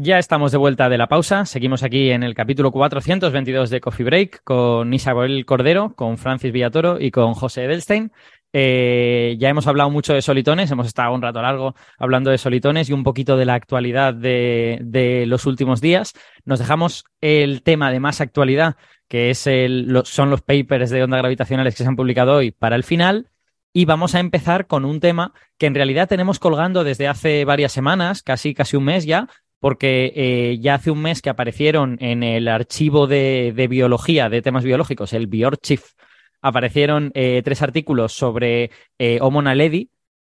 Ya estamos de vuelta de la pausa. Seguimos aquí en el capítulo 422 de Coffee Break con Isabel Cordero, con Francis Villatoro y con José Edelstein. Eh, ya hemos hablado mucho de solitones, hemos estado un rato largo hablando de solitones y un poquito de la actualidad de, los últimos días. Nos dejamos el tema de más actualidad, que es son los papers de ondas gravitacionales que se han publicado hoy para el final. Y vamos a empezar con un tema que en realidad tenemos colgando desde hace varias semanas, casi, casi un mes ya, porque eh, ya hace un mes que aparecieron en el archivo de, biología, de temas biológicos, el Biorchief, aparecieron eh, tres artículos sobre eh, Homo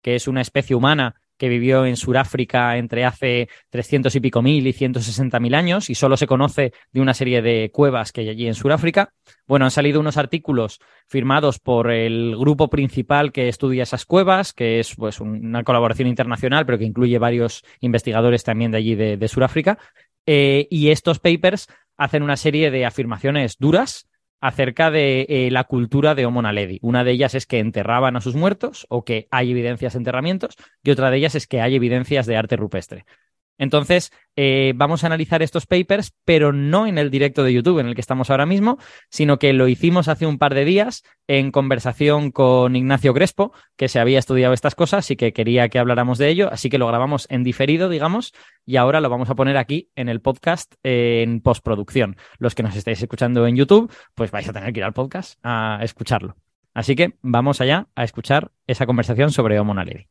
que es una especie humana que vivió en Sudáfrica entre hace 300 y pico mil y 160 mil años y solo se conoce de una serie de cuevas que hay allí en Sudáfrica. Bueno, han salido unos artículos firmados por el grupo principal que estudia esas cuevas, que es pues una colaboración internacional, pero que incluye varios investigadores también de allí de, de Sudáfrica. Eh, y estos papers hacen una serie de afirmaciones duras acerca de eh, la cultura de Homo naledi. Una de ellas es que enterraban a sus muertos o que hay evidencias de enterramientos y otra de ellas es que hay evidencias de arte rupestre. Entonces, eh, vamos a analizar estos papers, pero no en el directo de YouTube en el que estamos ahora mismo, sino que lo hicimos hace un par de días en conversación con Ignacio Crespo, que se había estudiado estas cosas y que quería que habláramos de ello, así que lo grabamos en diferido, digamos, y ahora lo vamos a poner aquí en el podcast en postproducción. Los que nos estáis escuchando en YouTube, pues vais a tener que ir al podcast a escucharlo. Así que vamos allá a escuchar esa conversación sobre Homo naledi.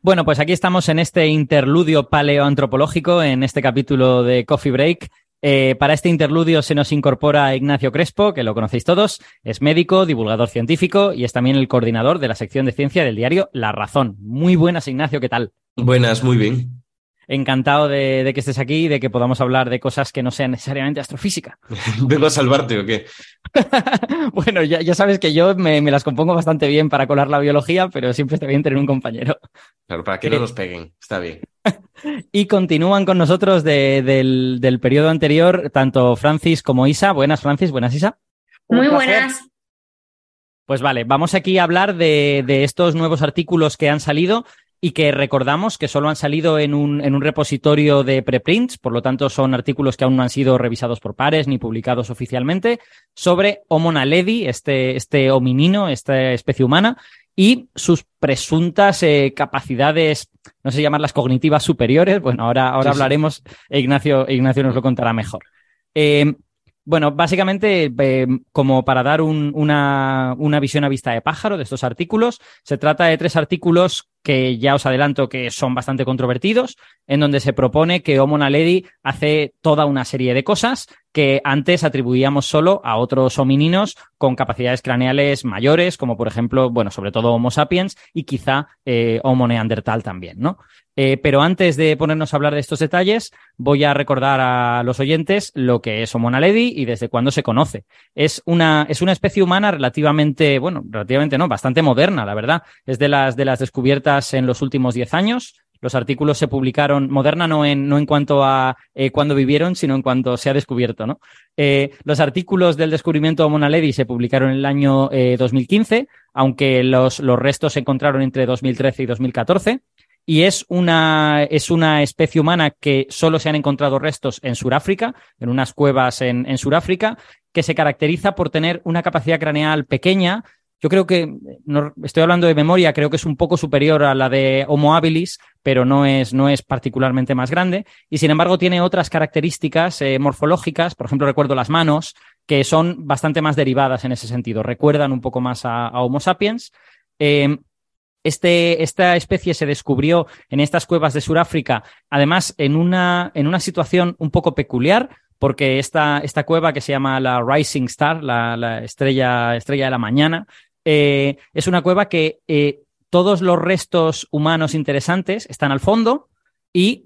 Bueno, pues aquí estamos en este interludio paleoantropológico, en este capítulo de Coffee Break. Eh, para este interludio se nos incorpora Ignacio Crespo, que lo conocéis todos, es médico, divulgador científico y es también el coordinador de la sección de ciencia del diario La Razón. Muy buenas, Ignacio, ¿qué tal? Buenas, muy bien. Encantado de, de que estés aquí y de que podamos hablar de cosas que no sean necesariamente astrofísica. ¿Vengo a salvarte o qué? bueno, ya, ya, sabes que yo me, me, las compongo bastante bien para colar la biología, pero siempre está bien tener un compañero. Claro, para que no nos peguen, está bien. y continúan con nosotros de, del, del periodo anterior tanto Francis como Isa. Buenas, Francis, buenas, Isa. Muy buenas. Pues vale, vamos aquí a hablar de, de estos nuevos artículos que han salido y que recordamos que solo han salido en un, en un repositorio de preprints, por lo tanto son artículos que aún no han sido revisados por pares ni publicados oficialmente, sobre Homo naledi, este, este hominino, esta especie humana, y sus presuntas eh, capacidades, no sé llamarlas cognitivas superiores, bueno, ahora, ahora sí, hablaremos, Ignacio, Ignacio nos lo contará mejor. Eh, bueno, básicamente, eh, como para dar un, una, una, visión a vista de pájaro de estos artículos, se trata de tres artículos que ya os adelanto que son bastante controvertidos, en donde se propone que Homo naledi hace toda una serie de cosas que antes atribuíamos solo a otros homininos con capacidades craneales mayores, como por ejemplo, bueno, sobre todo Homo sapiens y quizá eh, Homo neandertal también, ¿no? Eh, pero antes de ponernos a hablar de estos detalles, voy a recordar a los oyentes lo que es Homo naledi y desde cuándo se conoce. Es una, es una especie humana relativamente, bueno, relativamente no, bastante moderna, la verdad. Es de las, de las descubiertas en los últimos 10 años. Los artículos se publicaron, moderna no en, no en cuanto a eh, cuándo vivieron, sino en cuanto se ha descubierto, ¿no? Eh, los artículos del descubrimiento de Homo naledi se publicaron en el año 2015, aunque los, los restos se encontraron entre 2013 y 2014 y es una, es una especie humana que solo se han encontrado restos en Sudáfrica, en unas cuevas en, en Sudáfrica, que se caracteriza por tener una capacidad craneal pequeña. Yo creo que, no, estoy hablando de memoria, creo que es un poco superior a la de Homo habilis, pero no es, no es particularmente más grande. Y sin embargo tiene otras características eh, morfológicas, por ejemplo recuerdo las manos, que son bastante más derivadas en ese sentido, recuerdan un poco más a, Homo sapiens. Eh, este, esta especie se descubrió en estas cuevas de Sudáfrica, además en una, en una situación un poco peculiar, porque esta, esta cueva que se llama la Rising Star, la, la estrella, estrella de la mañana, eh, es una cueva que eh, todos los restos humanos interesantes están al fondo y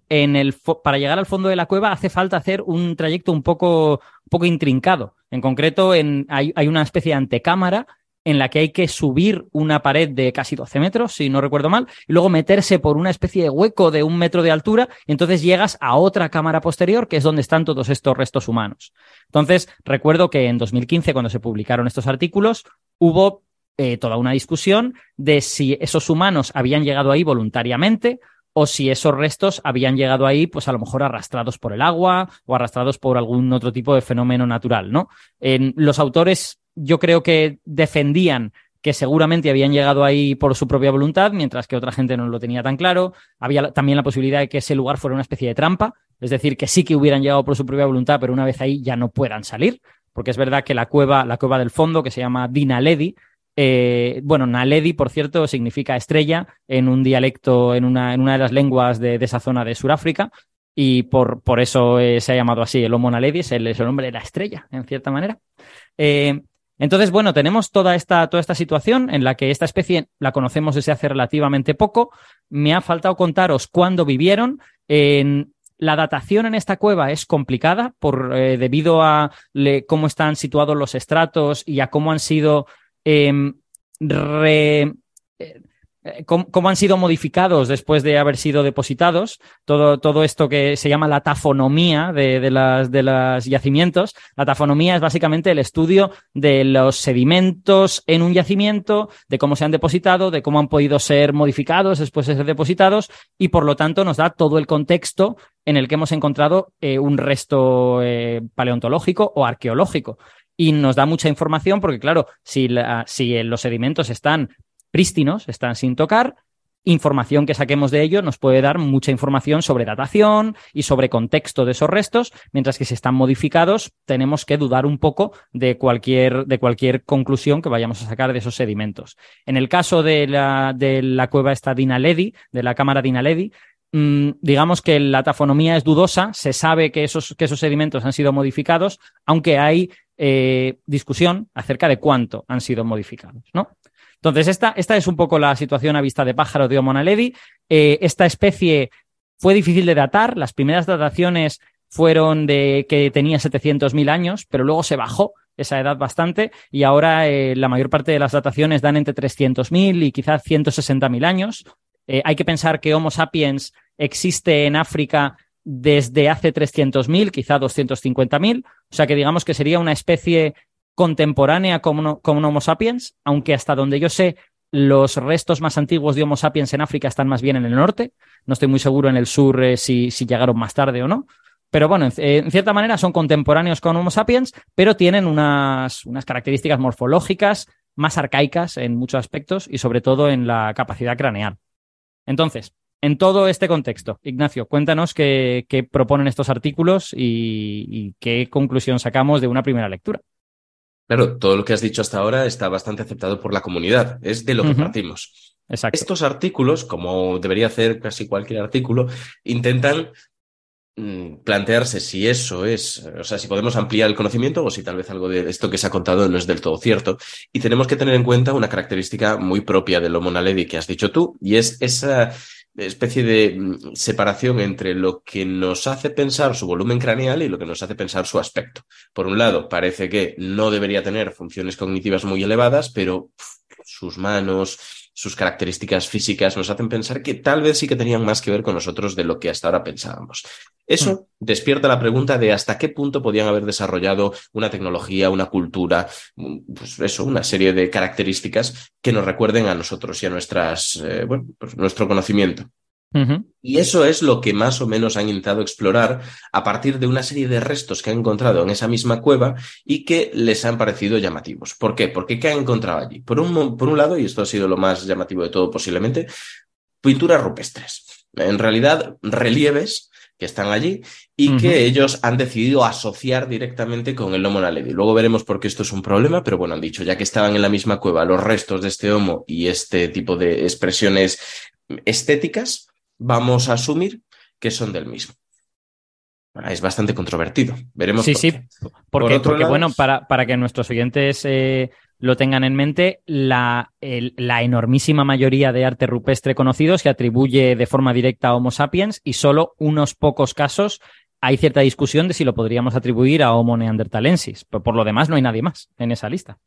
para llegar al fondo de la cueva hace falta hacer un trayecto un poco, un poco intrincado. En concreto, hay, hay, una especie de antecámara en la que hay que subir una pared de casi 12 metros, si no recuerdo mal, y luego meterse por una especie de hueco de un metro de altura, y entonces llegas a otra cámara posterior, que es donde están todos estos restos humanos. Entonces, recuerdo que en 2015, cuando se publicaron estos artículos, hubo eh, toda una discusión de si esos humanos habían llegado ahí voluntariamente o si esos restos habían llegado ahí, pues a lo mejor arrastrados por el agua o arrastrados por algún otro tipo de fenómeno natural, ¿no? Los autores yo creo que defendían que seguramente habían llegado ahí por su propia voluntad, mientras que otra gente no lo tenía tan claro. Había también la posibilidad de que ese lugar fuera una especie de trampa, es decir, que sí que hubieran llegado por su propia voluntad, pero una vez ahí ya no puedan salir, porque es verdad que la cueva, la cueva del fondo, que se llama Dinaledi, eh, bueno, Naledi, por cierto, significa estrella en un dialecto, en una, en una de las lenguas de, esa zona de Sudáfrica, y por, por eso eh, se ha llamado así el Homo Naledi, es el, nombre de la estrella, en cierta manera. Eh, entonces, bueno, tenemos toda esta, toda esta situación en la que esta especie la conocemos desde hace relativamente poco. Me ha faltado contaros cuándo vivieron. La datación en esta cueva es complicada por, debido a cómo están situados los estratos y a cómo han sido Em, re, eh, cómo, han sido modificados después de haber sido depositados, todo, todo esto que se llama la tafonomía de, de, las, de los yacimientos. La tafonomía es básicamente el estudio de los sedimentos en un yacimiento, de cómo se han depositado, de cómo han podido ser modificados después de ser depositados y por lo tanto nos da todo el contexto en el que hemos encontrado eh, un resto eh, paleontológico o arqueológico y nos da mucha información porque, claro, si, si los sedimentos están prístinos, están sin tocar, información que saquemos de ello nos puede dar mucha información sobre datación y sobre contexto de esos restos, mientras que si están modificados tenemos que dudar un poco de cualquier, de cualquier conclusión que vayamos a sacar de esos sedimentos. En el caso de la, de la cueva esta Dinaledi, de la cámara Dinaledi, digamos que la tafonomía es dudosa, se sabe que esos, que esos sedimentos han sido modificados, aunque hay eh, discusión acerca de cuánto han sido modificados, ¿no? Entonces, esta, esta es un poco la situación a vista de pájaro de Homo naledi. Eh, esta especie fue difícil de datar. Las primeras dataciones fueron de que tenía 700.000 años, pero luego se bajó esa edad bastante y ahora eh, la mayor parte de las dataciones dan entre 300.000 y quizás 160.000 años. hay que pensar que Homo sapiens existe en África desde hace 300.000, quizá 250.000. O sea que digamos que sería una especie contemporánea como, como Homo sapiens, aunque hasta donde yo sé, los restos más antiguos de Homo sapiens en África están más bien en el norte. No estoy muy seguro en el sur eh, si, si, llegaron más tarde o no. Pero bueno, en, cierta manera son contemporáneos con Homo sapiens, pero tienen unas, unas características morfológicas más arcaicas en muchos aspectos y sobre todo en la capacidad craneal. Entonces, en todo este contexto, Ignacio, cuéntanos qué, proponen estos artículos y, qué conclusión sacamos de una primera lectura. Claro, todo lo que has dicho hasta ahora está bastante aceptado por la comunidad, es de lo que partimos. Exacto. Estos artículos, como debería hacer casi cualquier artículo, intentan mm, plantearse si eso es, o sea, si podemos ampliar el conocimiento o si tal vez algo de esto que se ha contado no es del todo cierto. Y tenemos que tener en cuenta una característica muy propia del Homo naledi que has dicho tú, y es esa especie de mm, separación entre lo que nos hace pensar su volumen craneal y lo que nos hace pensar su aspecto. Por un lado, parece que no debería tener funciones cognitivas muy elevadas, pero sus manos, sus características físicas nos hacen pensar que tal vez sí que tenían más que ver con nosotros de lo que hasta ahora pensábamos. Eso mm. despierta la pregunta de hasta qué punto podían haber desarrollado una tecnología, una cultura, mm, pues eso, una serie de características que nos recuerden a nosotros y a nuestras, eh, bueno, pues nuestro conocimiento. Y eso es lo que más o menos han intentado explorar a partir de una serie de restos que han encontrado en esa misma cueva y que les han parecido llamativos. ¿Por qué? Porque ¿qué han encontrado allí? Por un, por un lado, y esto ha sido lo más llamativo de todo posiblemente, pinturas rupestres. En realidad, relieves que están allí y que ellos han decidido asociar directamente con el Homo naledi. Luego veremos por qué esto es un problema, pero bueno, han dicho, ya que estaban en la misma cueva los restos de este Homo y este tipo de expresiones estéticas, vamos a asumir que son del mismo. Es bastante controvertido. Veremos. Sí, sí. Porque, porque bueno, para, para, que nuestros oyentes eh, lo tengan en mente, la, la, enormísima mayoría de arte rupestre conocido se atribuye de forma directa a Homo sapiens y solo unos pocos casos hay cierta discusión de si lo podríamos atribuir a Homo neanderthalensis. Pero por lo demás no hay nadie más en esa lista.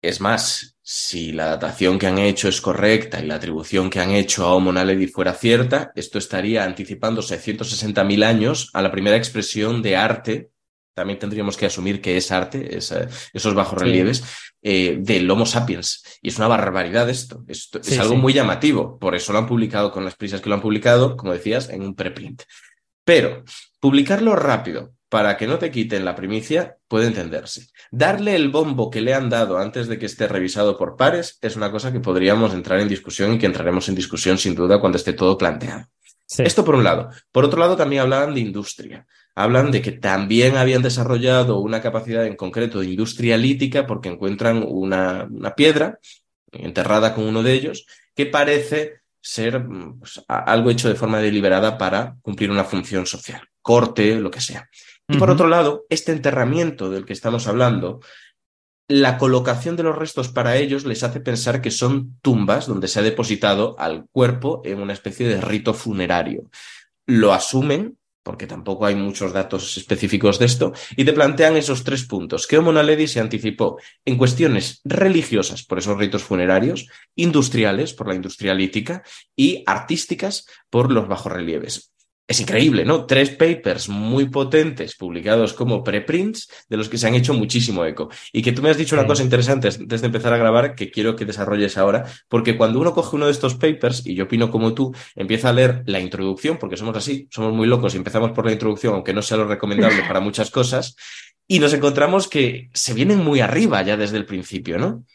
Es más, si la datación que han hecho es correcta y la atribución que han hecho a Homo naledi fuera cierta, esto estaría anticipándose 160.000 años a la primera expresión de arte también tendríamos que asumir que es arte, esos bajos relieves, eh, del Homo sapiens. Y es una barbaridad esto. esto es algo muy llamativo. Por eso lo han publicado con las prisas que lo han publicado, como decías, en un preprint. Pero publicarlo rápido para que no te quiten la primicia puede entenderse. Darle el bombo que le han dado antes de que esté revisado por pares es una cosa que podríamos entrar en discusión y que entraremos en discusión sin duda cuando esté todo planteado. Esto por un lado. Por otro lado, también hablaban de industria. Hablan de que también habían desarrollado una capacidad en concreto de industria lítica porque encuentran una, una piedra enterrada con uno de ellos que parece ser pues, algo hecho de forma deliberada para cumplir una función social, corte, lo que sea. Y por otro lado, este enterramiento del que estamos hablando la colocación de los restos para ellos les hace pensar que son tumbas donde se ha depositado al cuerpo en una especie de rito funerario. Lo asumen, porque tampoco hay muchos datos específicos de esto, y te plantean esos tres puntos. Que Homo se anticipó en cuestiones religiosas por esos ritos funerarios, industriales por la industria lítica y artísticas por los bajorrelieves es increíble, ¿no? Tres papers muy potentes publicados como preprints de los que se han hecho muchísimo eco. Y que tú me has dicho una cosa interesante antes de empezar a grabar que quiero que desarrolles ahora, porque cuando uno coge uno de estos papers, y yo opino como tú, empieza a leer la introducción, porque somos así, somos muy locos y empezamos por la introducción, aunque no sea lo recomendable para muchas cosas, y nos encontramos que se vienen muy arriba ya desde el principio, ¿no?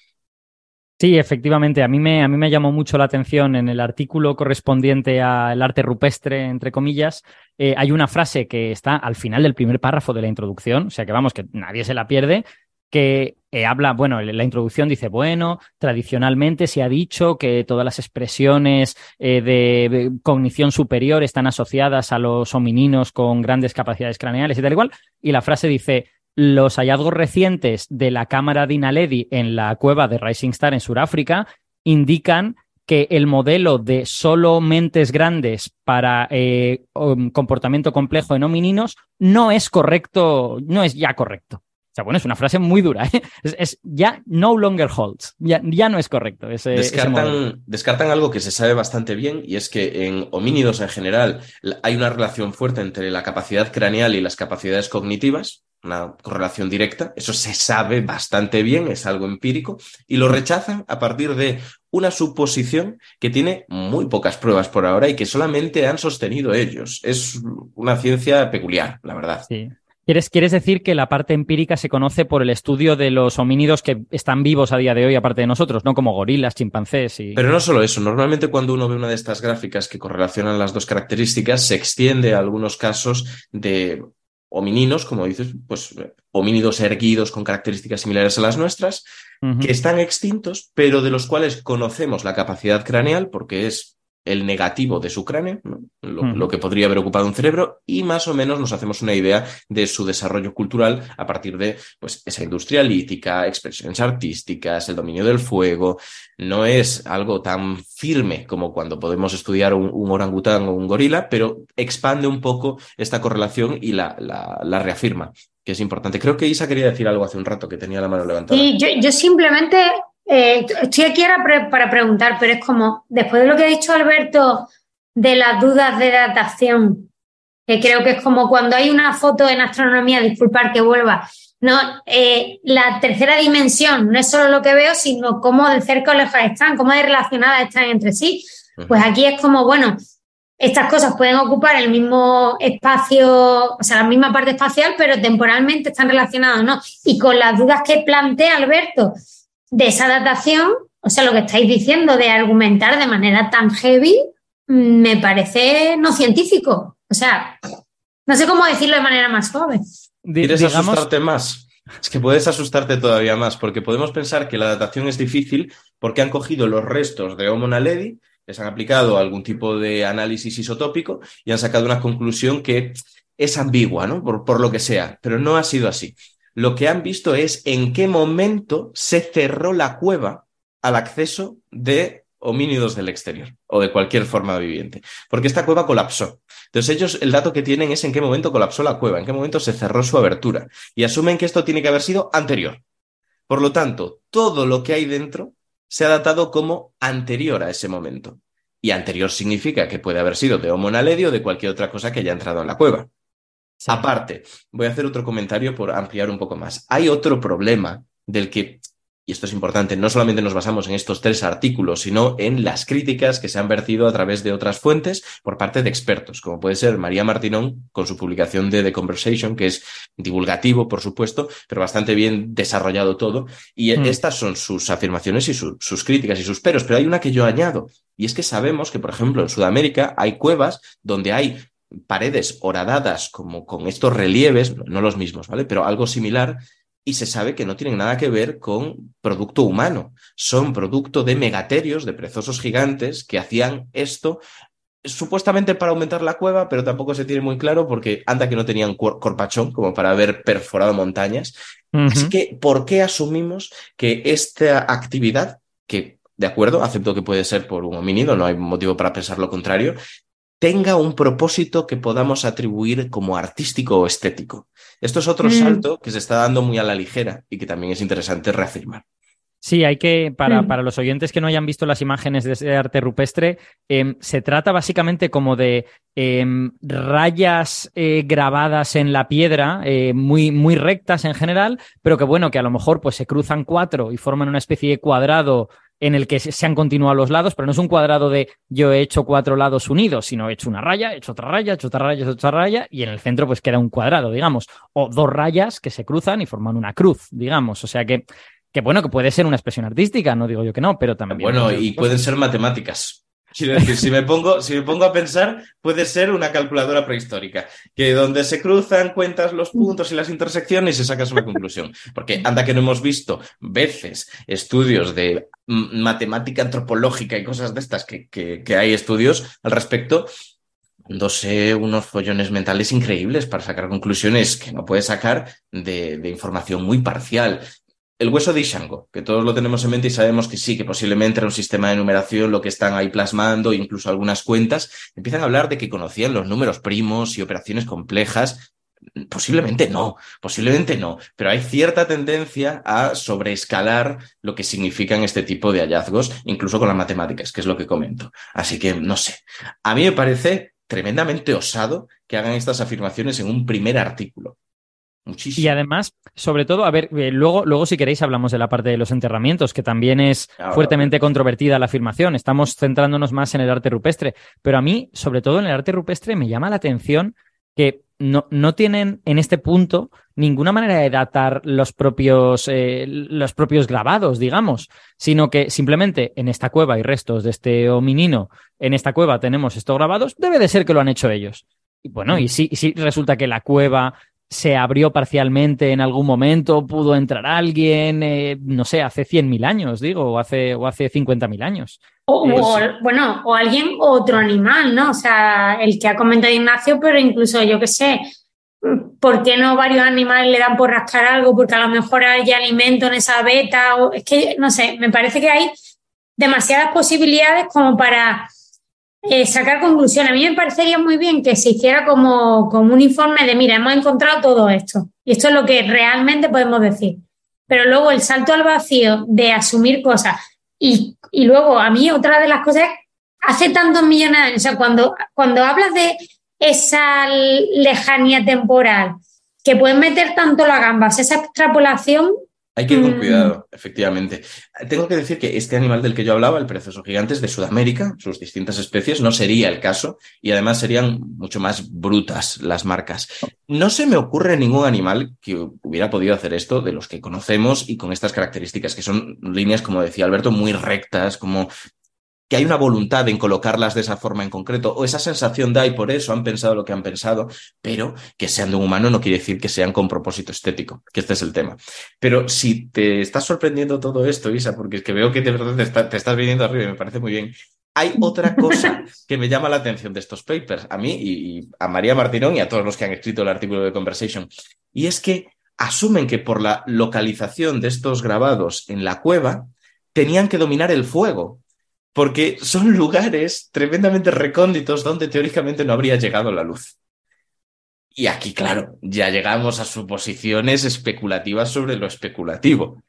Sí, efectivamente. A mí, me, a mí me llamó mucho la atención en el artículo correspondiente al arte rupestre, entre comillas. Eh, hay una frase que está al final del primer párrafo de la introducción, o sea que vamos, que nadie se la pierde, que eh, habla, bueno, la introducción dice, bueno, tradicionalmente se ha dicho que todas las expresiones eh, de cognición superior están asociadas a los homininos con grandes capacidades craneales y tal igual, y la frase dice, los hallazgos recientes de la cámara de Inaledi en la cueva de Rising Star en Sudáfrica indican que el modelo de solo mentes grandes para eh, comportamiento complejo en homininos no es correcto, no es ya correcto. O sea, bueno, es una frase muy dura. ¿eh? Es, ya no longer holds, ya, ya no es correcto. descartan, descartan algo que se sabe bastante bien y es que en homínidos en general hay una relación fuerte entre la capacidad craneal y las capacidades cognitivas una correlación directa, eso se sabe bastante bien, es algo empírico, y lo rechazan a partir de una suposición que tiene muy pocas pruebas por ahora y que solamente han sostenido ellos. Es una ciencia peculiar, la verdad. Sí. ¿Quieres, ¿Quieres, decir que la parte empírica se conoce por el estudio de los homínidos que están vivos a día de hoy, aparte de nosotros, ¿no? Como gorilas, chimpancés y. Pero no solo eso. Normalmente cuando uno ve una de estas gráficas que correlacionan las dos características, se extiende a algunos casos de homininos, como dices, pues homínidos erguidos con características similares a las nuestras, que están extintos, pero de los cuales conocemos la capacidad craneal, porque es el negativo de su cráneo, lo, que podría haber ocupado un cerebro, y más o menos nos hacemos una idea de su desarrollo cultural a partir de pues, esa industria lítica, expresiones artísticas, el dominio del fuego. No es algo tan firme como cuando podemos estudiar un, orangután o un gorila, pero expande un poco esta correlación y la, la, reafirma que es importante. Creo que Isa quería decir algo hace un rato que tenía la mano levantada. Sí, yo, yo simplemente eh, estoy aquí ahora para preguntar, pero es como, después de lo que ha dicho Alberto de las dudas de datación, que creo que es como cuando hay una foto en astronomía, disculpar que vuelva, no, eh, la tercera dimensión no es solo lo que veo, sino cómo de cerca o lejos están, cómo de relacionadas están entre sí. Pues aquí es como, bueno, estas cosas pueden ocupar el mismo espacio, o sea, la misma parte espacial, pero temporalmente están relacionadas, ¿no? Y con las dudas que plantea Alberto de esa datación, o sea, lo que estáis diciendo de argumentar de manera tan heavy, mm, me parece no científico. O sea, no sé cómo decirlo de manera más suave. ¿Quieres asustarte más? Es que puedes asustarte todavía más, porque podemos pensar que la datación es difícil porque han cogido los restos de Homo naledi, les han aplicado algún tipo de análisis isotópico y han sacado una conclusión que es ambigua, ¿no? Por, por lo que sea, pero no ha sido así. Lo que han visto es en qué momento se cerró la cueva al acceso de homínidos del exterior o de cualquier forma viviente, porque esta cueva colapsó. Entonces ellos el dato que tienen es en qué momento colapsó la cueva, en qué momento se cerró su abertura y asumen que esto tiene que haber sido anterior. Por lo tanto, todo lo que hay dentro se ha datado como anterior a ese momento. Y anterior significa que puede haber sido de Homo naledi o de cualquier otra cosa que haya entrado en la cueva. Aparte, voy a hacer otro comentario por ampliar un poco más. Hay otro problema del que y esto es importante, no solamente nos basamos en estos tres artículos, sino en las críticas que se han vertido a través de otras fuentes por parte de expertos, como puede ser María Martinón con su publicación de The Conversation, que es divulgativo, por supuesto, pero bastante bien desarrollado todo. Y mm. estas son sus afirmaciones y sus críticas y sus peros, pero hay una que yo añado, y es que sabemos que, por ejemplo, en Sudamérica hay cuevas donde hay paredes horadadas como con estos relieves, no los mismos, ¿vale? Pero algo similar, y se sabe que no tienen nada que ver con producto humano, son producto de megaterios, de prezosos gigantes que hacían esto supuestamente para aumentar la cueva, pero tampoco se tiene muy claro porque anda que no tenían corpachón como para haber perforado montañas. Así que, ¿por qué asumimos que esta actividad, que de acuerdo, acepto que puede ser por un homínido, no hay motivo para pensar lo contrario, tenga un propósito que podamos atribuir como artístico o estético. Esto es otro mm. salto que se está dando muy a la ligera y que también es interesante reafirmar. Sí, hay que, para, mm. para, los oyentes que no hayan visto las imágenes de ese arte rupestre, em, se trata básicamente como de em, rayas eh, grabadas en la piedra, eh, muy, muy rectas en general, pero que bueno, que a lo mejor pues se cruzan cuatro y forman una especie de cuadrado en el que se han continuado los lados, pero no es un cuadrado de yo he hecho cuatro lados unidos, sino he hecho una raya, he hecho otra raya, he hecho otra raya, he hecho otra raya, y en el centro pues queda un cuadrado, digamos, o dos rayas que se cruzan y forman una cruz, digamos. O sea que, que bueno, que puede ser una expresión artística, no digo yo que no, pero también. Bueno, y pueden ser matemáticas. Quiero decir, si me, pongo, si me pongo a pensar, puede ser una calculadora prehistórica, que donde se cruzan, cuentas los puntos y las intersecciones y sacas una conclusión. Porque anda que no hemos visto veces estudios de matemática antropológica y cosas de estas, que, que, hay estudios al respecto, dándose unos follones mentales increíbles para sacar conclusiones que no puedes sacar de información muy parcial el hueso de Ishango, que todos lo tenemos en mente y sabemos que sí, que posiblemente era un sistema de numeración lo que están ahí plasmando, incluso algunas cuentas, empiezan a hablar de que conocían los números primos y operaciones complejas. Posiblemente no, posiblemente no, pero hay cierta tendencia a sobreescalar lo que significan este tipo de hallazgos, incluso con las matemáticas, que es lo que comento. Así que no sé. A mí me parece tremendamente osado que hagan estas afirmaciones en un primer artículo. Y además, sobre todo, a ver, eh, luego, luego si queréis hablamos de la parte de los enterramientos, que también es fuertemente controvertida la afirmación. Estamos centrándonos más en el arte rupestre, pero a mí, sobre todo en el arte rupestre, me llama la atención que no, no tienen en este punto ninguna manera de datar los propios, eh, los propios grabados, digamos, sino que simplemente en esta cueva hay restos de este hominino, en esta cueva tenemos estos grabados, debe de ser que lo han hecho ellos. Y bueno, y si, y si resulta que la cueva se abrió parcialmente en algún momento, pudo entrar alguien, eh, no sé, hace 100.000 años, digo, o hace, o hace 50.000 años. O, bueno, o alguien, otro animal, ¿no? O sea, el que ha comentado Ignacio, pero incluso yo qué sé, ¿por qué no varios animales le dan por rascar algo? Porque a lo mejor hay alimento en esa beta, o es que, no sé, me parece que hay demasiadas posibilidades como para eh, sacar conclusiones. A mí me parecería muy bien que se hiciera como, como un informe de, mira, hemos encontrado todo esto. Y esto es lo que realmente podemos decir. Pero luego el salto al vacío de asumir cosas. Y, y luego, a mí, otra de las cosas, hace tantos millones de años, o sea, cuando, cuando hablas de esa lejanía temporal, que pueden meter tanto la gambas, esa extrapolación, hay que ir con mm. cuidado, efectivamente. Tengo que decir que este animal del que yo hablaba, el perezoso gigante, es de Sudamérica, sus distintas especies, no sería el caso y además serían mucho más brutas las marcas. No se me ocurre ningún animal que hubiera podido hacer esto de los que conocemos y con estas características, que son líneas, como decía Alberto, muy rectas, como que hay una voluntad en colocarlas de esa forma en concreto, o esa sensación da y por eso han pensado lo que han pensado, pero que sean de un humano no quiere decir que sean con propósito estético, que este es el tema. Pero si te estás sorprendiendo todo esto, Isa, porque es que veo que de verdad te, estás viniendo arriba y me parece muy bien, hay otra cosa que me llama la atención de estos papers, a mí y, a María Martinón y a todos los que han escrito el artículo de Conversation, y es que asumen que por la localización de estos grabados en la cueva, tenían que dominar el fuego, porque son lugares tremendamente recónditos donde teóricamente no habría llegado la luz. Y aquí, claro, ya llegamos a suposiciones especulativas sobre lo especulativo.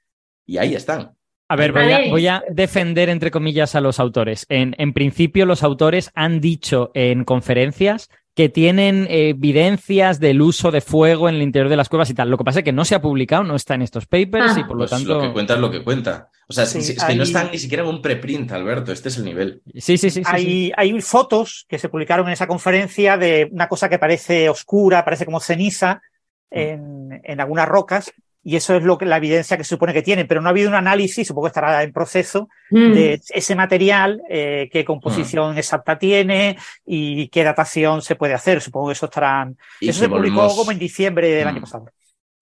Y ahí están. A ver, voy a, defender, entre comillas, a los autores. En, en, principio, los autores han dicho en conferencias que tienen evidencias del uso de fuego en el interior de las cuevas y tal. Lo que pasa es que no se ha publicado, no está en estos papers y ah. por lo pues tanto. Lo que cuenta es lo que cuenta. O sea, es que no están ni siquiera en un preprint, Alberto. Este es el nivel. Sí, sí, sí. hay, hay fotos que se publicaron en esa conferencia de una cosa que parece oscura, parece como ceniza mm. en, en algunas rocas y eso es lo que la evidencia que se supone que tiene, pero no ha habido un análisis, supongo que estará en proceso, mm. de ese material, eh, qué composición mm. exacta tiene y qué datación se puede hacer. Supongo que eso estarán. eso se publicó como en diciembre del año mm. pasado.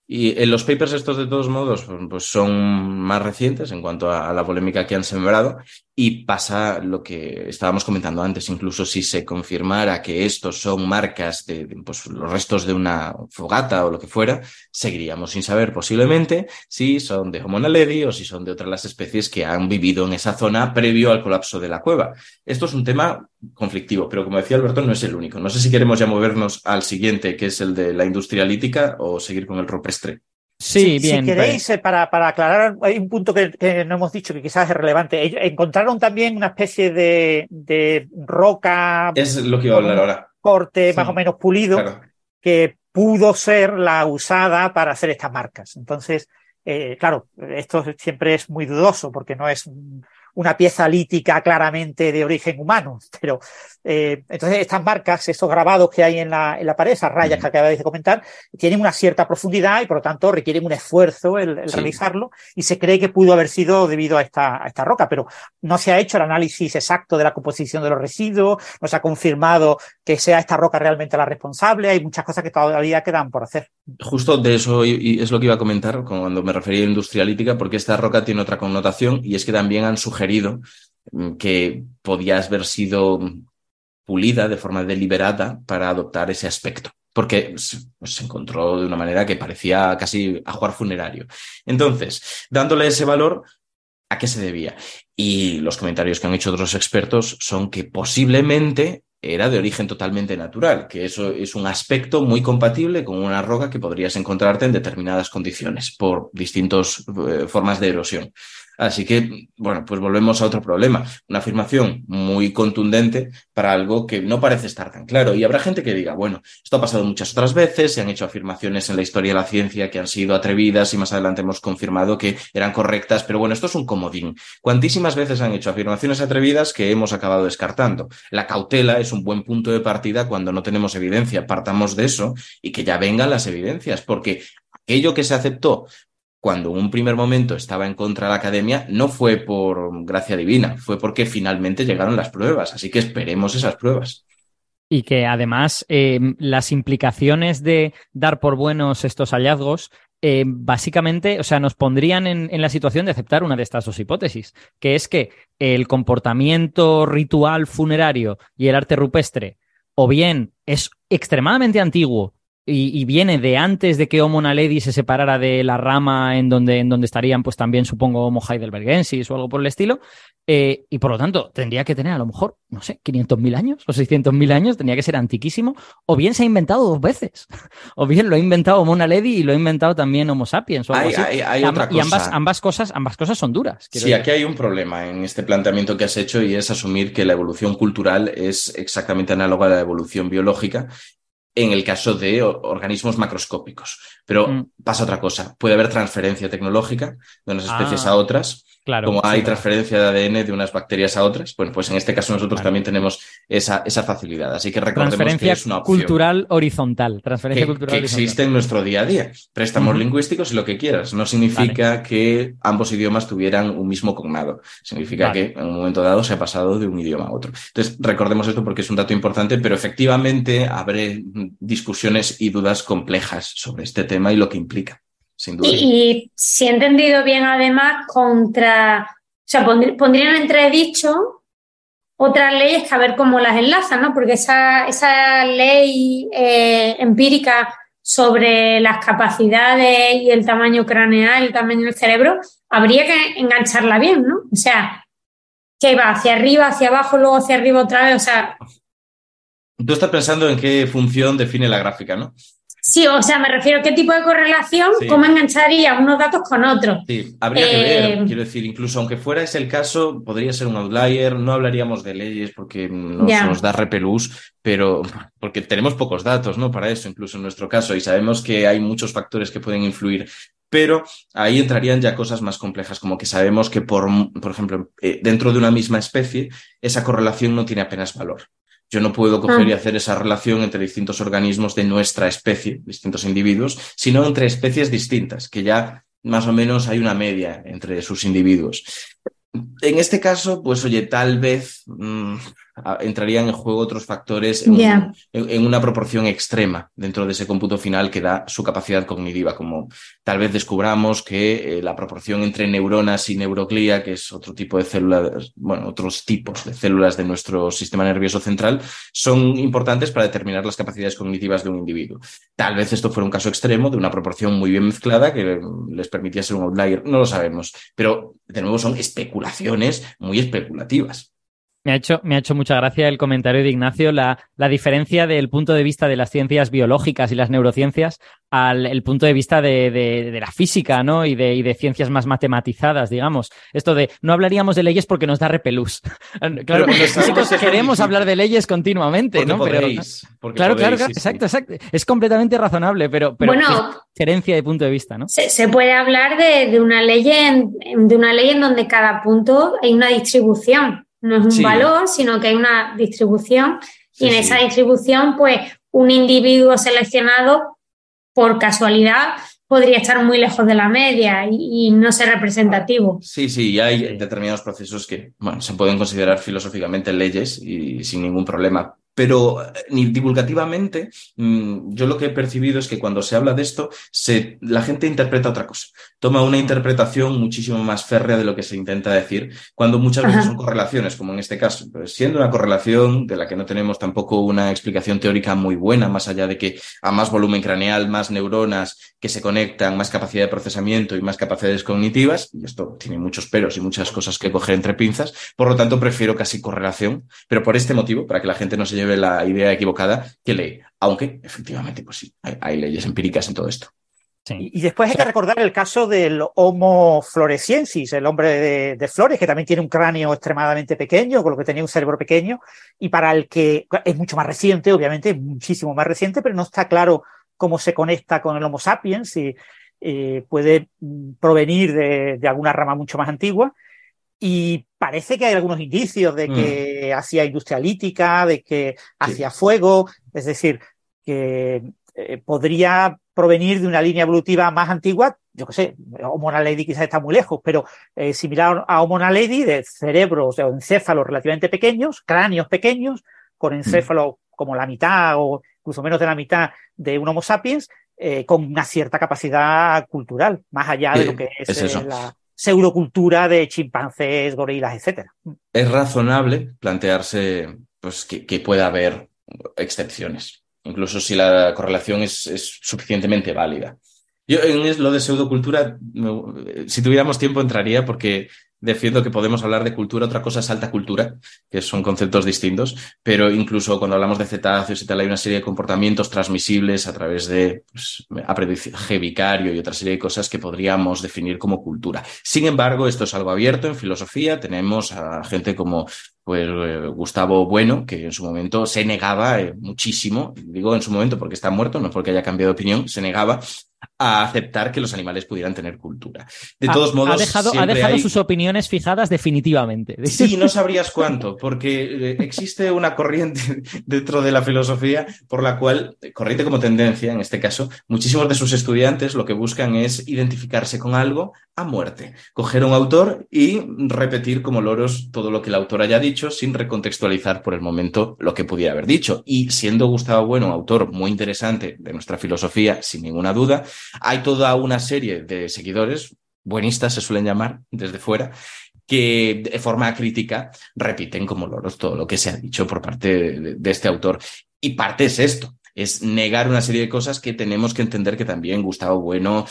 Y en los papers estos, de todos modos, pues son más recientes en cuanto a, la polémica que han sembrado y pasa lo que estábamos comentando antes, incluso si se confirmara que estos son marcas de, pues, los restos de una fogata o lo que fuera, seguiríamos sin saber posiblemente si son de Homo naledi o si son de otras las especies que han vivido en esa zona previo al colapso de la cueva. Esto es un tema conflictivo, pero como decía Alberto, no es el único. No sé si queremos ya movernos al siguiente, que es el de la industria lítica, o seguir con el rupestre. Sí, bien. Si queréis, eh, para, para, aclarar, hay un punto que, no hemos dicho que quizás es relevante. encontraron también una especie de, de roca. Es lo que iba a hablar ahora. Corte más o menos pulido, que pudo ser la usada para hacer estas marcas. Entonces, eh, claro, esto siempre es muy dudoso porque no es una pieza lítica claramente de origen humano, pero eh, entonces estas marcas, estos grabados que hay en la, en la pared, esas rayas que acabáis de comentar, tienen una cierta profundidad y por lo tanto requieren un esfuerzo el, realizarlo y se cree que pudo haber sido debido a esta, a esta roca, pero no se ha hecho el análisis exacto de la composición de los residuos, no se ha confirmado que sea esta roca realmente la responsable, hay muchas cosas que todavía quedan por hacer. Justo de eso y es lo que iba a comentar cuando me refería a industria lítica, porque esta roca tiene otra connotación y es que también han sugerido Mm, que podía haber sido pulida de forma deliberada para adoptar ese aspecto, porque se encontró de una manera que parecía casi ajuar funerario. Entonces, dándole ese valor, ¿a qué se debía? Y los comentarios que han hecho otros expertos son que posiblemente era de origen totalmente natural, que eso es un aspecto muy compatible con una roca que podrías encontrarte en determinadas condiciones por distintas eh, formas de erosión. Así que, bueno, pues volvemos a otro problema. Una afirmación muy contundente para algo que no parece estar tan claro. Y habrá gente que diga, bueno, esto ha pasado muchas otras veces, se han hecho afirmaciones en la historia de la ciencia que han sido atrevidas y más adelante hemos confirmado que eran correctas, pero bueno, esto es un comodín. Cuantísimas veces han hecho afirmaciones atrevidas que hemos acabado descartando. La cautela es un buen punto de partida cuando no tenemos evidencia. Partamos de eso y que ya vengan las evidencias, porque aquello que se aceptó cuando en un primer momento estaba en contra de la academia, no fue por gracia divina, fue porque finalmente llegaron las pruebas. Así que esperemos esas pruebas. Y que además eh, las implicaciones de dar por buenos estos hallazgos eh, básicamente, o sea, nos pondrían en, en, la situación de aceptar una de estas dos hipótesis, que es que el comportamiento ritual funerario y el arte rupestre, o bien es extremadamente antiguo y, viene de antes de que Homo naledi se separara de la rama en donde, en donde estarían, pues también supongo Homo heidelbergensis o algo por el estilo. Eh, y por lo tanto, tendría que tener a lo mejor, no sé, 500.000 años o 600.000 años, tendría que ser antiquísimo. O bien se ha inventado dos veces. O bien lo ha inventado Homo naledi y lo ha inventado también Homo sapiens. O algo hay, Hay, otra y ambas, ambas, cosas, ambas cosas son duras. Sí, aquí hay un problema en este planteamiento que has hecho y es asumir que la evolución cultural es exactamente análoga a la evolución biológica en el caso de organismos macroscópicos. Pero mm. pasa otra cosa. Puede haber transferencia tecnológica de unas especies a ah. otras Claro, como hay transferencia de ADN de unas bacterias a otras, bueno, pues en este caso nosotros también tenemos esa, esa facilidad. Así que recordemos que es una opción. cultural horizontal. Transferencia que, cultural que existe en nuestro día a día. Préstamos lingüísticos y lo que quieras. No significa que ambos idiomas tuvieran un mismo cognado. Significa que en un momento dado se ha pasado de un idioma a otro. Entonces, recordemos esto porque es un dato importante, pero efectivamente habré discusiones y dudas complejas sobre este tema y lo que implica. Y, si he entendido bien, además, contra, o sea, pondrían entredicho otras leyes que a ver cómo las enlazan, ¿no? Porque esa, esa ley eh, empírica sobre las capacidades y el tamaño craneal, el tamaño del cerebro, habría que engancharla bien, ¿no? O sea, que va hacia arriba, hacia abajo, luego hacia arriba otra vez, o sea... Tú estás pensando en qué función define la gráfica, ¿no? Sí, o sea, me refiero a qué tipo de correlación, cómo engancharía unos datos con otros. Sí, habría que ver, eh, quiero decir, incluso aunque fuera ese el caso, podría ser un outlier, no hablaríamos de leyes porque nos, nos da repelús, pero porque tenemos pocos datos, ¿no? Para eso, incluso en nuestro caso, y sabemos que hay muchos factores que pueden influir pero ahí entrarían ya cosas más complejas, como que sabemos que, por, por ejemplo, eh, dentro de una misma especie, esa correlación no tiene apenas valor. Yo no puedo coger y ah. hacer esa relación entre distintos organismos de nuestra especie, distintos individuos, sino entre especies distintas, que ya más o menos hay una media entre sus individuos. En este caso, pues oye, tal vez mm, entrarían en juego otros factores en, una proporción extrema dentro de ese cómputo final que da su capacidad cognitiva, como tal vez descubramos que eh, la proporción entre neuronas y neuroglía, que es otro tipo de células, bueno, otros tipos de células de nuestro sistema nervioso central, son importantes para determinar las capacidades cognitivas de un individuo. Tal vez esto fuera un caso extremo de una proporción muy bien mezclada que les permitía ser un outlier, no lo sabemos, pero de nuevo son especulaciones muy especulativas. Me ha, hecho, me ha hecho mucha gracia el comentario de Ignacio, la, la diferencia del punto de vista de las ciencias biológicas y las neurociencias al el punto de vista de, de, la física, ¿no? Y de, y de, ciencias más matematizadas, digamos. Esto de no hablaríamos de leyes porque nos da repelús. claro, los físicos queremos hablar de leyes continuamente, ¿no? pero, claro, claro, exacto, exacto. Es completamente razonable, pero, pero bueno, diferencia de punto de vista, ¿no? Se, se puede hablar de, de, una ley en, de una ley en donde cada punto hay una distribución. No es un valor, sino que hay una distribución. Y en esa distribución, pues un individuo seleccionado por casualidad podría estar muy lejos de la media y, no ser representativo. Sí, sí, hay determinados procesos que bueno, se pueden considerar filosóficamente leyes y sin ningún problema, pero eh, divulgativamente, mm, yo lo que he percibido es que cuando se habla de esto, se, la gente interpreta otra cosa. Toma una interpretación muchísimo más férrea de lo que se intenta decir, cuando muchas veces son correlaciones, como en este caso. Pues siendo una correlación de la que no tenemos tampoco una explicación teórica muy buena, más allá de que a más volumen craneal, más neuronas que se conectan, más capacidad de procesamiento y más capacidades cognitivas, y esto tiene muchos peros y muchas cosas que coger entre pinzas, por lo tanto prefiero casi correlación, pero por este motivo, para que la gente no se lleve la idea equivocada que ley. Aunque, efectivamente, pues sí, hay, leyes empíricas en todo esto. Y después hay que recordar el caso del Homo floresiensis, el hombre de, flores, que también tiene un cráneo extremadamente pequeño, con lo que tenía un cerebro pequeño, y para el que es mucho más reciente, obviamente, muchísimo más reciente, pero no está claro cómo se conecta con el Homo sapiens y eh, puede mm, provenir de, de, alguna rama mucho más antigua. Y parece que hay algunos indicios de que mm. hacía industria lítica, de que hacía fuego, es decir, que eh, podría provenir de una línea evolutiva más antigua, yo qué sé, Homo naledi quizás está muy lejos, pero eh, similar a Homo naledi, de cerebros o encéfalos relativamente pequeños, cráneos pequeños, con encéfalo como la mitad o incluso menos de la mitad de un Homo sapiens, eh, con una cierta capacidad cultural, más allá de lo que es, la, pseudocultura de chimpancés, gorilas, etcétera. Es razonable plantearse pues, que, que pueda haber excepciones, incluso si la correlación es, es suficientemente válida. Yo en lo de pseudocultura, si tuviéramos tiempo entraría porque defiendo que podemos hablar de cultura, otra cosa es alta cultura, que son conceptos distintos, pero incluso cuando hablamos de cetáceos y tal, hay una serie de comportamientos transmisibles a través de pues, aprendizaje vicario y otra serie de cosas que podríamos definir como cultura. Sin embargo, esto es algo abierto en filosofía, tenemos a gente como pues eh, Gustavo Bueno, que en su momento se negaba eh, muchísimo, digo en su momento porque está muerto, no porque haya cambiado de opinión, se negaba a aceptar que los animales pudieran tener cultura. De todos modos, ha dejado, ha dejado sus opiniones fijadas definitivamente. Sí, no sabrías cuánto, porque eh, existe una corriente dentro de la filosofía por la cual, corriente como tendencia en este caso, muchísimos de sus estudiantes lo que buscan es identificarse con algo a muerte, coger un autor y repetir como loros todo lo que el autor haya dicho sin recontextualizar por el momento lo que pudiera haber dicho. Y siendo Gustavo Bueno autor muy interesante de nuestra filosofía, sin ninguna duda, hay toda una serie de seguidores, buenistas se suelen llamar desde fuera, que de forma crítica repiten como loros todo lo que se ha dicho por parte de, este autor. Y parte es esto. es negar una serie de cosas que tenemos que entender que también Gustavo Bueno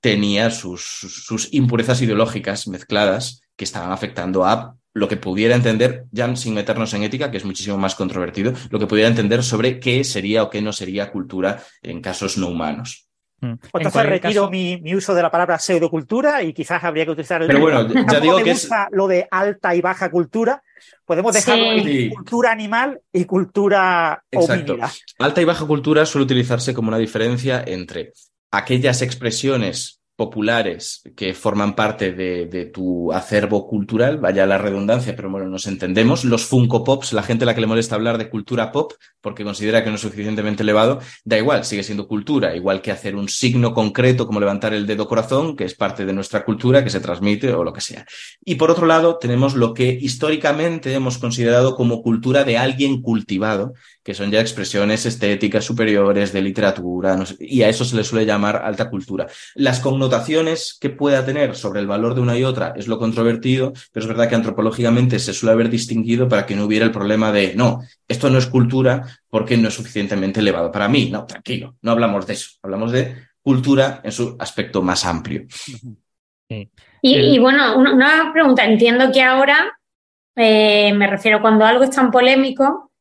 tenía sus impurezas ideológicas mezcladas que estaban afectando a lo que pudiera entender, ya sin meternos en ética, que es muchísimo más controvertido, lo que pudiera entender sobre qué sería o qué no sería cultura en casos no humanos. Mm. Entonces retiro mi, uso de la palabra pseudocultura y quizás habría que utilizar el. Pero bueno, ya digo que es. Lo de alta y baja cultura. Podemos dejarlo en cultura animal y cultura Exacto. Alta y baja cultura suele utilizarse como una diferencia entre aquellas expresiones populares que forman parte de, tu acervo cultural, vaya la redundancia, pero bueno, nos entendemos. Los Funko Pops, la gente a la que le molesta hablar de cultura pop porque considera que no es suficientemente elevado, da igual, sigue siendo cultura, igual que hacer un signo concreto como levantar el dedo corazón, que es parte de nuestra cultura, que se transmite o lo que sea. Y por otro lado, tenemos lo que históricamente hemos considerado como cultura de alguien cultivado, que son ya expresiones estéticas superiores de literatura, y a eso se le suele llamar alta cultura. Las connotaciones que pueda tener sobre el valor de una y otra es lo controvertido, pero es verdad que antropológicamente se suele haber distinguido para que no hubiera el problema de, no, esto no es cultura porque no es suficientemente elevado para mí. No, tranquilo, no hablamos de eso, hablamos de cultura en su aspecto más amplio. Y, bueno, una pregunta, entiendo que ahora, eh, me refiero cuando algo es tan polémico,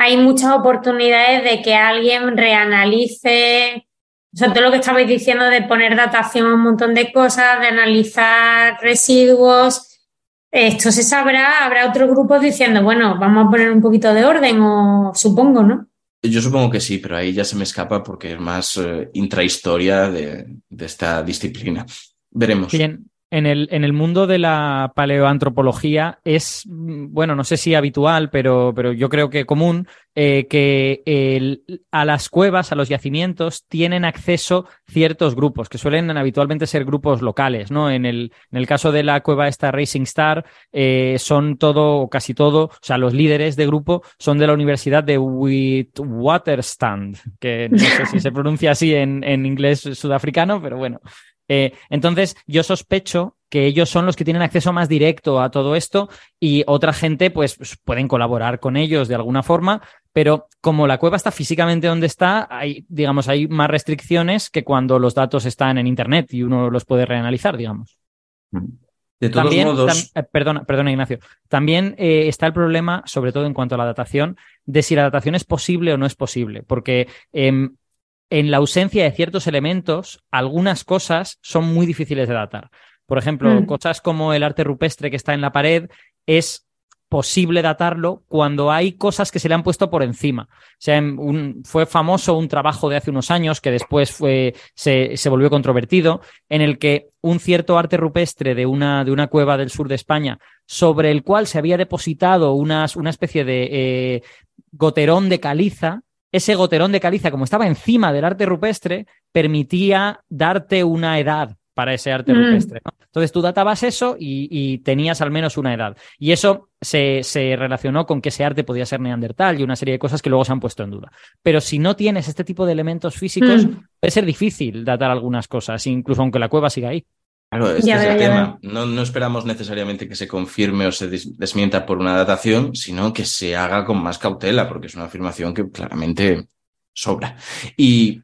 hay muchas oportunidades de que alguien reanalice, o sea, todo lo que estabais diciendo de poner datación a un montón de cosas, de analizar residuos. Esto se sabrá, habrá otros grupos diciendo, bueno, vamos a poner un poquito de orden, o supongo, ¿no? Yo supongo que sí, pero ahí ya se me escapa porque es más eh, intrahistoria de, de, esta disciplina. Veremos. Bien, en el, en el mundo de la paleoantropología es, mm, bueno, no sé si habitual, pero, pero yo creo que común, eh, que el, a las cuevas, a los yacimientos, tienen acceso ciertos grupos, que suelen habitualmente ser grupos locales, ¿no? En el, en el caso de la cueva esta Racing Star, eh, son todo, o casi todo, o sea, los líderes de grupo son de la Universidad de Witwatersrand, que no sé si se pronuncia así en, en inglés sudafricano, pero bueno. Eh, entonces, yo sospecho que ellos son los que tienen acceso más directo a todo esto y otra gente, pues, pues, pueden colaborar con ellos de alguna forma, pero como la cueva está físicamente donde está, hay, digamos, hay más restricciones que cuando los datos están en Internet y uno los puede reanalizar, digamos. De todos También, modos. Eh, perdona, perdona, Ignacio. También eh, está el problema, sobre todo en cuanto a la datación, de si la datación es posible o no es posible, porque em, en la ausencia de ciertos elementos, algunas cosas son muy difíciles de datar. Por ejemplo, mm. cosas como el arte rupestre que está en la pared es posible datarlo cuando hay cosas que se le han puesto por encima. O sea, fue famoso un trabajo de hace unos años que después fue, se, se, volvió controvertido, en el que un cierto arte rupestre de una, de una cueva del sur de España, sobre el cual se había depositado unas, una especie de eh, goterón de caliza, ese goterón de caliza, como estaba encima del arte rupestre, permitía darte una edad para ese arte mm. rupestre. Entonces tú databas eso y, tenías al menos una edad. Y eso se, relacionó con que ese arte podía ser neandertal y una serie de cosas que luego se han puesto en duda. Pero si no tienes este tipo de elementos físicos, mm. puede ser difícil datar algunas cosas, incluso aunque la cueva siga ahí. Claro, este es el tema. No, no, esperamos necesariamente que se confirme o se desmienta por una datación, sino que se haga con más cautela, porque es una afirmación que claramente sobra. Y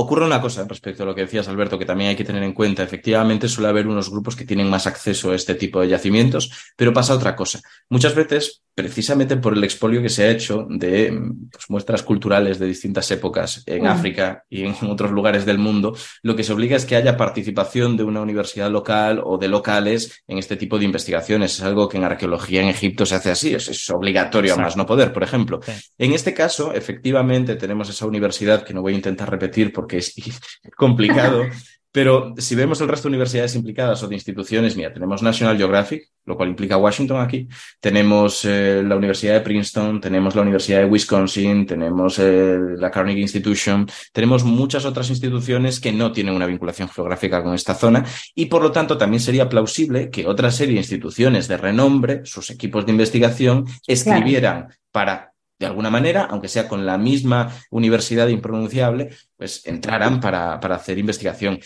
Ocurre una cosa respecto a lo que decías, Alberto, que también hay que tener en cuenta. Efectivamente, suele haber unos grupos que tienen más acceso a este tipo de yacimientos, pero pasa otra cosa. Muchas veces, precisamente por el expolio que se ha hecho de pues, muestras culturales de distintas épocas en mm. África y en otros lugares del mundo, lo que se obliga es que haya participación de una universidad local o de locales en este tipo de investigaciones. Es algo que en arqueología en Egipto se hace así, es, obligatorio a más no poder, por ejemplo. En este caso, efectivamente, tenemos esa universidad que no voy a intentar repetir porque es complicado. Pero si vemos el resto de universidades implicadas o de instituciones, mira, tenemos National Geographic, lo cual implica Washington aquí, tenemos eh, la Universidad de Princeton, tenemos la Universidad de Wisconsin, tenemos eh, la Carnegie Institution, tenemos muchas otras instituciones que no tienen una vinculación geográfica con esta zona y por lo tanto también sería plausible que otra serie de instituciones de renombre, sus equipos de investigación, escribieran para de alguna manera, aunque sea con la misma universidad impronunciable, pues entraran para, para hacer investigación.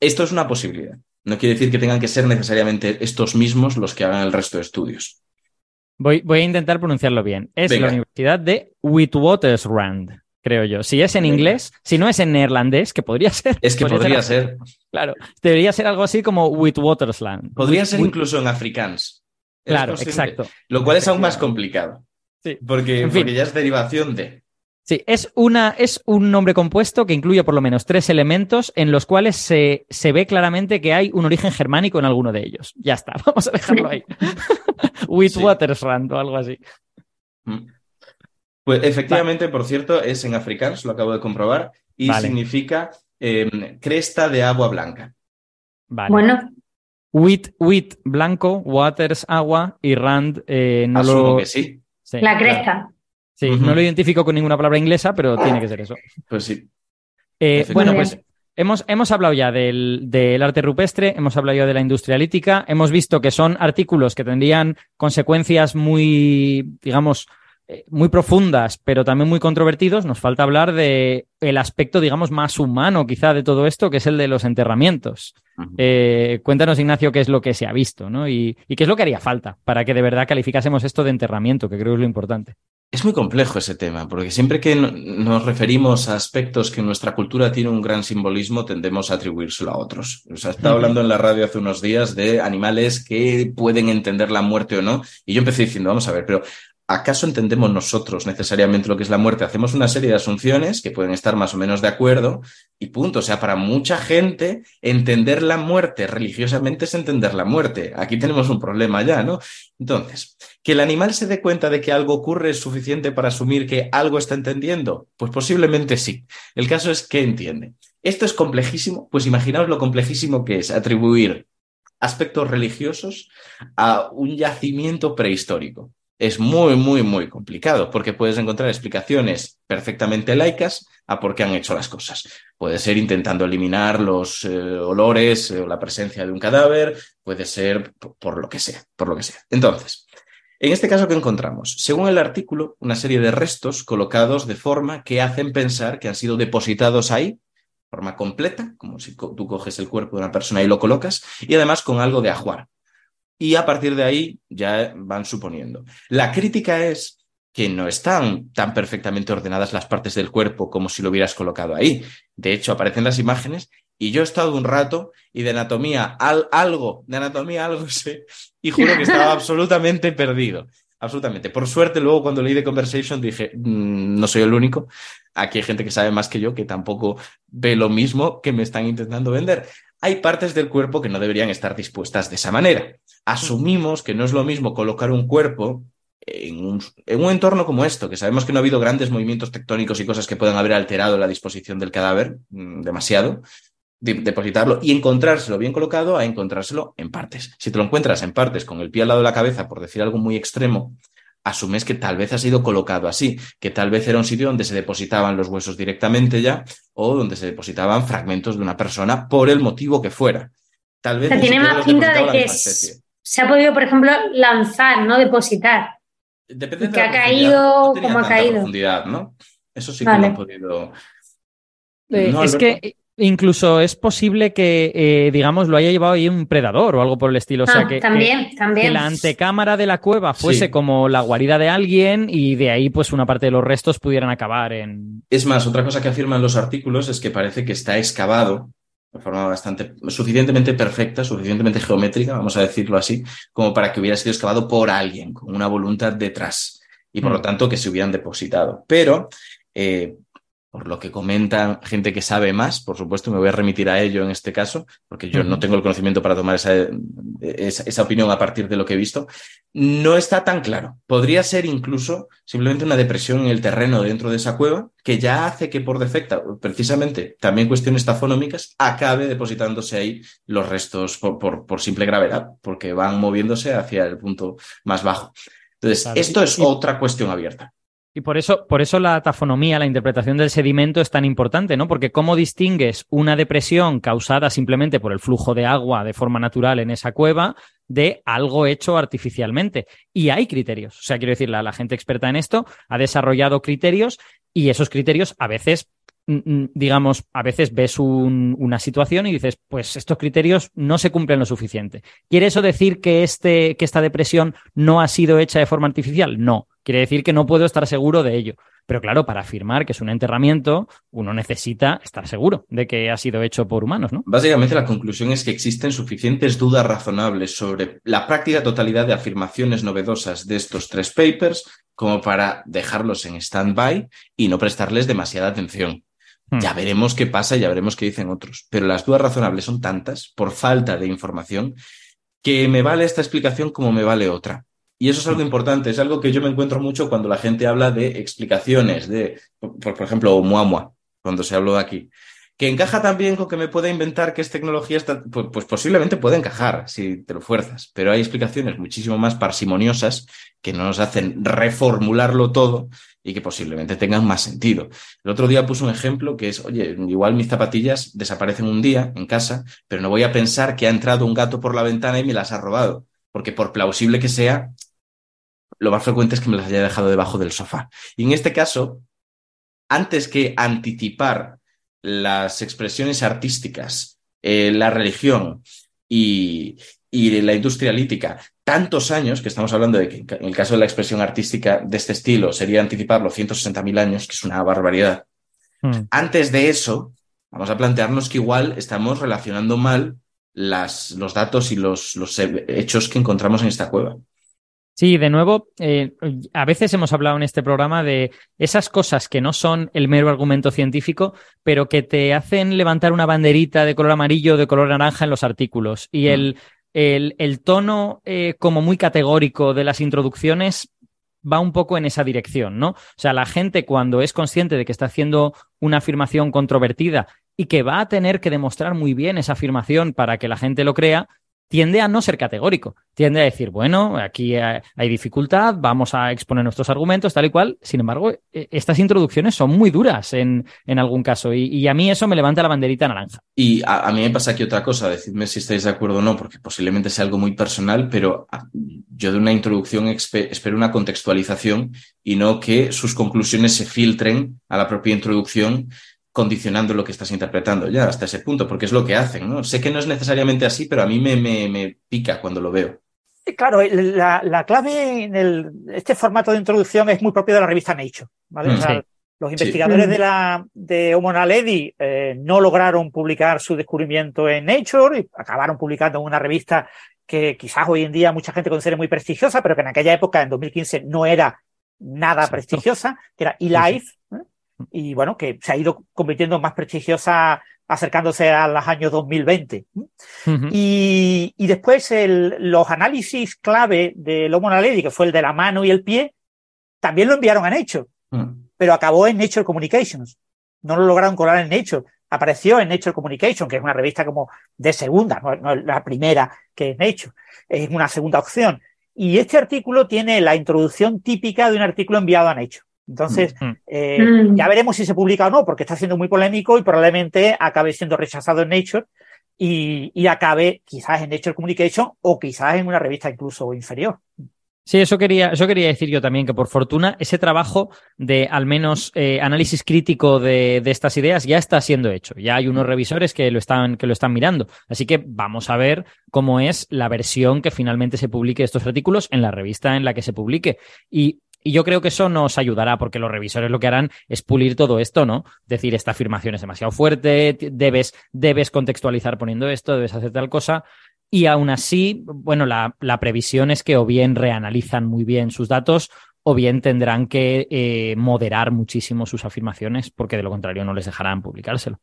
Esto es una posibilidad. No quiere decir que tengan que ser necesariamente estos mismos los que hagan el resto de estudios. Voy, voy a intentar pronunciarlo bien. Es la Universidad de Witwatersrand creo yo. Si es en inglés, si no es en neerlandés, que podría ser. Es que podría, ser, Claro, debería ser algo así como Witwatersland. Podría ser incluso en afrikaans. Claro, exacto. Lo cual es aún más complicado. Sí. Porque, porque ya es derivación de. Sí, es, una, es un nombre compuesto que incluye por lo menos tres elementos en los cuales se, se, ve claramente que hay un origen germánico en alguno de ellos. Ya está, vamos a dejarlo ahí. Witwatersrand o algo así. Mm. Pues efectivamente, por cierto, es en afrikaans, lo acabo de comprobar, y significa em, cresta de agua blanca. Vale. Bueno. Wit, wit, blanco, waters, agua, y rand, eh, no Asumo que sí. La cresta. Sí, no lo identifico con ninguna palabra inglesa, pero tiene que ser eso. Pues sí. Eh, bueno, pues hemos, hemos hablado ya del, del, arte rupestre, hemos hablado ya de la industria lítica, hemos visto que son artículos que tendrían consecuencias muy, digamos, muy profundas, pero también muy controvertidos, nos falta hablar de el aspecto, digamos, más humano quizá de todo esto, que es el de los enterramientos. Eh, cuéntanos, Ignacio, qué es lo que se ha visto, ¿no? Y, y, qué es lo que haría falta para que de verdad calificásemos esto de enterramiento, que creo es lo importante. Es muy complejo ese tema, porque siempre que nos referimos a aspectos que en nuestra cultura tiene un gran simbolismo, tendemos a atribuírselo a otros. O sea, estaba hablando en la radio hace unos días de animales que pueden entender la muerte o no, y yo empecé diciendo, vamos a ver, pero ¿acaso entendemos nosotros necesariamente lo que es la muerte? Hacemos una serie de asunciones que pueden estar más o menos de acuerdo y punto. O sea, para mucha gente, entender la muerte religiosamente es entender la muerte. Aquí tenemos un problema ya, ¿no? Entonces, ¿que el animal se dé cuenta de que algo ocurre es suficiente para asumir que algo está entendiendo? Pues posiblemente sí. El caso es que entiende. Esto es complejísimo, pues imaginaos lo complejísimo que es atribuir aspectos religiosos a un yacimiento prehistórico es muy, muy, muy complicado porque puedes encontrar explicaciones perfectamente laicas a por qué han hecho las cosas. Puede ser intentando eliminar los eh, olores o la presencia de un cadáver, puede ser por, lo que sea, por lo que sea. Entonces, en este caso, ¿qué encontramos? Según el artículo, una serie de restos colocados de forma que hacen pensar que han sido depositados ahí, forma completa, como si tú coges el cuerpo de una persona y lo colocas, y además con algo de ajuar y a partir de ahí ya van suponiendo. La crítica es que no están tan perfectamente ordenadas las partes del cuerpo como si lo hubieras colocado ahí. De hecho, aparecen las imágenes y yo he estado un rato y de anatomía algo, de anatomía algo sé, y juro que estaba absolutamente perdido. Absolutamente. Por suerte, luego cuando leí The Conversation dije, mm, no soy el único. Aquí hay gente que sabe más que yo, que tampoco ve lo mismo que me están intentando vender hay partes del cuerpo que no deberían estar dispuestas de esa manera. Asumimos que no es lo mismo colocar un cuerpo en un, entorno como esto, que sabemos que no ha habido grandes movimientos tectónicos y cosas que puedan haber alterado la disposición del cadáver mm, demasiado, depositarlo y encontrárselo bien colocado a encontrárselo en partes. Si te lo encuentras en partes con el pie al lado de la cabeza, por decir algo muy extremo, asumes que tal vez ha sido colocado así, que tal vez era un sitio donde se depositaban los huesos directamente ya o donde se depositaban fragmentos de una persona por el motivo que fuera. Tal vez tiene más pinta de que se ha podido, por ejemplo, lanzar, no depositar. Depende de que ha caído, como ha caído. Profundidad, ¿no? Eso sí que no ha podido. Eh, es que Incluso es posible que, eh, digamos, lo haya llevado ahí un predador o algo por el estilo. O sea, ah, que, también, también. la antecámara de la cueva fuese como la guarida de alguien y de ahí, pues, una parte de los restos pudieran acabar en. Es más, otra cosa que afirman los artículos es que parece que está excavado de forma bastante suficientemente perfecta, suficientemente geométrica, vamos a decirlo así, como para que hubiera sido excavado por alguien, con una voluntad detrás, y por lo mm. tanto que se hubieran depositado. Pero eh, por lo que comentan gente que sabe más, por supuesto, me voy a remitir a ello en este caso, porque yo no tengo el conocimiento para tomar esa, esa, opinión a partir de lo que he visto, no está tan claro. Podría ser incluso simplemente una depresión en el terreno dentro de esa cueva que ya hace que por defecto, precisamente también cuestiones tafonómicas, acabe depositándose ahí los restos por, por, simple gravedad, porque van moviéndose hacia el punto más bajo. Entonces, esto es otra cuestión abierta. Y por eso, por eso la tafonomía, la interpretación del sedimento es tan importante, ¿no? Porque cómo distingues una depresión causada simplemente por el flujo de agua de forma natural en esa cueva de algo hecho artificialmente. Y hay criterios. O sea, quiero decir, la, gente experta en esto ha desarrollado criterios y esos criterios a veces mm, mm, digamos, a veces ves una situación y dices, pues estos criterios no se cumplen lo suficiente. ¿Quiere eso decir que, este, que esta depresión no ha sido hecha de forma artificial? No quiere decir que no puedo estar seguro de ello. Pero claro, para afirmar que es un enterramiento, uno necesita estar seguro de que ha sido hecho por humanos, ¿no? Básicamente la conclusión es que existen suficientes dudas razonables sobre la práctica totalidad de afirmaciones novedosas de estos tres papers como para dejarlos en stand-by y no prestarles demasiada atención. Hmm. Ya veremos qué pasa, ya veremos qué dicen otros. Pero las dudas razonables son tantas por falta de información que me vale esta explicación como me vale otra. Y eso es algo importante, es algo que yo me encuentro mucho cuando la gente habla de explicaciones, de, por, ejemplo, Oumuamua, cuando se habló de aquí que encaja también con que me pueda inventar que es tecnología, pues, pues, posiblemente puede encajar si te lo fuerzas, pero hay explicaciones muchísimo más parsimoniosas que nos hacen reformularlo todo y que posiblemente tengan más sentido. El otro día puse un ejemplo que es, oye, igual mis zapatillas desaparecen un día en casa, pero no voy a pensar que ha entrado un gato por la ventana y me las ha robado, porque por plausible que sea, lo más frecuente es que me las haya dejado debajo del sofá. Y en este caso, antes que anticipar las expresiones artísticas, eh, la religión y, la industria lítica tantos años, que estamos hablando de que en el caso de la expresión artística de este estilo sería anticiparlo 160.000 años, que es una barbaridad. Hmm. Antes de eso, vamos a plantearnos que igual estamos relacionando mal las, los datos y los, los hechos que encontramos en esta cueva. Sí, de nuevo, eh, a veces hemos hablado en este programa de esas cosas que no son el mero argumento científico, pero que te hacen levantar una banderita de color amarillo de color naranja en los artículos. Y mm. el, el, tono eh, como muy categórico de las introducciones va un poco en esa dirección, ¿no? O sea, la gente cuando es consciente de que está haciendo una afirmación controvertida y que va a tener que demostrar muy bien esa afirmación para que la gente lo crea, tiende a no ser categórico, tiende a decir, bueno, aquí hay dificultad, vamos a exponer nuestros argumentos, tal y cual. Sin embargo, e, estas introducciones son muy duras en, en algún caso y, a mí eso me levanta la banderita naranja. Y a, mí me pasa aquí otra cosa, decidme si estáis de acuerdo o no, porque posiblemente sea algo muy personal, pero yo de una introducción espero una contextualización y no que sus conclusiones se filtren a la propia introducción condicionando lo que estás interpretando ya hasta ese punto, porque es lo que hacen, ¿no? Sé que no es necesariamente así, pero a mí me, me, pica cuando lo veo. Claro, la, clave en el, este formato de introducción es muy propio de la revista Nature, ¿vale? Mm, los investigadores de la de Homo naledi eh, no lograron publicar su descubrimiento en Nature y acabaron publicando en una revista que quizás hoy en día mucha gente considera muy prestigiosa, pero que en aquella época, en 2015, no era nada prestigiosa, que era eLife, y bueno, que se ha ido convirtiendo más prestigiosa acercándose a los años 2020. y, y, después el, los análisis clave del Homo naledi, que fue el de la mano y el pie, también lo enviaron a Nature, mm. pero acabó en Nature Communications. No lo lograron colar en Nature. Apareció en Nature Communications, que es una revista como de segunda, no, es la primera que es Nature, es una segunda opción. Y este artículo tiene la introducción típica de un artículo enviado a Nature. Entonces, mm. eh, mm. ya veremos si se publica o no, porque está siendo muy polémico y probablemente acabe siendo rechazado en Nature y, acabe quizás en Nature Communication o quizás en una revista incluso inferior. Sí, eso quería, eso quería decir yo también, que por fortuna ese trabajo de al menos eh, análisis crítico de, de, estas ideas ya está siendo hecho. Ya hay unos revisores que lo, están, que lo están mirando. Así que vamos a ver cómo es la versión que finalmente se publique de estos artículos en la revista en la que se publique. Y y yo creo que eso nos ayudará porque los revisores lo que harán es pulir todo esto, ¿no? Decir, esta afirmación es demasiado fuerte, debes, debes contextualizar poniendo esto, debes hacer tal cosa. Y aún así, bueno, la, la previsión es que o bien reanalizan muy bien sus datos o bien tendrán que eh, moderar muchísimo sus afirmaciones porque de lo contrario no les dejarán publicárselo.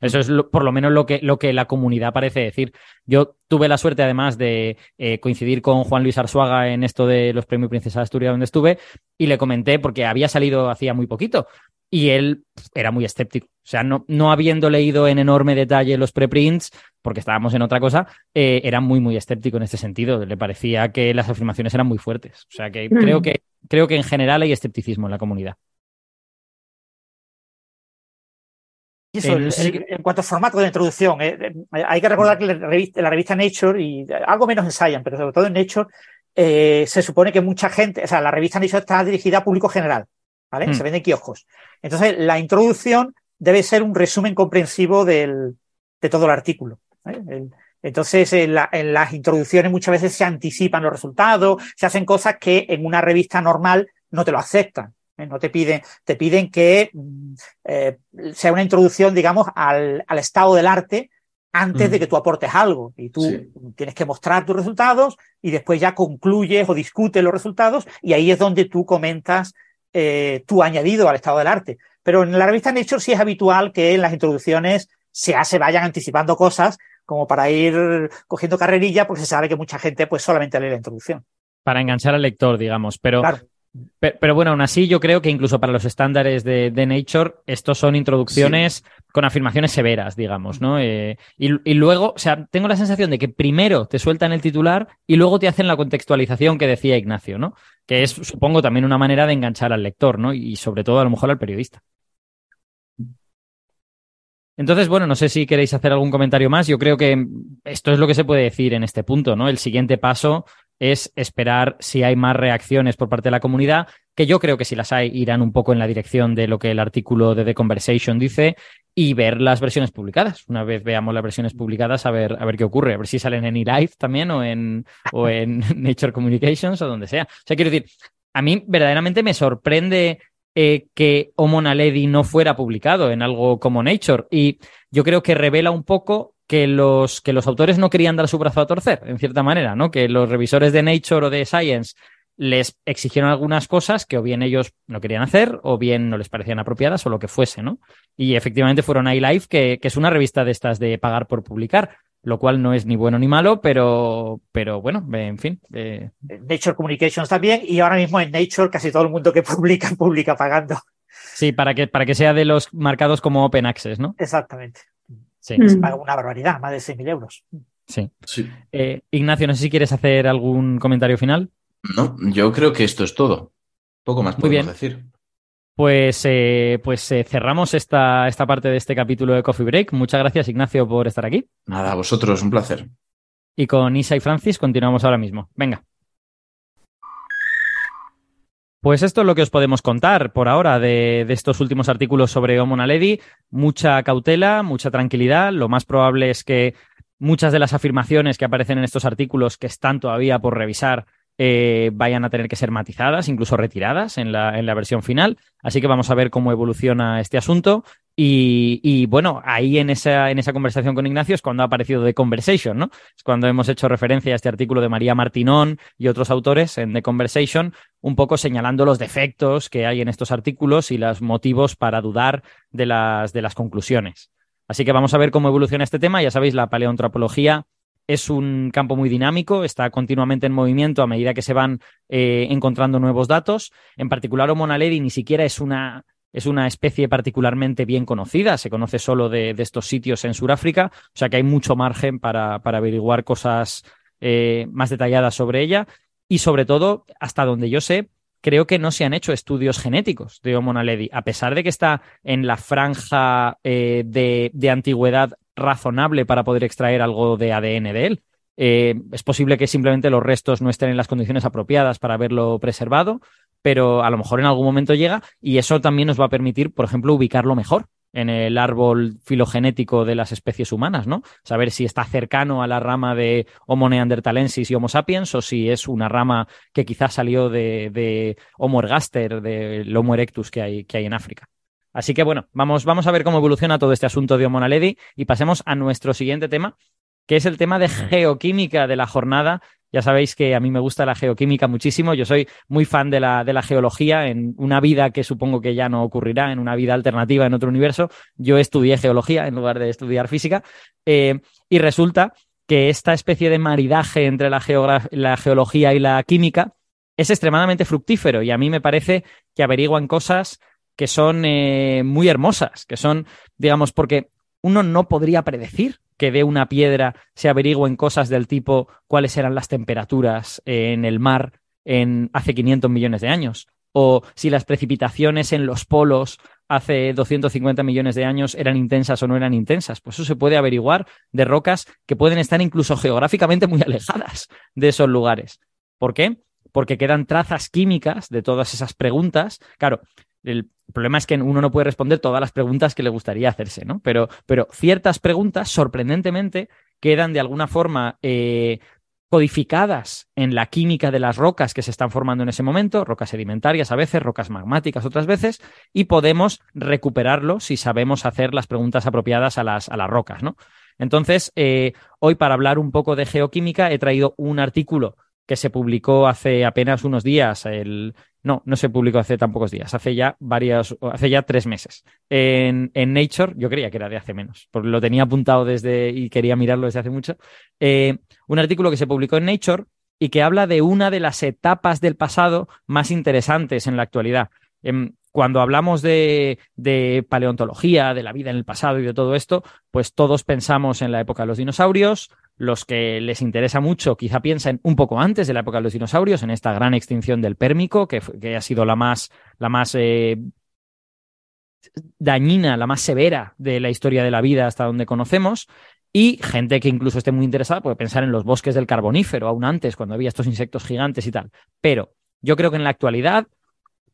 Eso es por lo menos lo que, lo que la comunidad parece decir. Yo tuve la suerte, además, de eh, coincidir con Juan Luis Arzuaga en esto de los premios Princesa de Asturias, donde estuve, y le comenté, porque había salido hacía muy poquito, y él era muy escéptico. O sea, no, no habiendo leído en enorme detalle los preprints, porque estábamos en otra cosa, eh, era muy, muy escéptico en este sentido. Le parecía que las afirmaciones eran muy fuertes. O sea, que creo mm. que, creo que en general hay escepticismo en la comunidad. En cuanto a formato de introducción, eh, hay que recordar que la revista, la revista Nature, y algo menos en Science, pero sobre todo en Nature, eh, se supone que mucha gente, o sea, la revista Nature está dirigida a público general, ¿vale? Hmm. Se vende en kioscos. Entonces, la introducción debe ser un resumen comprensivo del, de todo el artículo. entonces, en, las introducciones muchas veces se anticipan los resultados, se hacen cosas que en una revista normal no te lo aceptan. ¿Eh? No te piden, te piden que mm, eh, sea una introducción, digamos, al, al, estado del arte antes de que tú aportes algo. Y tú tienes que mostrar tus resultados y después ya concluyes o discutes los resultados y ahí es donde tú comentas eh, tu añadido al estado del arte. Pero en la revista Nature sí es habitual que en las introducciones se, se vayan anticipando cosas como para ir cogiendo carrerilla, porque se sabe que mucha gente pues solamente lee la introducción. Para enganchar al lector, digamos. Pero pero, bueno, aún así yo creo que incluso para los estándares de, Nature, estos son introducciones con afirmaciones severas, digamos, ¿no? Eh, y, luego, o sea, tengo la sensación de que primero te sueltan el titular y luego te hacen la contextualización que decía Ignacio, ¿no? Que es, supongo, también una manera de enganchar al lector, ¿no? Y sobre todo, a lo mejor, al periodista. Entonces, bueno, no sé si queréis hacer algún comentario más. Yo creo que esto es lo que se puede decir en este punto, ¿no? El siguiente paso es esperar si hay más reacciones por parte de la comunidad, que yo creo que si las hay irán un poco en la dirección de lo que el artículo de The Conversation dice y ver las versiones publicadas. Una vez veamos las versiones publicadas, a ver, a ver qué ocurre, a ver si salen en eLife también o en, o en Nature Communications o donde sea. O sea, quiero decir, a mí verdaderamente me sorprende eh, que Homo naledi no fuera publicado en algo como Nature y yo creo que revela un poco que los, que los autores no querían dar su brazo a torcer, en cierta manera, ¿no? Que los revisores de Nature o de Science les exigieron algunas cosas que o bien ellos no querían hacer o bien no les parecían apropiadas o lo que fuese, ¿no? Y efectivamente fueron iLife, que, que es una revista de estas de pagar por publicar, lo cual no es ni bueno ni malo, pero, pero bueno, en fin. Eh. Nature Communications también, y ahora mismo en Nature casi todo el mundo que publica, publica pagando. Sí, para que, para que sea de los marcados como Open Access, ¿no? Exactamente. Sí. Se paga una barbaridad, más de 6.000 euros. Sí. Eh, Ignacio, no sé si quieres hacer algún comentario final. No, yo creo que esto es todo. Poco más podemos bien. decir. Pues, eh, pues eh, cerramos esta, esta parte de este capítulo de Coffee Break. Muchas gracias, Ignacio, por estar aquí. Nada, a vosotros, un placer. Y con Isa y Francis continuamos ahora mismo. Venga. Pues esto es lo que os podemos contar por ahora de, estos últimos artículos sobre Homo naledi. Mucha cautela, mucha tranquilidad. Lo más probable es que muchas de las afirmaciones que aparecen en estos artículos que están todavía por revisar eh, vayan a tener que ser matizadas, incluso retiradas en la, en la versión final. Así que vamos a ver cómo evoluciona este asunto. Y, bueno, ahí en esa, en esa conversación con Ignacio es cuando ha aparecido The Conversation, ¿no? Es cuando hemos hecho referencia a este artículo de María Martinón y otros autores en The Conversation, un poco señalando los defectos que hay en estos artículos y los motivos para dudar de las, de las conclusiones. Así que vamos a ver cómo evoluciona este tema. Ya sabéis, la paleoantropología es un campo muy dinámico, está continuamente en movimiento a medida que se van eh, encontrando nuevos datos. En particular, Homo naledi ni siquiera es una, es una especie particularmente bien conocida, se conoce solo de, estos sitios en Sudáfrica, o sea que hay mucho margen para, para averiguar cosas eh, más detalladas sobre ella. Y sobre todo, hasta donde yo sé, creo que no se han hecho estudios genéticos de Homo naledi, a pesar de que está en la franja eh, de, de, antigüedad razonable para poder extraer algo de ADN de él. Eh, es posible que simplemente los restos no estén en las condiciones apropiadas para haberlo preservado, pero a lo mejor en algún momento llega y eso también nos va a permitir, por ejemplo, ubicarlo mejor en el árbol filogenético de las especies humanas, ¿no? Saber si está cercano a la rama de Homo neanderthalensis y Homo sapiens o si es una rama que quizás salió de, de Homo ergaster, del Homo erectus que hay, que hay en África. Así que bueno, vamos, vamos a ver cómo evoluciona todo este asunto de Homo naledi y pasemos a nuestro siguiente tema, que es el tema de geoquímica de la jornada. Ya sabéis que a mí me gusta la geoquímica muchísimo. Yo soy muy fan de la, de la geología en una vida que supongo que ya no ocurrirá, en una vida alternativa en otro universo. Yo estudié geología en lugar de estudiar física. Eh, y resulta que esta especie de maridaje entre la, la geología y la química es extremadamente fructífero y a mí me parece que averiguan cosas que son eh, muy hermosas, que son, digamos, porque uno no podría predecir que de una piedra se averigüen cosas del tipo cuáles eran las temperaturas en el mar en hace 500 millones de años, o si las precipitaciones en los polos hace 250 millones de años eran intensas o no eran intensas. Pues eso se puede averiguar de rocas que pueden estar incluso geográficamente muy alejadas de esos lugares. ¿Por qué? Porque quedan trazas químicas de todas esas preguntas. Claro, el problema es que uno no puede responder todas las preguntas que le gustaría hacerse, ¿no? Pero, pero ciertas preguntas, sorprendentemente, quedan de alguna forma eh, codificadas en la química de las rocas que se están formando en ese momento, rocas sedimentarias a veces, rocas magmáticas otras veces, y podemos recuperarlo si sabemos hacer las preguntas apropiadas a las, a las rocas, ¿no? Entonces, eh, hoy para hablar un poco de geoquímica he traído un artículo que se publicó hace apenas unos días, el, no, no se publicó hace tan pocos días, hace ya varios, hace ya tres meses. En, Nature, yo creía que era de hace menos, porque lo tenía apuntado desde y quería mirarlo desde hace mucho. Eh, un artículo que se publicó en Nature y que habla de una de las etapas del pasado más interesantes en la actualidad. Em, cuando hablamos de, de, paleontología, de la vida en el pasado y de todo esto, pues todos pensamos en la época de los dinosaurios, los que les interesa mucho quizá piensen un poco antes de la época de los dinosaurios, en esta gran extinción del Pérmico, que, ha sido la más, la más eh, dañina, la más severa de la historia de la vida hasta donde conocemos. Y gente que incluso esté muy interesada puede pensar en los bosques del Carbonífero, aún antes, cuando había estos insectos gigantes y tal. Pero yo creo que en la actualidad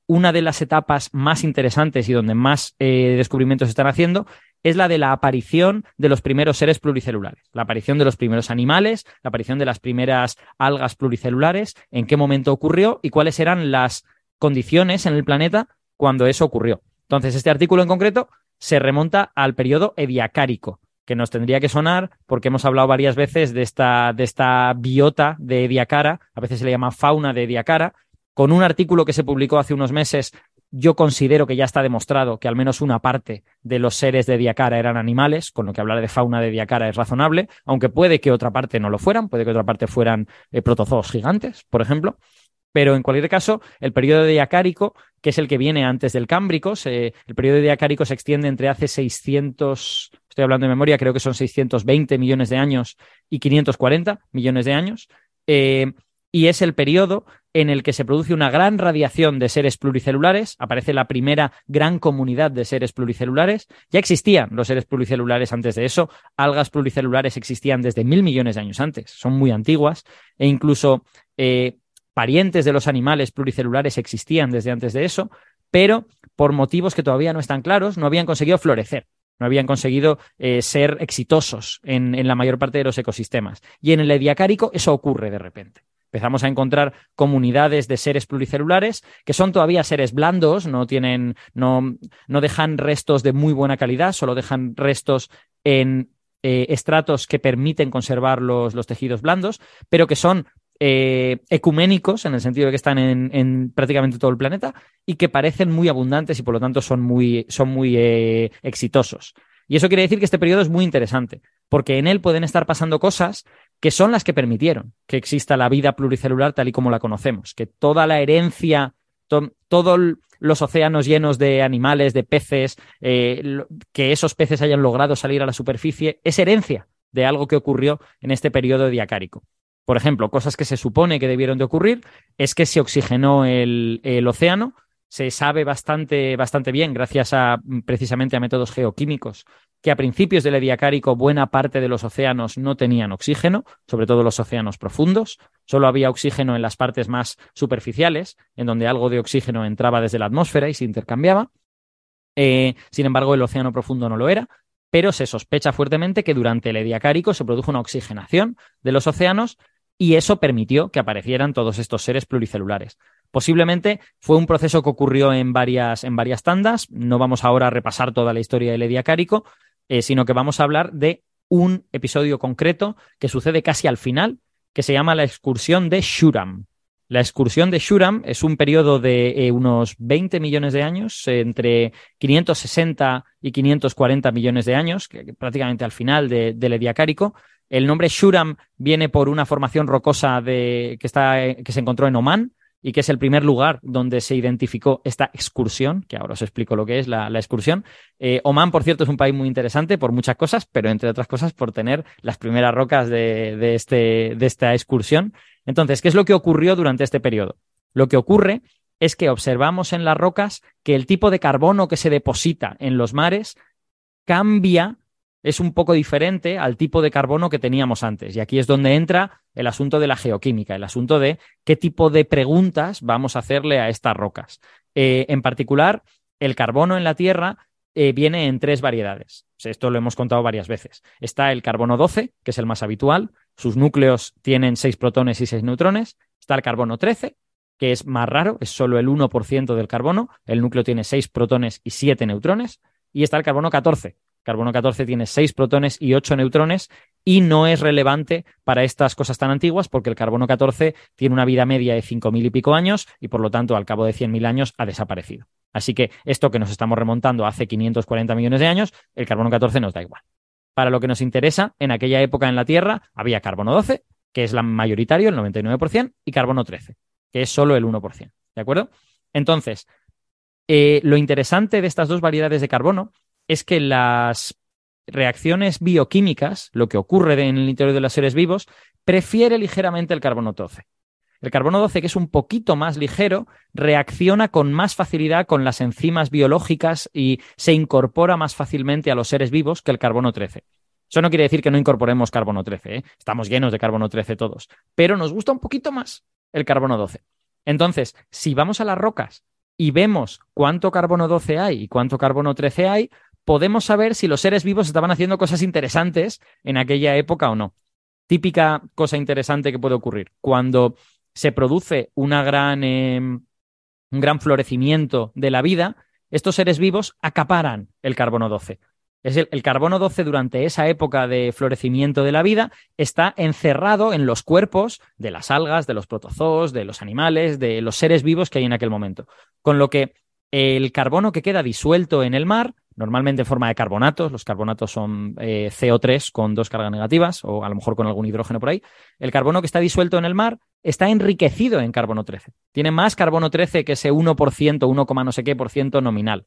una de las etapas más interesantes y donde más eh, descubrimientos se están haciendo es la de la aparición de los primeros seres pluricelulares, la aparición de los primeros animales, la aparición de las primeras algas pluricelulares, en qué momento ocurrió y cuáles eran las condiciones en el planeta cuando eso ocurrió. Entonces, este artículo en concreto se remonta al periodo ediacárico, que nos tendría que sonar porque hemos hablado varias veces de esta, de esta biota de Ediacara, a veces se le llama fauna de Ediacara, con un artículo que se publicó hace unos meses, yo considero que ya está demostrado que al menos una parte de los seres de Diacara eran animales, con lo que hablar de fauna de Diacara es razonable, aunque puede que otra parte no lo fueran, puede que otra parte fueran eh, protozoos gigantes, por ejemplo. Pero en cualquier caso, el periodo diacárico, que es el que viene antes del cámbrico, el periodo diacárico se extiende entre hace 600, estoy hablando de memoria, creo que son 620 millones de años y 540 millones de años. Eh, y es el periodo en el que se produce una gran radiación de seres pluricelulares, aparece la primera gran comunidad de seres pluricelulares. Ya existían los seres pluricelulares antes de eso, algas pluricelulares existían desde mil millones de años antes, son muy antiguas, e incluso eh, parientes de los animales pluricelulares existían desde antes de eso, pero por motivos que todavía no están claros, no habían conseguido florecer no habían conseguido eh, ser exitosos en, en, la mayor parte de los ecosistemas. Y en el ediacárico eso ocurre de repente. Empezamos a encontrar comunidades de seres pluricelulares que son todavía seres blandos, no tienen, no, no dejan restos de muy buena calidad, solo dejan restos en eh, estratos que permiten conservar los, los, tejidos blandos, pero que son eh, ecuménicos en el sentido de que están en, en, prácticamente todo el planeta y que parecen muy abundantes y por lo tanto son muy, son muy eh, exitosos. Y eso quiere decir que este periodo es muy interesante, porque en él pueden estar pasando cosas que son las que permitieron que exista la vida pluricelular tal y como la conocemos, que toda la herencia, todos los océanos llenos de animales, de peces, eh, que esos peces hayan logrado salir a la superficie, es herencia de algo que ocurrió en este periodo diacárico. Por ejemplo, cosas que se supone que debieron de ocurrir es que se oxigenó el, el océano, se sabe bastante, bastante bien, gracias a precisamente a métodos geoquímicos, que a principios del Ediacárico buena parte de los océanos no tenían oxígeno, sobre todo los océanos profundos. Solo había oxígeno en las partes más superficiales, en donde algo de oxígeno entraba desde la atmósfera y se intercambiaba. Eh, sin embargo, el océano profundo no lo era, pero se sospecha fuertemente que durante el Ediacárico se produjo una oxigenación de los océanos y eso permitió que aparecieran todos estos seres pluricelulares. Posiblemente fue un proceso que ocurrió en varias, en varias tandas. No vamos ahora a repasar toda la historia del Ediacárico, eh, sino que vamos a hablar de un episodio concreto que sucede casi al final, que se llama la excursión de Shuram. La excursión de Shuram es un periodo de eh, unos 20 millones de años, entre 560 y 540 millones de años, prácticamente al final del Ediacárico. El nombre Shuram viene por una formación rocosa de, que, está, eh, que se encontró en Omán, y que es el primer lugar donde se identificó esta excursión, que ahora os explico lo que es la, excursión. Eh, Oman, por cierto, es un país muy interesante por muchas cosas, pero entre otras cosas por tener las primeras rocas de, este, de esta excursión. Entonces, ¿qué es lo que ocurrió durante este periodo? Lo que ocurre es que observamos en las rocas que el tipo de carbono que se deposita en los mares cambia es un poco diferente al tipo de carbono que teníamos antes. Y aquí es donde entra el asunto de la geoquímica, el asunto de qué tipo de preguntas vamos a hacerle a estas rocas. Eh, en particular, el carbono en la Tierra eh, viene en tres variedades. Esto lo hemos contado varias veces. Está el carbono 12, que es el más habitual. Sus núcleos tienen seis protones y seis neutrones. Está el carbono 13, que es más raro, es solo el 1% del carbono. El núcleo tiene seis protones y siete neutrones. Y está el carbono 14. Carbono 14 tiene seis protones y ocho neutrones y no es relevante para estas cosas tan antiguas porque el carbono 14 tiene una vida media de 5.000 y pico años y por lo tanto al cabo de 100.000 años ha desaparecido. Así que esto que nos estamos remontando hace 540 millones de años, el carbono 14 nos da igual. Para lo que nos interesa, en aquella época en la Tierra había carbono 12, que es la mayoritario, el 99%, y carbono 13, que es solo el 1%. ¿De acuerdo? Entonces, eh, lo interesante de estas dos variedades de carbono es que las reacciones bioquímicas, lo que ocurre en el interior de los seres vivos, prefiere ligeramente el carbono 12. El carbono 12, que es un poquito más ligero, reacciona con más facilidad con las enzimas biológicas y se incorpora más fácilmente a los seres vivos que el carbono 13. Eso no quiere decir que no incorporemos carbono 13, ¿eh? estamos llenos de carbono 13 todos, pero nos gusta un poquito más el carbono 12. Entonces, si vamos a las rocas y vemos cuánto carbono 12 hay y cuánto carbono 13 hay, podemos saber si los seres vivos estaban haciendo cosas interesantes en aquella época o no. Típica cosa interesante que puede ocurrir. Cuando se produce una gran, em, un gran florecimiento de la vida, estos seres vivos acaparan el carbono 12. Es el, el, carbono 12 durante esa época de florecimiento de la vida está encerrado en los cuerpos de las algas, de los protozoos, de los animales, de los seres vivos que hay en aquel momento. Con lo que el carbono que queda disuelto en el mar normalmente en forma de carbonatos. Los carbonatos son eh, CO3 con dos cargas negativas o a lo mejor con algún hidrógeno por ahí. El carbono que está disuelto en el mar está enriquecido en carbono 13. Tiene más carbono 13 que ese 1%, 1, no sé qué por ciento nominal.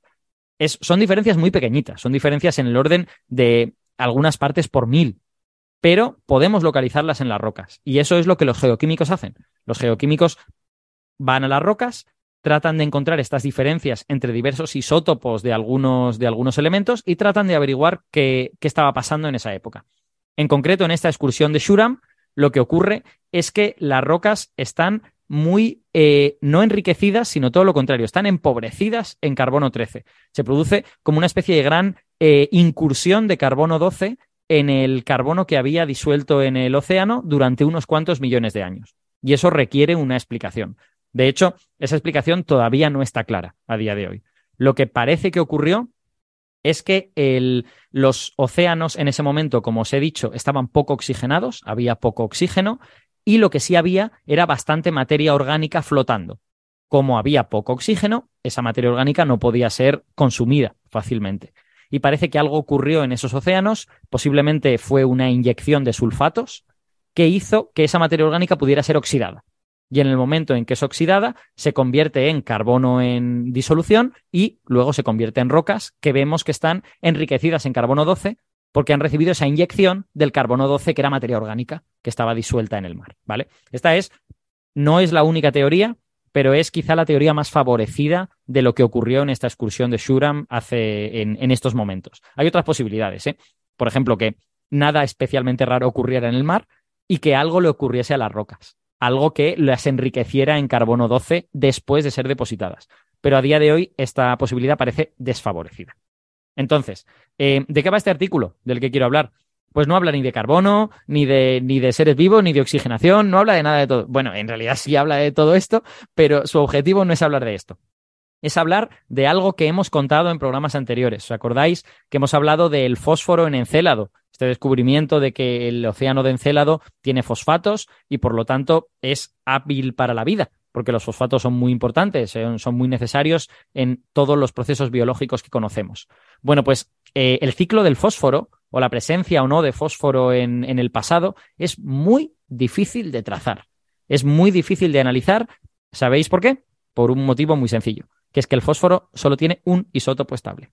Es, son diferencias muy pequeñitas, son diferencias en el orden de algunas partes por mil, pero podemos localizarlas en las rocas. Y eso es lo que los geoquímicos hacen. Los geoquímicos van a las rocas, tratan de encontrar estas diferencias entre diversos isótopos de algunos, de algunos elementos y tratan de averiguar qué, qué, estaba pasando en esa época. En concreto, en esta excursión de Shuram, lo que ocurre es que las rocas están muy eh, no enriquecidas, sino todo lo contrario, están empobrecidas en carbono 13. Se produce como una especie de gran eh, incursión de carbono 12 en el carbono que había disuelto en el océano durante unos cuantos millones de años. Y eso requiere una explicación. De hecho, esa explicación todavía no está clara a día de hoy. Lo que parece que ocurrió es que los océanos en ese momento, como os he dicho, estaban poco oxigenados, había poco oxígeno, y lo que sí había era bastante materia orgánica flotando. Como había poco oxígeno, esa materia orgánica no podía ser consumida fácilmente. Y parece que algo ocurrió en esos océanos, posiblemente fue una inyección de sulfatos, que hizo que esa materia orgánica pudiera ser oxidada y en el momento en que es oxidada se convierte en carbono en disolución y luego se convierte en rocas que vemos que están enriquecidas en carbono 12 porque han recibido esa inyección del carbono 12 que era materia orgánica que estaba disuelta en el mar, ¿vale? Esta es no es la única teoría, pero es quizá la teoría más favorecida de lo que ocurrió en esta excursión de Shuram hace en, en estos momentos. Hay otras posibilidades, ¿eh? Por ejemplo, que nada especialmente raro ocurriera en el mar y que algo le ocurriese a las rocas algo que las enriqueciera en carbono 12 después de ser depositadas. Pero a día de hoy esta posibilidad parece desfavorecida. Entonces, eh, ¿de qué va este artículo del que quiero hablar? Pues no habla ni de carbono, ni de, ni de seres vivos, ni de oxigenación, no habla de nada de todo. Bueno, en realidad sí habla de todo esto, pero su objetivo no es hablar de esto. Es hablar de algo que hemos contado en programas anteriores. ¿Os acordáis que hemos hablado del fósforo en Encélado? Este descubrimiento de que el océano de Encélado tiene fosfatos y por lo tanto es hábil para la vida, porque los fosfatos son muy importantes, son muy necesarios en todos los procesos biológicos que conocemos. Bueno, pues eh, el ciclo del fósforo o la presencia o no de fósforo en, en el pasado es muy difícil de trazar, es muy difícil de analizar. ¿Sabéis por qué? Por un motivo muy sencillo, que es que el fósforo solo tiene un isótopo estable.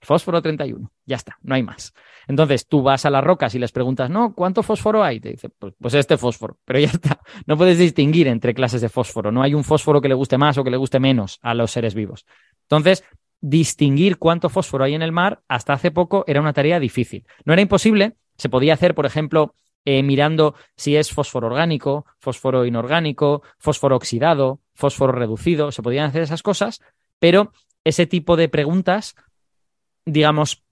Fósforo 31, ya está, no hay más. Entonces tú vas a las rocas y les preguntas, no, ¿cuánto fósforo hay? Te dice, pues, pues, este fósforo, pero ya está. No puedes distinguir entre clases de fósforo, no hay un fósforo que le guste más o que le guste menos a los seres vivos. Entonces, distinguir cuánto fósforo hay en el mar hasta hace poco era una tarea difícil. No era imposible, se podía hacer, por ejemplo, eh, mirando si es fósforo orgánico, fósforo inorgánico, fósforo oxidado, fósforo reducido, se podían hacer esas cosas, pero ese tipo de preguntas digamos,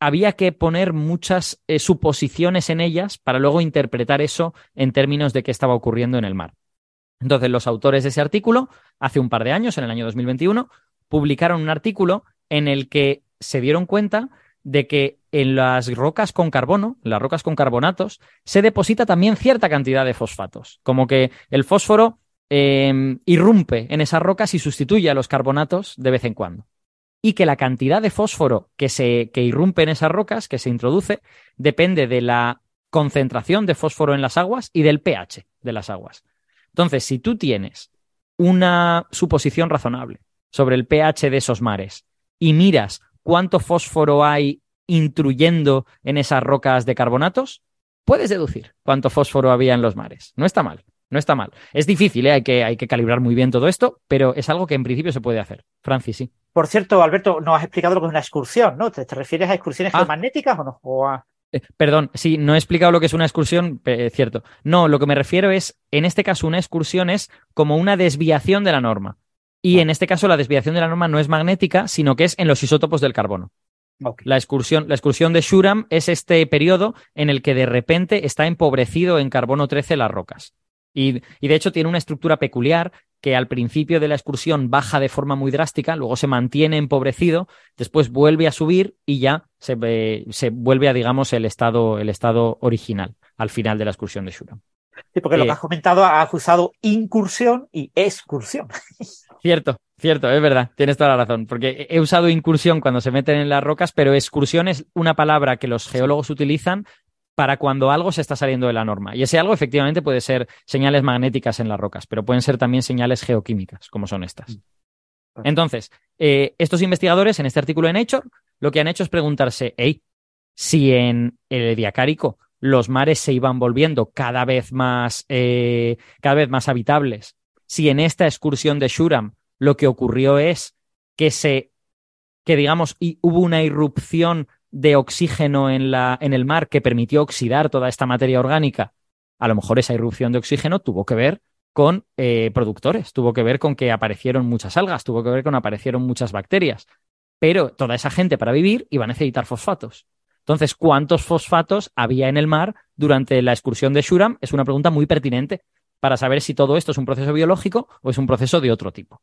había que poner muchas eh, suposiciones en ellas para luego interpretar eso en términos de qué estaba ocurriendo en el mar. Entonces, los autores de ese artículo, hace un par de años, en el año 2021, publicaron un artículo en el que se dieron cuenta de que en las rocas con carbono, las rocas con carbonatos, se deposita también cierta cantidad de fosfatos. Como que el fósforo em, irrumpe en esas rocas y sustituye a los carbonatos de vez en cuando. Y que la cantidad de fósforo que, se, que irrumpe en esas rocas, que se introduce, depende de la concentración de fósforo en las aguas y del pH de las aguas. Entonces, si tú tienes una suposición razonable sobre el pH de esos mares y miras cuánto fósforo hay intruyendo en esas rocas de carbonatos, puedes deducir cuánto fósforo había en los mares. No está mal, no está mal. Es difícil, ¿eh? hay, que, hay que calibrar muy bien todo esto, pero es algo que en principio se puede hacer. Francis, sí. Por cierto, Alberto, no has explicado lo que es una excursión, ¿no? ¿Te, refieres a excursiones ah. geomagnéticas o no? Eh, perdón, sí, no he explicado lo que es una excursión, cierto. No, lo que me refiero es, en este caso, una excursión es como una desviación de la norma. Y en este caso la desviación de la norma no es magnética, sino que es en los isótopos del carbono. La, excursión, la excursión de Shuram es este periodo en el que de repente está empobrecido en carbono 13 las rocas. Y, de hecho tiene una estructura peculiar que al principio de la excursión baja de forma muy drástica, luego se mantiene empobrecido, después vuelve a subir y ya se, se vuelve a, digamos, el estado, el estado original al final de la excursión de Shuram. Sí, porque lo que eh, has comentado ha acusado incursión y excursión. Cierto, cierto, es verdad, tienes toda la razón, porque he usado incursión cuando se meten en las rocas, pero excursión es una palabra que los geólogos utilizan para cuando algo se está saliendo de la norma. Y ese algo efectivamente puede ser señales magnéticas en las rocas, pero pueden ser también señales geoquímicas, como son estas. Mm. Entonces, eh, estos investigadores en este artículo de Nature lo que han hecho es preguntarse, hey, si en el diacárico los mares se iban volviendo cada vez más, eh, cada vez más habitables si en esta excursión de Shuram lo que ocurrió es que se, que digamos, y hubo una irrupción de oxígeno en, la, en el mar que permitió oxidar toda esta materia orgánica, a lo mejor esa irrupción de oxígeno tuvo que ver con eh, productores, tuvo que ver con que aparecieron muchas algas, tuvo que ver con que aparecieron muchas bacterias. Pero toda esa gente para vivir iba a necesitar fosfatos. Entonces, ¿cuántos fosfatos había en el mar durante la excursión de Shuram? Es una pregunta muy pertinente, para saber si todo esto es un proceso biológico o es un proceso de otro tipo.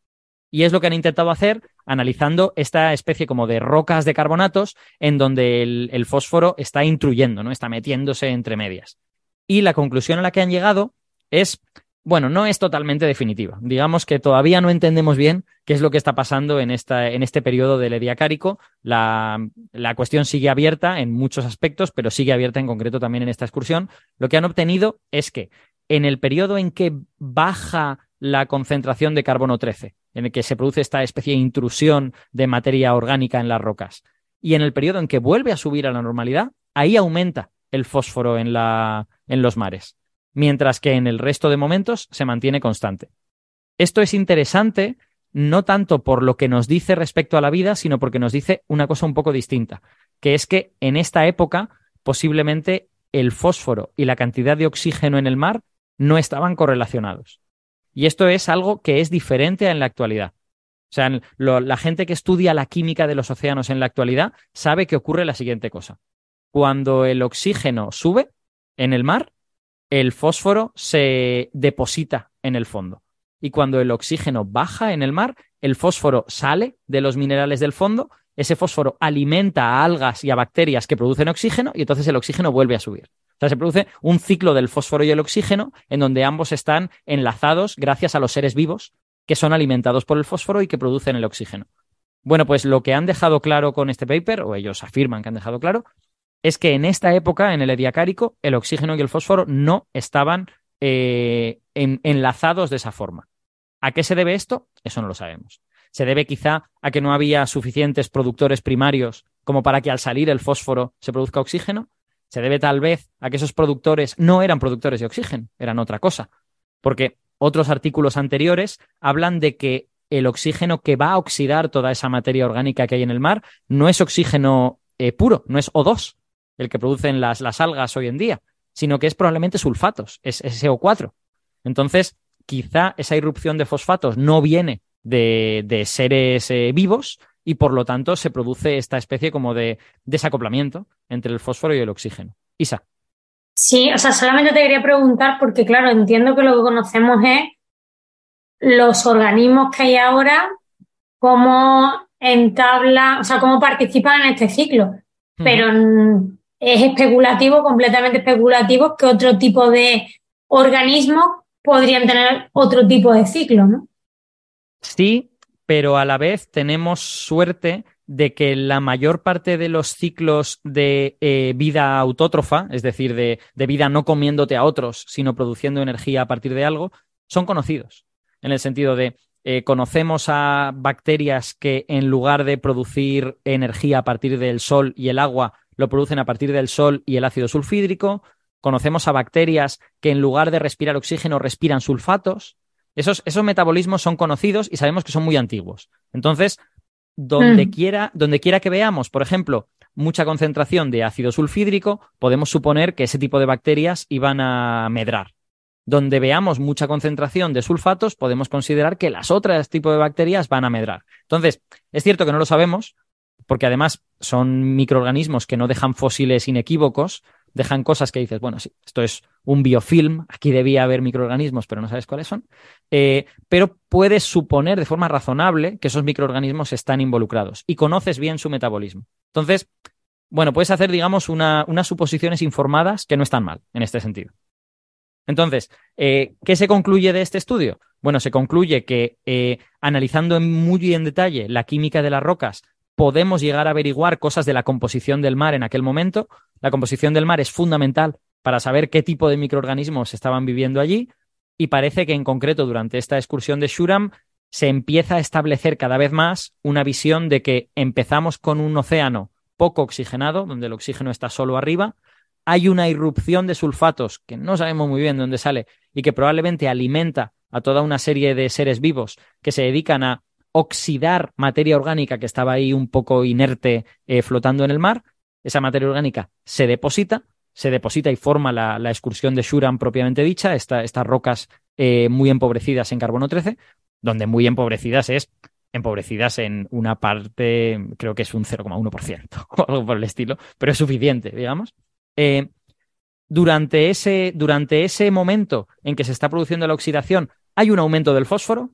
Y es lo que han intentado hacer analizando esta especie como de rocas de carbonatos en donde el, fósforo está intruyendo, ¿no? Está metiéndose entre medias. Y la conclusión a la que han llegado es, bueno, no es totalmente definitiva. Digamos que todavía no entendemos bien qué es lo que está pasando en, esta, en este periodo del Ediacárico. La, la cuestión sigue abierta en muchos aspectos, pero sigue abierta en concreto también en esta excursión. Lo que han obtenido es que en el periodo en que baja la concentración de carbono 13, en el que se produce esta especie de intrusión de materia orgánica en las rocas, y en el periodo en que vuelve a subir a la normalidad, ahí aumenta el fósforo en, la, en los mares, mientras que en el resto de momentos se mantiene constante. Esto es interesante no tanto por lo que nos dice respecto a la vida, sino porque nos dice una cosa un poco distinta, que es que en esta época posiblemente el fósforo y la cantidad de oxígeno en el mar no estaban correlacionados. Y esto es algo que es diferente en la actualidad. O sea, la gente que estudia la química de los océanos en la actualidad sabe que ocurre la siguiente cosa. Cuando el oxígeno sube en el mar, el fósforo se deposita en el fondo. Y cuando el oxígeno baja en el mar, el fósforo sale de los minerales del fondo, ese fósforo alimenta a algas y a bacterias que producen oxígeno y entonces el oxígeno vuelve a subir sea, se produce un ciclo del fósforo y el oxígeno en donde ambos están enlazados gracias a los seres vivos que son alimentados por el fósforo y que producen el oxígeno. Bueno, pues lo que han dejado claro con este paper, o ellos afirman que han dejado claro, es que en esta época, en el ediacárico, el oxígeno y el fósforo no estaban eh, enlazados de esa forma. ¿A qué se debe esto? Eso no lo sabemos. Se debe quizá a que no había suficientes productores primarios como para que al salir el fósforo se produzca oxígeno se debe tal vez a que esos productores no eran productores de oxígeno, eran otra cosa. Porque otros artículos anteriores hablan de que el oxígeno que va a oxidar toda esa materia orgánica que hay en el mar no es oxígeno eh, puro, no es O2, el que producen las, las, algas hoy en día, sino que es probablemente sulfatos, es, SO4. Entonces, quizá esa irrupción de fosfatos no viene de, seres eh, vivos, y por lo tanto se produce esta especie como de desacoplamiento entre el fósforo y el oxígeno. Isa. Sí, o sea, solamente te quería preguntar porque, claro, entiendo que lo que conocemos es los organismos que hay ahora, cómo entablan, o sea, cómo participan en este ciclo. Pero es especulativo, completamente especulativo, que otro tipo de organismos podrían tener otro tipo de ciclo, ¿no? Sí, pero a la vez tenemos suerte de que la mayor parte de los ciclos de eh, vida autótrofa, es decir, de, vida no comiéndote a otros, sino produciendo energía a partir de algo, son conocidos. En el sentido de, eh, conocemos a bacterias que en lugar de producir energía a partir del sol y el agua, lo producen a partir del sol y el ácido sulfídrico. Conocemos a bacterias que en lugar de respirar oxígeno respiran sulfatos. Esos, esos metabolismos son conocidos y sabemos que son muy antiguos. Entonces, donde, mm. quiera, donde quiera que veamos, por ejemplo, mucha concentración de ácido sulfídrico, podemos suponer que ese tipo de bacterias iban a medrar. Donde veamos mucha concentración de sulfatos, podemos considerar que las otras tipos de bacterias van a medrar. Entonces, es cierto que no lo sabemos, porque además son microorganismos que no dejan fósiles inequívocos, dejan cosas que dices, bueno, sí, esto es un biofilm, aquí debía haber microorganismos, pero no sabes cuáles son, eh, pero puedes suponer de forma razonable que esos microorganismos están involucrados y conoces bien su metabolismo. Entonces, bueno, puedes hacer, digamos, unas suposiciones informadas que no están mal en este sentido. Entonces, eh, ¿qué se concluye de este estudio? Bueno, se concluye que eh, analizando muy en detalle la química de las rocas, podemos llegar a averiguar cosas de la composición del mar en aquel momento. La composición del mar es fundamental para saber qué tipo de microorganismos estaban viviendo allí y parece que en concreto durante esta excursión de Shuram se empieza a establecer cada vez más una visión de que empezamos con un océano poco oxigenado, donde el oxígeno está solo arriba, hay una irrupción de sulfatos que no sabemos muy bien de dónde sale y que probablemente alimenta a toda una serie de seres vivos que se dedican a oxidar materia orgánica que estaba ahí un poco inerte eh, flotando en el mar. Esa materia orgánica se deposita, se deposita y forma la, excursión de Shuram propiamente dicha, estas rocas eh, muy empobrecidas en carbono 13, donde muy empobrecidas es empobrecidas en una parte, creo que es un 0,1% o algo por el estilo, pero es suficiente, digamos. Eh, durante, ese, durante ese momento en que se está produciendo la oxidación, hay un aumento del fósforo,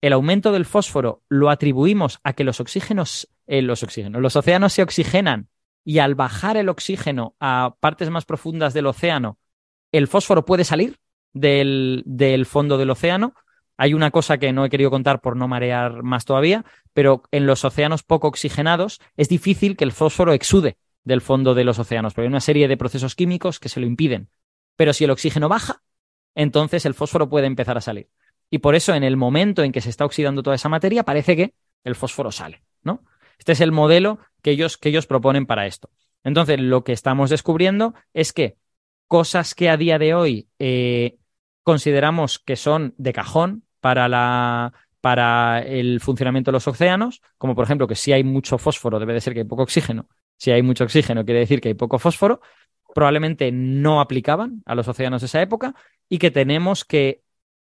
el aumento del fósforo lo atribuimos a que los oxígenos, eh, los oxígenos, los océanos se oxigenan y al bajar el oxígeno a partes más profundas del océano, el fósforo puede salir del, del fondo del océano. Hay una cosa que no he querido contar por no marear más todavía, pero en los océanos poco oxigenados es difícil que el fósforo exude del fondo de los océanos, porque hay una serie de procesos químicos que se lo impiden. Pero si el oxígeno baja, entonces el fósforo puede empezar a salir. Y por eso, en el momento en que se está oxidando toda esa materia, parece que el fósforo sale, ¿no? Este es el modelo que ellos, que ellos proponen para esto. Entonces, lo que estamos descubriendo es que cosas que a día de hoy eh, consideramos que son de cajón para, la, para el funcionamiento de los océanos, como por ejemplo que si hay mucho fósforo debe de ser que hay poco oxígeno, si hay mucho oxígeno quiere decir que hay poco fósforo, probablemente no aplicaban a los océanos de esa época y que tenemos que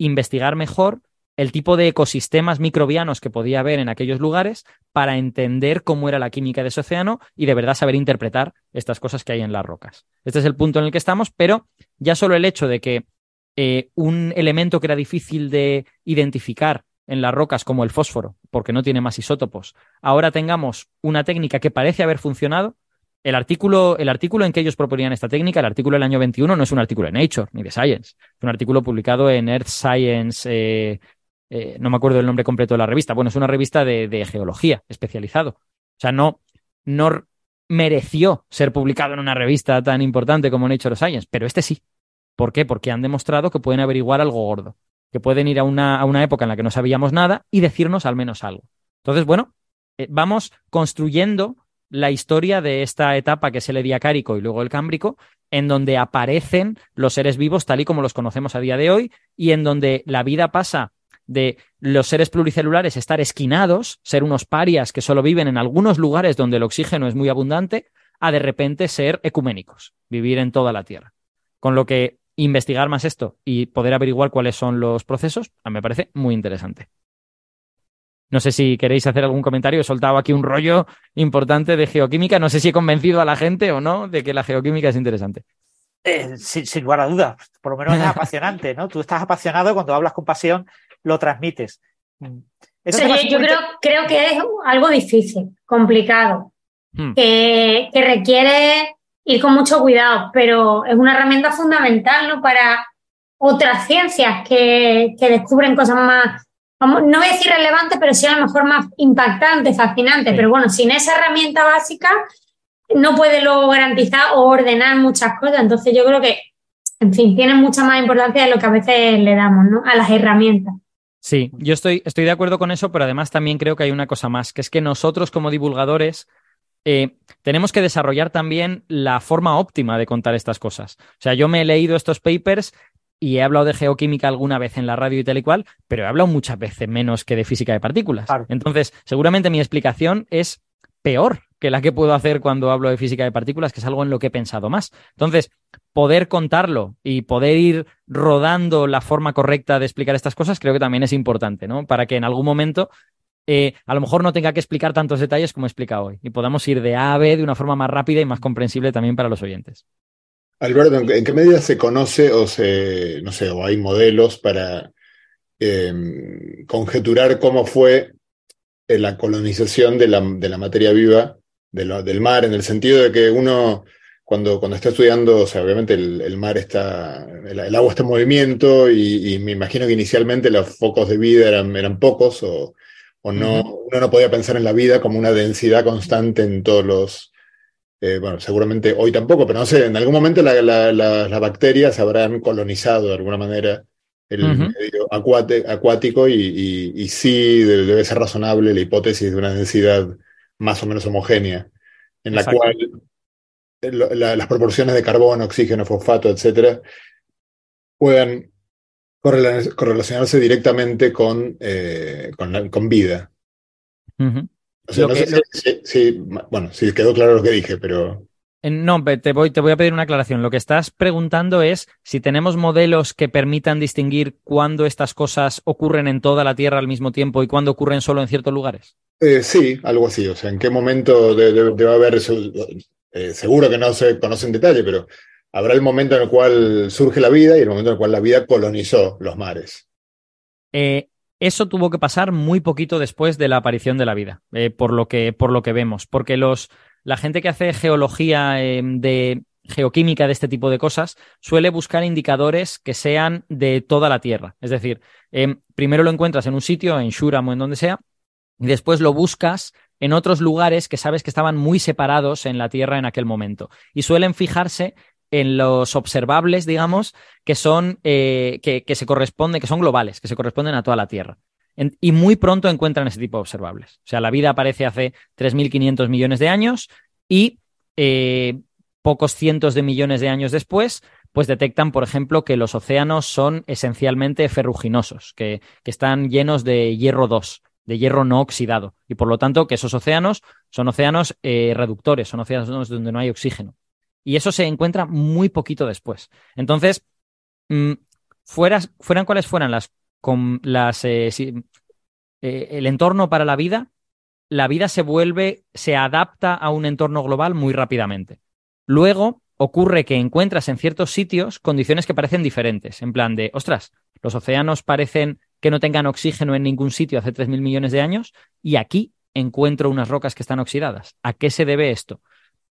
investigar mejor el tipo de ecosistemas microbianos que podía haber en aquellos lugares para entender cómo era la química de ese océano y de verdad saber interpretar estas cosas que hay en las rocas. Este es el punto en el que estamos, pero ya solo el hecho de que eh, un elemento que era difícil de identificar en las rocas como el fósforo, porque no tiene más isótopos, ahora tengamos una técnica que parece haber funcionado, el artículo, el artículo en que ellos proponían esta técnica, el artículo del año 21, no es un artículo de Nature ni de Science, es un artículo publicado en Earth Science, eh, eh, no me acuerdo el nombre completo de la revista, bueno, es una revista de, geología especializado. O sea, no, no mereció ser publicado en una revista tan importante como Nature Science, pero este sí. ¿Por qué? Porque han demostrado que pueden averiguar algo gordo, que pueden ir a una, a una época en la que no sabíamos nada y decirnos al menos algo. Entonces, bueno, eh, vamos construyendo la historia de esta etapa que es el Ediacárico y luego el Cámbrico, en donde aparecen los seres vivos tal y como los conocemos a día de hoy y en donde la vida pasa de los seres pluricelulares estar esquinados, ser unos parias que solo viven en algunos lugares donde el oxígeno es muy abundante, a de repente ser ecuménicos, vivir en toda la Tierra. Con lo que investigar más esto y poder averiguar cuáles son los procesos, me parece muy interesante. No sé si queréis hacer algún comentario. He soltado aquí un rollo importante de geoquímica. No sé si he convencido a la gente o no de que la geoquímica es interesante. Eh, sin, lugar a dudas, por lo menos es apasionante, ¿no? Tú estás apasionado cuando hablas con pasión, lo transmites. Mm. yo creo, creo que es algo difícil, complicado, hmm. que, requiere ir con mucho cuidado, pero es una herramienta fundamental ¿no? para otras ciencias que, que descubren cosas más, no voy a decir relevantes, pero sí a lo mejor más impactantes, fascinantes. Pero bueno, sin esa herramienta básica no puede luego garantizar o ordenar muchas cosas. Entonces yo creo que, en fin, tiene mucha más importancia de lo que a veces le damos, ¿no? A las herramientas. Sí, yo estoy, estoy de acuerdo con eso, pero además también creo que hay una cosa más, que es que nosotros como divulgadores eh, tenemos que desarrollar también la forma óptima de contar estas cosas. O sea, yo me he leído estos papers y he hablado de geoquímica alguna vez en la radio y tal y cual, pero he hablado muchas veces menos que de física de partículas. Entonces, seguramente mi explicación es peor que la que puedo hacer cuando hablo de física de partículas, que es algo en lo que he pensado más. Entonces, poder contarlo y poder ir rodando la forma correcta de explicar estas cosas, creo que también es importante, ¿no? Para que en algún momento eh, a lo mejor no tenga que explicar tantos detalles como he explicado hoy y podamos ir de A a B de una forma más rápida y más comprensible también para los oyentes. Alberto, ¿en qué medida se conoce o se, no sé, o hay modelos para em, conjeturar cómo fue eh, la colonización de la, de la materia viva del mar, en el sentido de que uno, cuando, cuando está estudiando, o sea, obviamente el, mar está, el, agua está en movimiento y, me imagino que inicialmente los focos de vida eran, eran pocos o, o no, uno no podía pensar en la vida como una densidad constante en todos los, eh, bueno, seguramente hoy tampoco, pero no sé, en algún momento las bacterias habrán colonizado de alguna manera el medio acuático y, y, sí debe ser razonable la hipótesis de una densidad más o menos homogénea, en la cual las proporciones de carbono, oxígeno, fosfato, etcétera, puedan correlacionarse directamente con, eh, con, vida. O sea, no sé si, bueno, si quedó claro lo que dije, pero... No, te voy, te voy a pedir una aclaración. Lo que estás preguntando es si tenemos modelos que permitan distinguir cuándo estas cosas ocurren en toda la Tierra al mismo tiempo y cuándo ocurren solo en ciertos lugares. Eh, sí, algo así. O sea, ¿en qué momento debe, haber eh, seguro que no se conoce en detalle, pero habrá el momento en el cual surge la vida y el momento en el cual la vida colonizó los mares. Eh, eso tuvo que pasar muy poquito después de la aparición de la vida, por, lo que, por lo que vemos, porque los, la gente que hace geología de geoquímica de este tipo de cosas suele buscar indicadores que sean de toda la Tierra. Es decir, primero lo encuentras en un sitio, en Shuram o en donde sea, y después lo buscas en otros lugares que sabes que estaban muy separados en la Tierra en aquel momento. Y suelen fijarse en los observables, digamos, que son eh, que, se corresponden, que son globales, que se corresponden a toda la Tierra. y muy pronto encuentran ese tipo de observables. O sea, la vida aparece hace 3.500 millones de años y eh, pocos cientos de millones de años después, pues detectan, por ejemplo, que los océanos son esencialmente ferruginosos, que, que están llenos de hierro 2 de hierro no oxidado. Y por lo tanto, que esos océanos son océanos eh, reductores, son océanos donde no hay oxígeno. Y eso se encuentra muy poquito después. Entonces, mm, fueran cuales fueran las, con las eh, eh, el entorno para la vida, la vida se vuelve, se adapta a un entorno global muy rápidamente. Luego ocurre que encuentras en ciertos sitios condiciones que parecen diferentes, en plan de, ostras, los océanos parecen que no tengan oxígeno en ningún sitio hace 3.000 millones de años y aquí encuentro unas rocas que están oxidadas. ¿A qué se debe esto?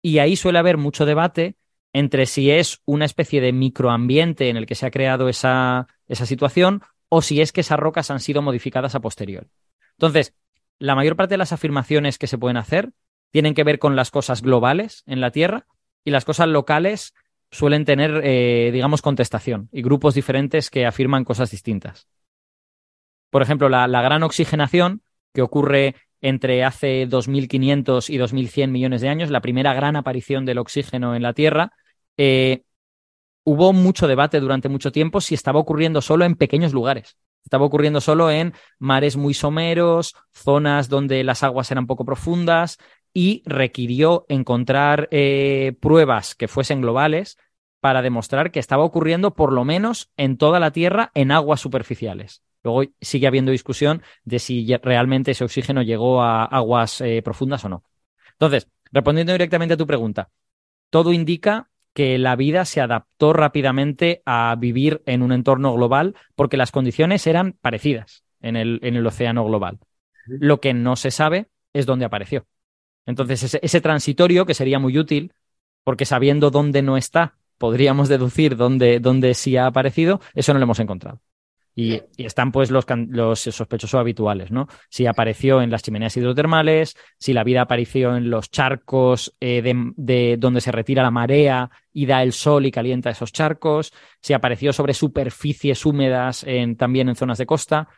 Y ahí suele haber mucho debate entre si es una especie de microambiente en el que se ha creado esa, esa situación o si es que esas rocas han sido modificadas a posteriori. Entonces, la mayor parte de las afirmaciones que se pueden hacer tienen que ver con las cosas globales en la Tierra y las cosas locales suelen tener, eh, digamos, contestación y grupos diferentes que afirman cosas distintas. Por ejemplo, la, gran oxigenación que ocurre entre hace 2.500 y 2.100 millones de años, la primera gran aparición del oxígeno en la Tierra, eh, hubo mucho debate durante mucho tiempo si estaba ocurriendo solo en pequeños lugares. Estaba ocurriendo solo en mares muy someros, zonas donde las aguas eran poco profundas y requirió encontrar eh, pruebas que fuesen globales para demostrar que estaba ocurriendo por lo menos en toda la Tierra en aguas superficiales. Luego sigue habiendo discusión de si realmente ese oxígeno llegó a aguas eh, profundas o no. Entonces, respondiendo directamente a tu pregunta, todo indica que la vida se adaptó rápidamente a vivir en un entorno global porque las condiciones eran parecidas en el, en el océano global. Lo que no se sabe es dónde apareció. Entonces, ese, transitorio, que sería muy útil, porque sabiendo dónde no está, podríamos deducir dónde, dónde sí ha aparecido, eso no lo hemos encontrado. Y, están pues los, los, sospechosos habituales, ¿no? Si apareció en las chimeneas hidrotermales, si la vida apareció en los charcos eh, de, donde se retira la marea y da el sol y calienta esos charcos, si apareció sobre superficies húmedas en, también en zonas de costa.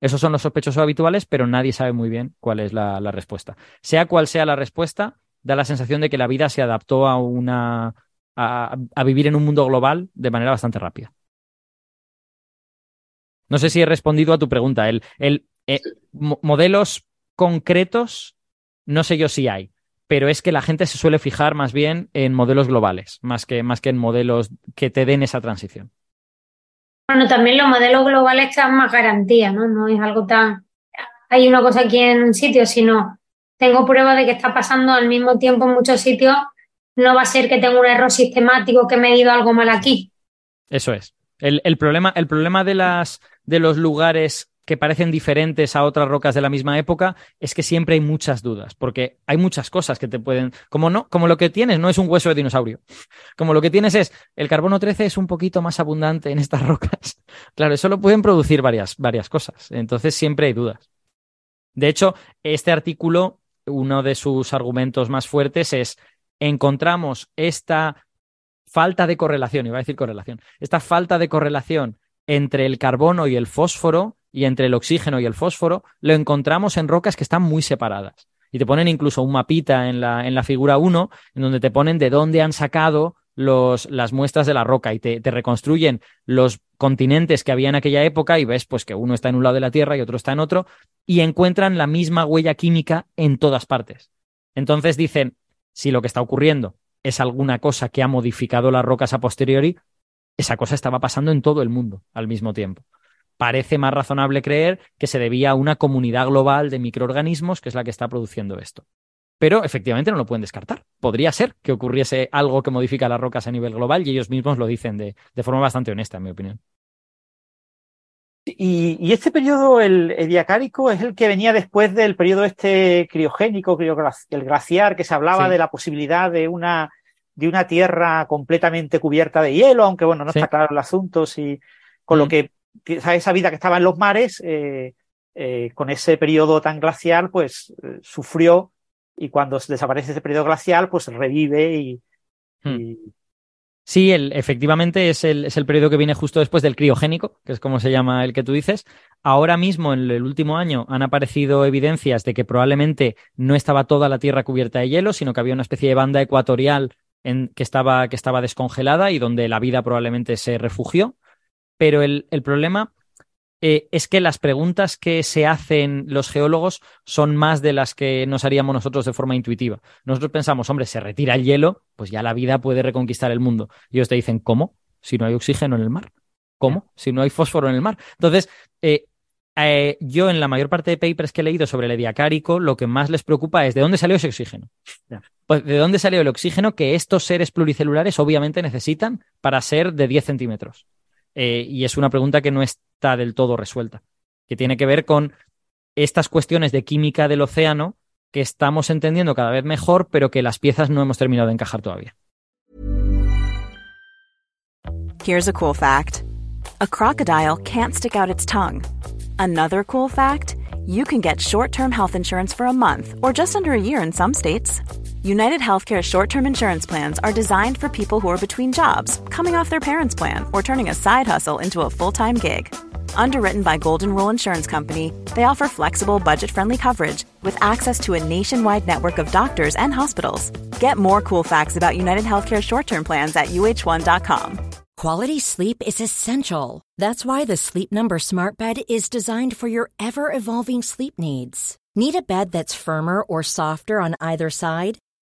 Esos son los sospechosos habituales, pero nadie sabe muy bien cuál es la, respuesta. Sea cual sea la respuesta, da la sensación de que la vida se adaptó a una a vivir en un mundo global de manera bastante rápida. No sé si he respondido a tu pregunta. El, el eh, modelos concretos, no sé yo si hay, pero es que la gente se suele fijar más bien en modelos globales, más que, más que en modelos que te den esa transición. Bueno, también los modelos globales te dan más garantía, ¿no? No es algo tan. Hay una cosa aquí en un sitio, sino tengo prueba de que está pasando al mismo tiempo en muchos sitios. No va a ser que tenga un error sistemático que he medido algo mal aquí. Eso es. El, problema, el problema de, las, de los lugares que parecen diferentes a otras rocas de la misma época es que siempre hay muchas dudas, porque hay muchas cosas que te pueden, como no, como lo que tienes no es un hueso de dinosaurio, como lo que tienes es el carbono 13 es un poquito más abundante en estas rocas. Claro, eso lo pueden producir varias, varias cosas, entonces siempre hay dudas. De hecho, este artículo, uno de sus argumentos más fuertes es encontramos esta falta de correlación, iba a decir correlación, esta falta de correlación entre el carbono y el fósforo y entre el oxígeno y el fósforo, lo encontramos en rocas que están muy separadas. Y te ponen incluso un mapita en la, en la figura 1, en donde te ponen de dónde han sacado los, las muestras de la roca y te, te, reconstruyen los continentes que había en aquella época y ves pues que uno está en un lado de la Tierra y otro está en otro y encuentran la misma huella química en todas partes. Entonces dicen, si lo que está ocurriendo es alguna cosa que ha modificado las rocas a posteriori, esa cosa estaba pasando en todo el mundo al mismo tiempo. Parece más razonable creer que se debía a una comunidad global de microorganismos que es la que está produciendo esto. Pero efectivamente no lo pueden descartar. Podría ser que ocurriese algo que modifica las rocas a nivel global y ellos mismos lo dicen de, forma bastante honesta, en mi opinión. Y, este periodo, el ediacárico, es el que venía después del periodo este criogénico, el glaciar, que se hablaba de la posibilidad de una, de una tierra completamente cubierta de hielo, aunque bueno, no está claro el asunto, si, con lo mm. que esa vida que estaba en los mares, eh, eh, con ese periodo tan glacial, pues eh, sufrió y cuando desaparece ese periodo glacial, pues revive y, y mm. Sí, el, efectivamente es el, es el periodo que viene justo después del criogénico, que es como se llama el que tú dices. Ahora mismo, en el último año, han aparecido evidencias de que probablemente no estaba toda la Tierra cubierta de hielo, sino que había una especie de banda ecuatorial en, que, estaba, que estaba descongelada y donde la vida probablemente se refugió. Pero el, el problema eh, es que las preguntas que se hacen los geólogos son más de las que nos haríamos nosotros de forma intuitiva. Nosotros pensamos, hombre, se retira el hielo, pues ya la vida puede reconquistar el mundo. Y ellos te dicen, ¿cómo? Si no hay oxígeno en el mar. ¿Cómo? Si no hay fósforo en el mar. Entonces, eh, eh, yo en la mayor parte de papers que he leído sobre el ediacárico, lo que más les preocupa es de dónde salió ese oxígeno. Pues de dónde salió el oxígeno que estos seres pluricelulares obviamente necesitan para ser de 10 centímetros. Y es una pregunta que no es del todo resuelta, que tiene que ver con estas cuestiones de química del océano que estamos entendiendo cada vez mejor, pero que las piezas no hemos terminado de encajar todavía. Here's a cool fact. A crocodile can't stick out its tongue. Another cool fact, you can get short-term health insurance for a month or just under a year in some states. United Healthcare short term insurance plans are designed for people who are between jobs, coming off their parents' plan, or turning a side hustle into a full time gig. Underwritten by Golden Rule Insurance Company, they offer flexible, budget friendly coverage with access to a nationwide network of doctors and hospitals. Get more cool facts about United Healthcare short term plans at uh1.com. Quality sleep is essential. That's why the Sleep Number Smart Bed is designed for your ever evolving sleep needs. Need a bed that's firmer or softer on either side?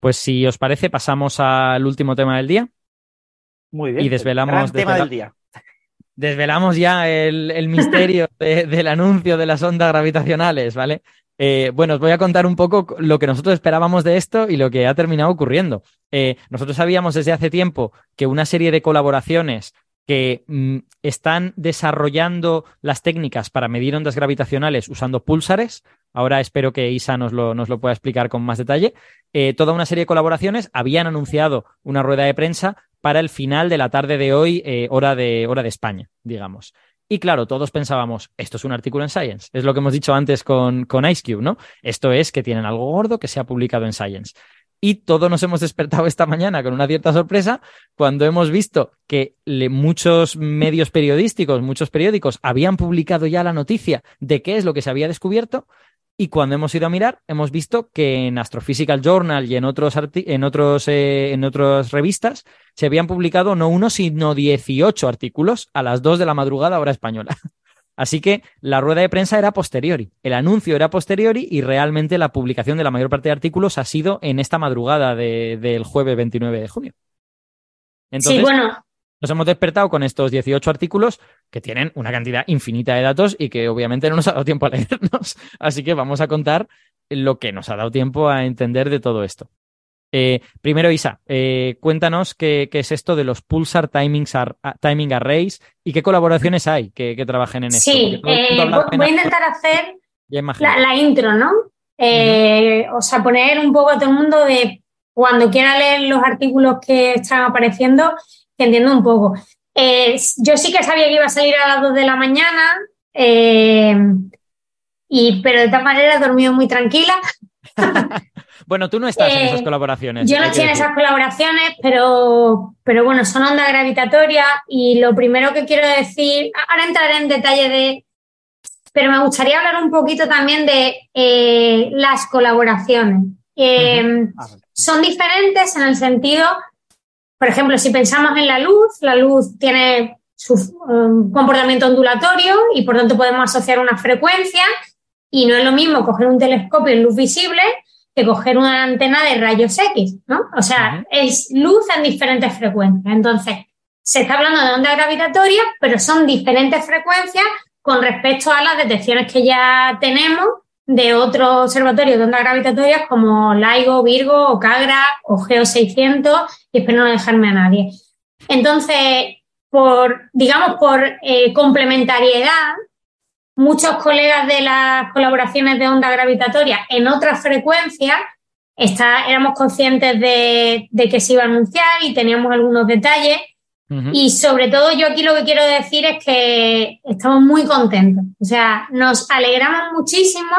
Pues si os parece, pasamos al último tema del día. Muy bien. Y desvelamos, tema desvela- del día. desvelamos ya el, el misterio de- del anuncio de las ondas gravitacionales, ¿vale? Eh, bueno, os voy a contar un poco lo que nosotros esperábamos de esto y lo que ha terminado ocurriendo. Eh, nosotros sabíamos desde hace tiempo que una serie de colaboraciones que mm, están desarrollando las técnicas para medir ondas gravitacionales usando púlsares, ahora espero que Isa nos lo, nos lo pueda explicar con más detalle, eh, toda una serie de colaboraciones habían anunciado una rueda de prensa para el final de la tarde de hoy, eh, hora, de, hora de España, digamos. Y claro, todos pensábamos, esto es un artículo en Science. Es lo que hemos dicho antes con, con IceCube, ¿no? Esto es que tienen algo gordo que se ha publicado en Science. Y todos nos hemos despertado esta mañana con una cierta sorpresa cuando hemos visto que muchos medios periodísticos, muchos periódicos habían publicado ya la noticia de qué es lo que se había descubierto y cuando hemos ido a mirar, hemos visto que en Astrophysical Journal y en otros en otros eh, en otras revistas se habían publicado no uno, sino 18 artículos a las 2 de la madrugada hora española. Así que la rueda de prensa era posteriori, el anuncio era posteriori y realmente la publicación de la mayor parte de artículos ha sido en esta madrugada de- del jueves 29 de junio. Entonces, sí, bueno, nos hemos despertado con estos 18 artículos que tienen una cantidad infinita de datos y que obviamente no nos ha dado tiempo a leernos. Así que vamos a contar lo que nos ha dado tiempo a entender de todo esto. Eh, primero, Isa, eh, cuéntanos qué, qué es esto de los Pulsar Timings ar- Timing Arrays y qué colaboraciones hay que, que trabajen en esto. sí, todo eh, voy, a intentar hacer la, la intro, ¿no? O sea, poner un poco a todo el mundo de cuando quiera leer los artículos que están apareciendo, que entienda un poco. Eh, yo sí que sabía que iba a salir a las 2 de la mañana, eh, y, pero de todas maneras he dormido muy tranquila. Bueno, tú no estás en Eh, esas colaboraciones. Yo no estoy en esas colaboraciones, pero, pero bueno, son ondas gravitatorias y lo primero que quiero decir, ahora entraré en detalle de, pero me gustaría hablar un poquito también de eh, las colaboraciones. Eh, Ah. Son diferentes en el sentido, por ejemplo, si pensamos en la luz, la luz tiene su um, comportamiento ondulatorio y por tanto podemos asociar una frecuencia y no es lo mismo coger un telescopio en luz visible que coger una antena de rayos X, ¿no? O sea, es luz en diferentes frecuencias. Entonces, se está hablando de ondas gravitatorias, pero son diferentes frecuencias con respecto a las detecciones que ya tenemos de otros observatorios de ondas gravitatorias como LIGO, Virgo, Ocagra o Geo 600 y espero no dejarme a nadie. Entonces, por, digamos, por eh, complementariedad, muchos colegas de las colaboraciones de onda gravitatoria en otras frecuencias está, éramos conscientes de, de que se iba a anunciar y teníamos algunos detalles. Y sobre todo yo aquí lo que quiero decir es que estamos muy contentos. O sea, nos alegramos muchísimo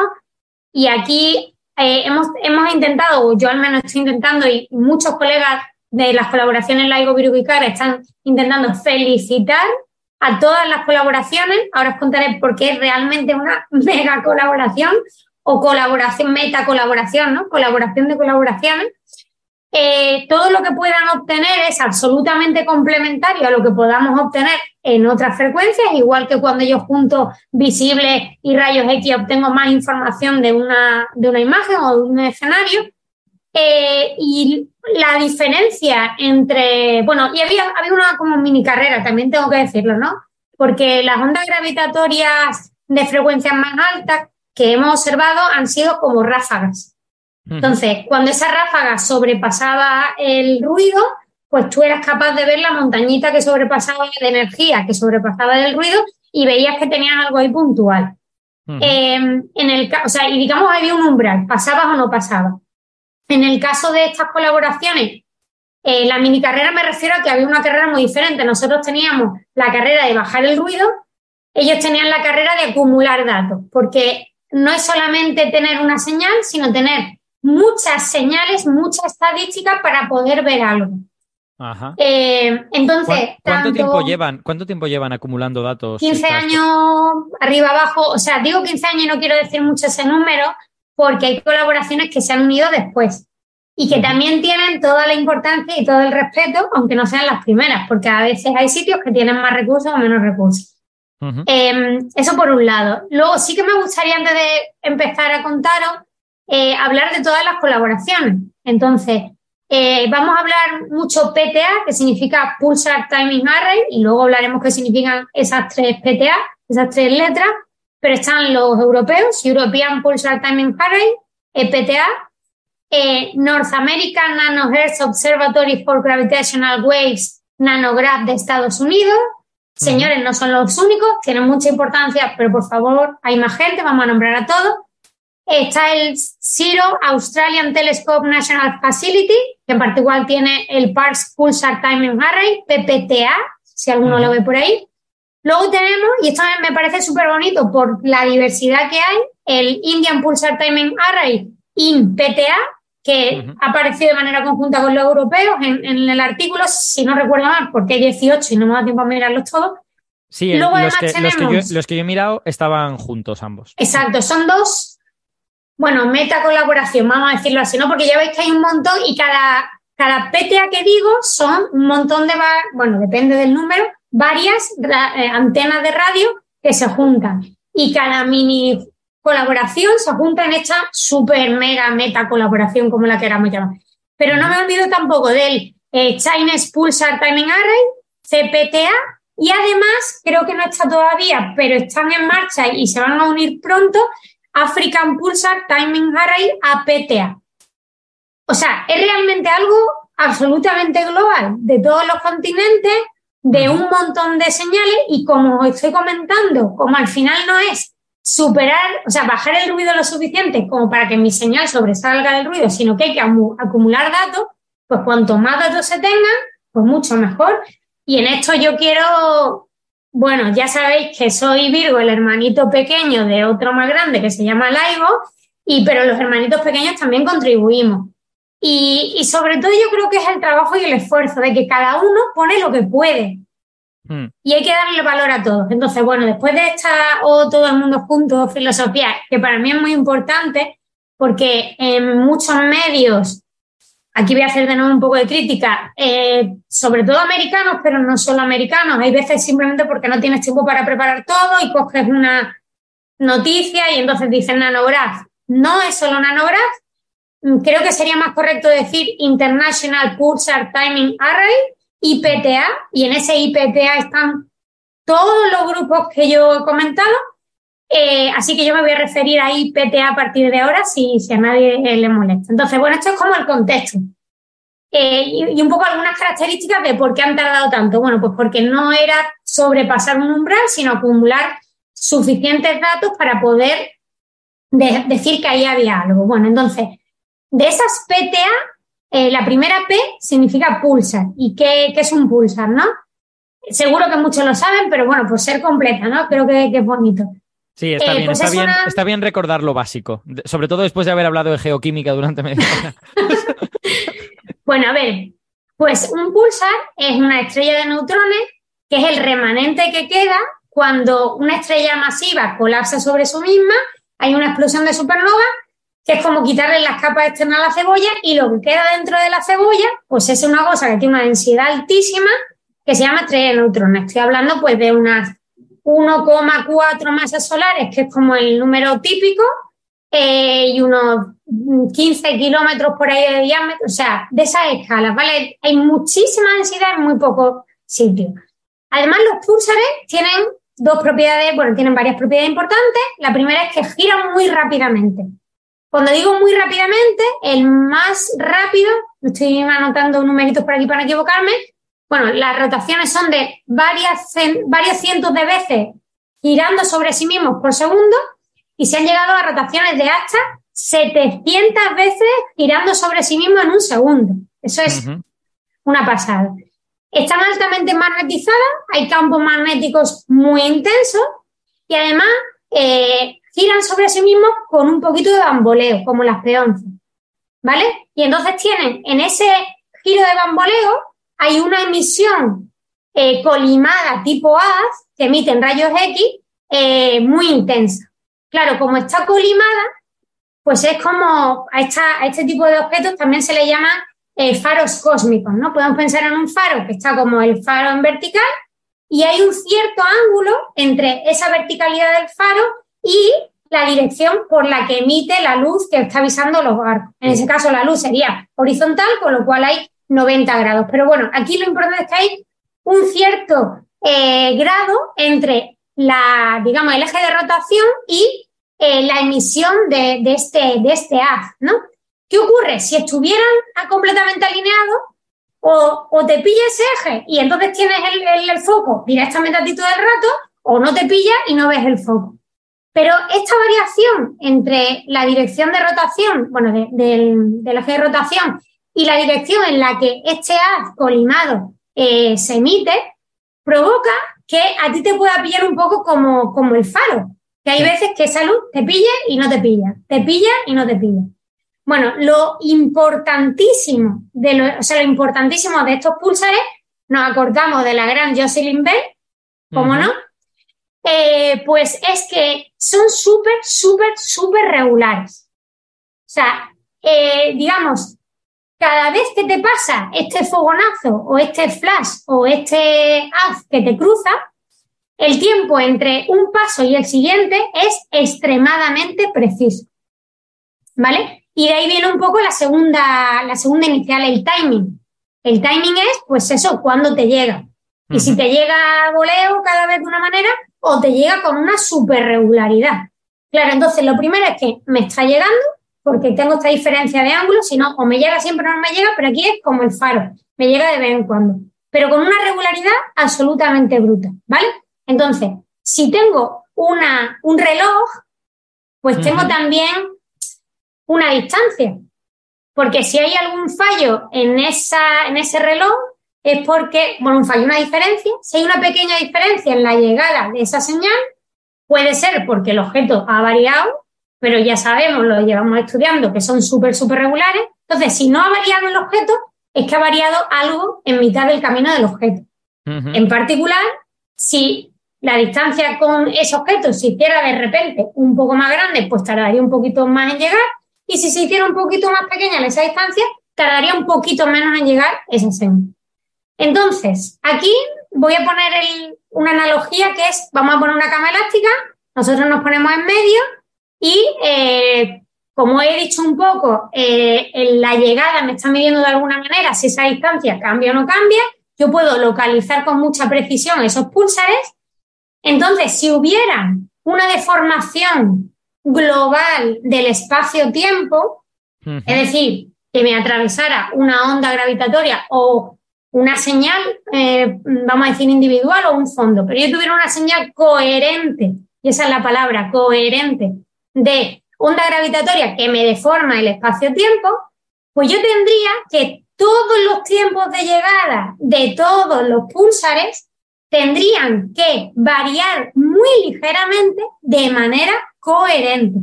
y aquí eh, hemos, hemos intentado, o yo al menos estoy intentando, y muchos colegas de las colaboraciones Laigo Virgo y Cara están intentando felicitar a todas las colaboraciones. Ahora os contaré por qué es realmente una mega colaboración o colaboración, meta colaboración, ¿no? Colaboración de colaboraciones. Eh, todo lo que puedan obtener es absolutamente complementario a lo que podamos obtener en otras frecuencias, igual que cuando yo junto visibles y rayos X obtengo más información de una, de una imagen o de un escenario. Eh, y la diferencia entre, bueno, y había, había una como mini carrera, también tengo que decirlo, ¿no? Porque las ondas gravitatorias de frecuencias más altas que hemos observado han sido como ráfagas. Entonces, cuando esa ráfaga sobrepasaba el ruido, pues tú eras capaz de ver la montañita que sobrepasaba de energía, que sobrepasaba el ruido y veías que tenían algo ahí puntual. Eh, en el, o sea, y digamos había un umbral, pasabas o no pasabas. En el caso de estas colaboraciones, eh, la mini carrera me refiero a que había una carrera muy diferente. Nosotros teníamos la carrera de bajar el ruido, ellos tenían la carrera de acumular datos, porque no es solamente tener una señal, sino tener muchas señales, muchas estadísticas para poder ver algo. Ajá. Eh, entonces, ¿Cuánto, tiempo llevan, ¿Cuánto tiempo llevan acumulando datos? 15 años arriba abajo, o sea, digo 15 años y no quiero decir mucho ese número porque hay colaboraciones que se han unido después y que también tienen toda la importancia y todo el respeto, aunque no sean las primeras, porque a veces hay sitios que tienen más recursos o menos recursos. Em, eso por un lado. Luego sí que me gustaría, antes de empezar a contaros, eh, hablar de todas las colaboraciones. Entonces, eh, vamos a hablar mucho PTA, que significa Pulsar Timing Array, y luego hablaremos qué significan esas tres PTA, esas tres letras, pero están los europeos, European Pulsar Timing Array, EPTA, eh, North American Nanohertz Observatory for Gravitational Waves, Nanograph de Estados Unidos, Señores, no son los únicos, tienen mucha importancia, pero por favor, hay más gente, vamos a nombrar a todos. Está el Zero Australian Telescope National Facility, que en particular tiene el Parkes Pulsar Timing Array, PPTA, si alguno lo ve por ahí. Luego tenemos, y esto me parece súper bonito por la diversidad que hay, el Indian Pulsar Timing Array, INPTA, que ha aparecido de manera conjunta con los europeos en, el artículo, si no recuerdo mal, porque hay 18 y no me da tiempo a mirarlos todos. Sí, Luego, los, que, los, que yo, he mirado estaban juntos ambos. Exacto, son dos, bueno, meta colaboración, vamos a decirlo así, ¿no? Porque ya veis que hay un montón y cada, cada PTA que digo son un montón de, bueno, depende del número, varias eh, antenas de radio que se juntan. Y cada mini colaboración se junta en esta super mega meta colaboración, como la queramos llamar. Pero no me olvido tampoco del eh, Chinese Pulsar Timing Array, CPTA, y además, creo que no está todavía, pero están en marcha y se van a unir pronto, African Pulsar Timing Array, APTA. O sea, es realmente algo absolutamente global, de todos los continentes, de un montón de señales, y como os estoy comentando, como al final no es superar, o sea, bajar el ruido lo suficiente como para que mi señal sobresalga del ruido, sino que hay que acumular datos, pues cuanto más datos se tengan, pues mucho mejor. Y en esto yo quiero, bueno, ya sabéis que soy Virgo, el hermanito pequeño de otro más grande que se llama Laigo, y pero los hermanitos pequeños también contribuimos. Y, y sobre todo yo creo que es el trabajo y el esfuerzo de que cada uno pone lo que puede. Hmm. Y hay que darle valor a todos. Entonces, bueno, después de esta o todo el mundo junto filosofía, que para mí es muy importante, porque en muchos medios, aquí voy a hacer de nuevo un poco de crítica, eh, sobre todo americanos, pero no solo americanos, hay veces simplemente porque no tienes tiempo para preparar todo y coges una noticia y entonces dicen nanograph. No es solo nanograph, creo que sería más correcto decir International Pulsar Timing Array, IPTA, y en ese IPTA están todos los grupos que yo he comentado. Eh, así que yo me voy a referir a IPTA a partir de ahora si, si a nadie le molesta. Entonces, bueno, esto es como el contexto. Eh, y, un poco algunas características de por qué han tardado tanto. Bueno, pues porque no era sobrepasar un umbral, sino acumular suficientes datos para poder decir que ahí había algo. Bueno, entonces, de esas PTA eh, la primera P significa pulsar. ¿Y qué, es un pulsar, no? Seguro que muchos lo saben, pero bueno, por ser completa, ¿no? Creo que, es bonito. Sí, está, eh, bien, pues está, bien, está bien recordar lo básico, sobre todo después de haber hablado de geoquímica durante media hora. bueno, a ver, pues un pulsar es una estrella de neutrones que es el remanente que queda cuando una estrella masiva colapsa sobre su misma, hay una explosión de supernova es como quitarle las capas externas a la cebolla y lo que queda dentro de la cebolla, pues es una cosa que tiene una densidad altísima que se llama estrella de neutrones. Estoy hablando pues de unas 1,4 masas solares, que es como el número típico, eh, y unos 15 kilómetros por ahí de diámetro, o sea, de esas escalas, ¿vale? Hay muchísima densidad en muy poco sitio. Además, los púlsares tienen dos propiedades, bueno, tienen varias propiedades importantes. La primera es que giran muy rápidamente. Cuando digo muy rápidamente, el más rápido, estoy anotando numeritos por aquí para no equivocarme, bueno, las rotaciones son de varias, varios cientos de veces girando sobre sí mismos por segundo y se han llegado a rotaciones de hasta 700 veces girando sobre sí mismos en un segundo. Eso es una pasada. Están altamente magnetizadas, hay campos magnéticos muy intensos y además eh, giran sobre sí mismos con un poquito de bamboleo, como las peonzas, ¿vale? Y entonces tienen en ese giro de bamboleo, hay una emisión eh, colimada tipo haz que emiten rayos X eh, muy intensa. Claro, como está colimada, pues es como a, esta, a este tipo de objetos también se le llaman eh, faros cósmicos, ¿no? Podemos pensar en un faro que está como el faro en vertical y hay un cierto ángulo entre esa verticalidad del faro y la dirección por la que emite la luz que está avisando los barcos. En ese caso, la luz sería horizontal, con lo cual hay 90 grados. Pero bueno, aquí lo importante es que hay un cierto eh, grado entre la, digamos, el eje de rotación y eh, la emisión de, este, de este haz, ¿no? ¿Qué ocurre? Si estuvieran completamente alineados, o, o, te pilla ese eje y entonces tienes el, el, foco directamente a ti todo el rato, o no te pilla y no ves el foco. Pero esta variación entre la dirección de rotación, bueno, del, del, eje de rotación y la dirección en la que este haz colimado eh, se emite, provoca que a ti te pueda pillar un poco como, como el faro. Que hay veces que esa luz te pilla y no te pilla, te pilla y no te pilla. Bueno, lo importantísimo de lo, o sea, lo importantísimo de estos pulsares, nos acordamos de la gran Jocelyn Bell, ¿cómo no? Eh, pues es que son súper, súper, súper regulares. O sea, eh, digamos, cada vez que te pasa este fogonazo o este flash o este haz que te cruza, el tiempo entre un paso y el siguiente es extremadamente preciso. ¿Vale? Y de ahí viene un poco la segunda, la segunda inicial, el timing. El timing es, pues eso, cuando te llega. Y si te llega voleo cada vez de una manera o te llega con una super regularidad. Claro, entonces lo primero es que me está llegando porque tengo esta diferencia de ángulos, si no, o me llega siempre o no me llega, pero aquí es como el faro, me llega de vez en cuando, pero con una regularidad absolutamente bruta, ¿vale? Entonces, si tengo una, un reloj, pues tengo también una distancia, porque si hay algún fallo en, esa, en ese reloj, es porque, bueno, fallo, una diferencia, si hay una pequeña diferencia en la llegada de esa señal, puede ser porque el objeto ha variado pero ya sabemos, lo llevamos estudiando, que son súper, súper regulares. Entonces, si no ha variado el objeto, es que ha variado algo en mitad del camino del objeto. En particular, si la distancia con ese objeto se hiciera de repente un poco más grande, pues tardaría un poquito más en llegar. Y si se hiciera un poquito más pequeña en esa distancia, tardaría un poquito menos en llegar esa señal. Entonces, aquí voy a poner una analogía que es, vamos a poner una cama elástica, nosotros nos ponemos en medio y eh, como he dicho un poco, eh, en la llegada me está midiendo de alguna manera si esa distancia cambia o no cambia. Yo puedo localizar con mucha precisión esos púlsares. Entonces, si hubiera una deformación global del espacio-tiempo, es decir, que me atravesara una onda gravitatoria o una señal, eh, vamos a decir individual o un fondo, pero yo tuviera una señal coherente, y esa es la palabra, coherente, de onda gravitatoria que me deforma el espacio-tiempo, pues yo tendría que todos los tiempos de llegada de todos los púlsares tendrían que variar muy ligeramente de manera coherente.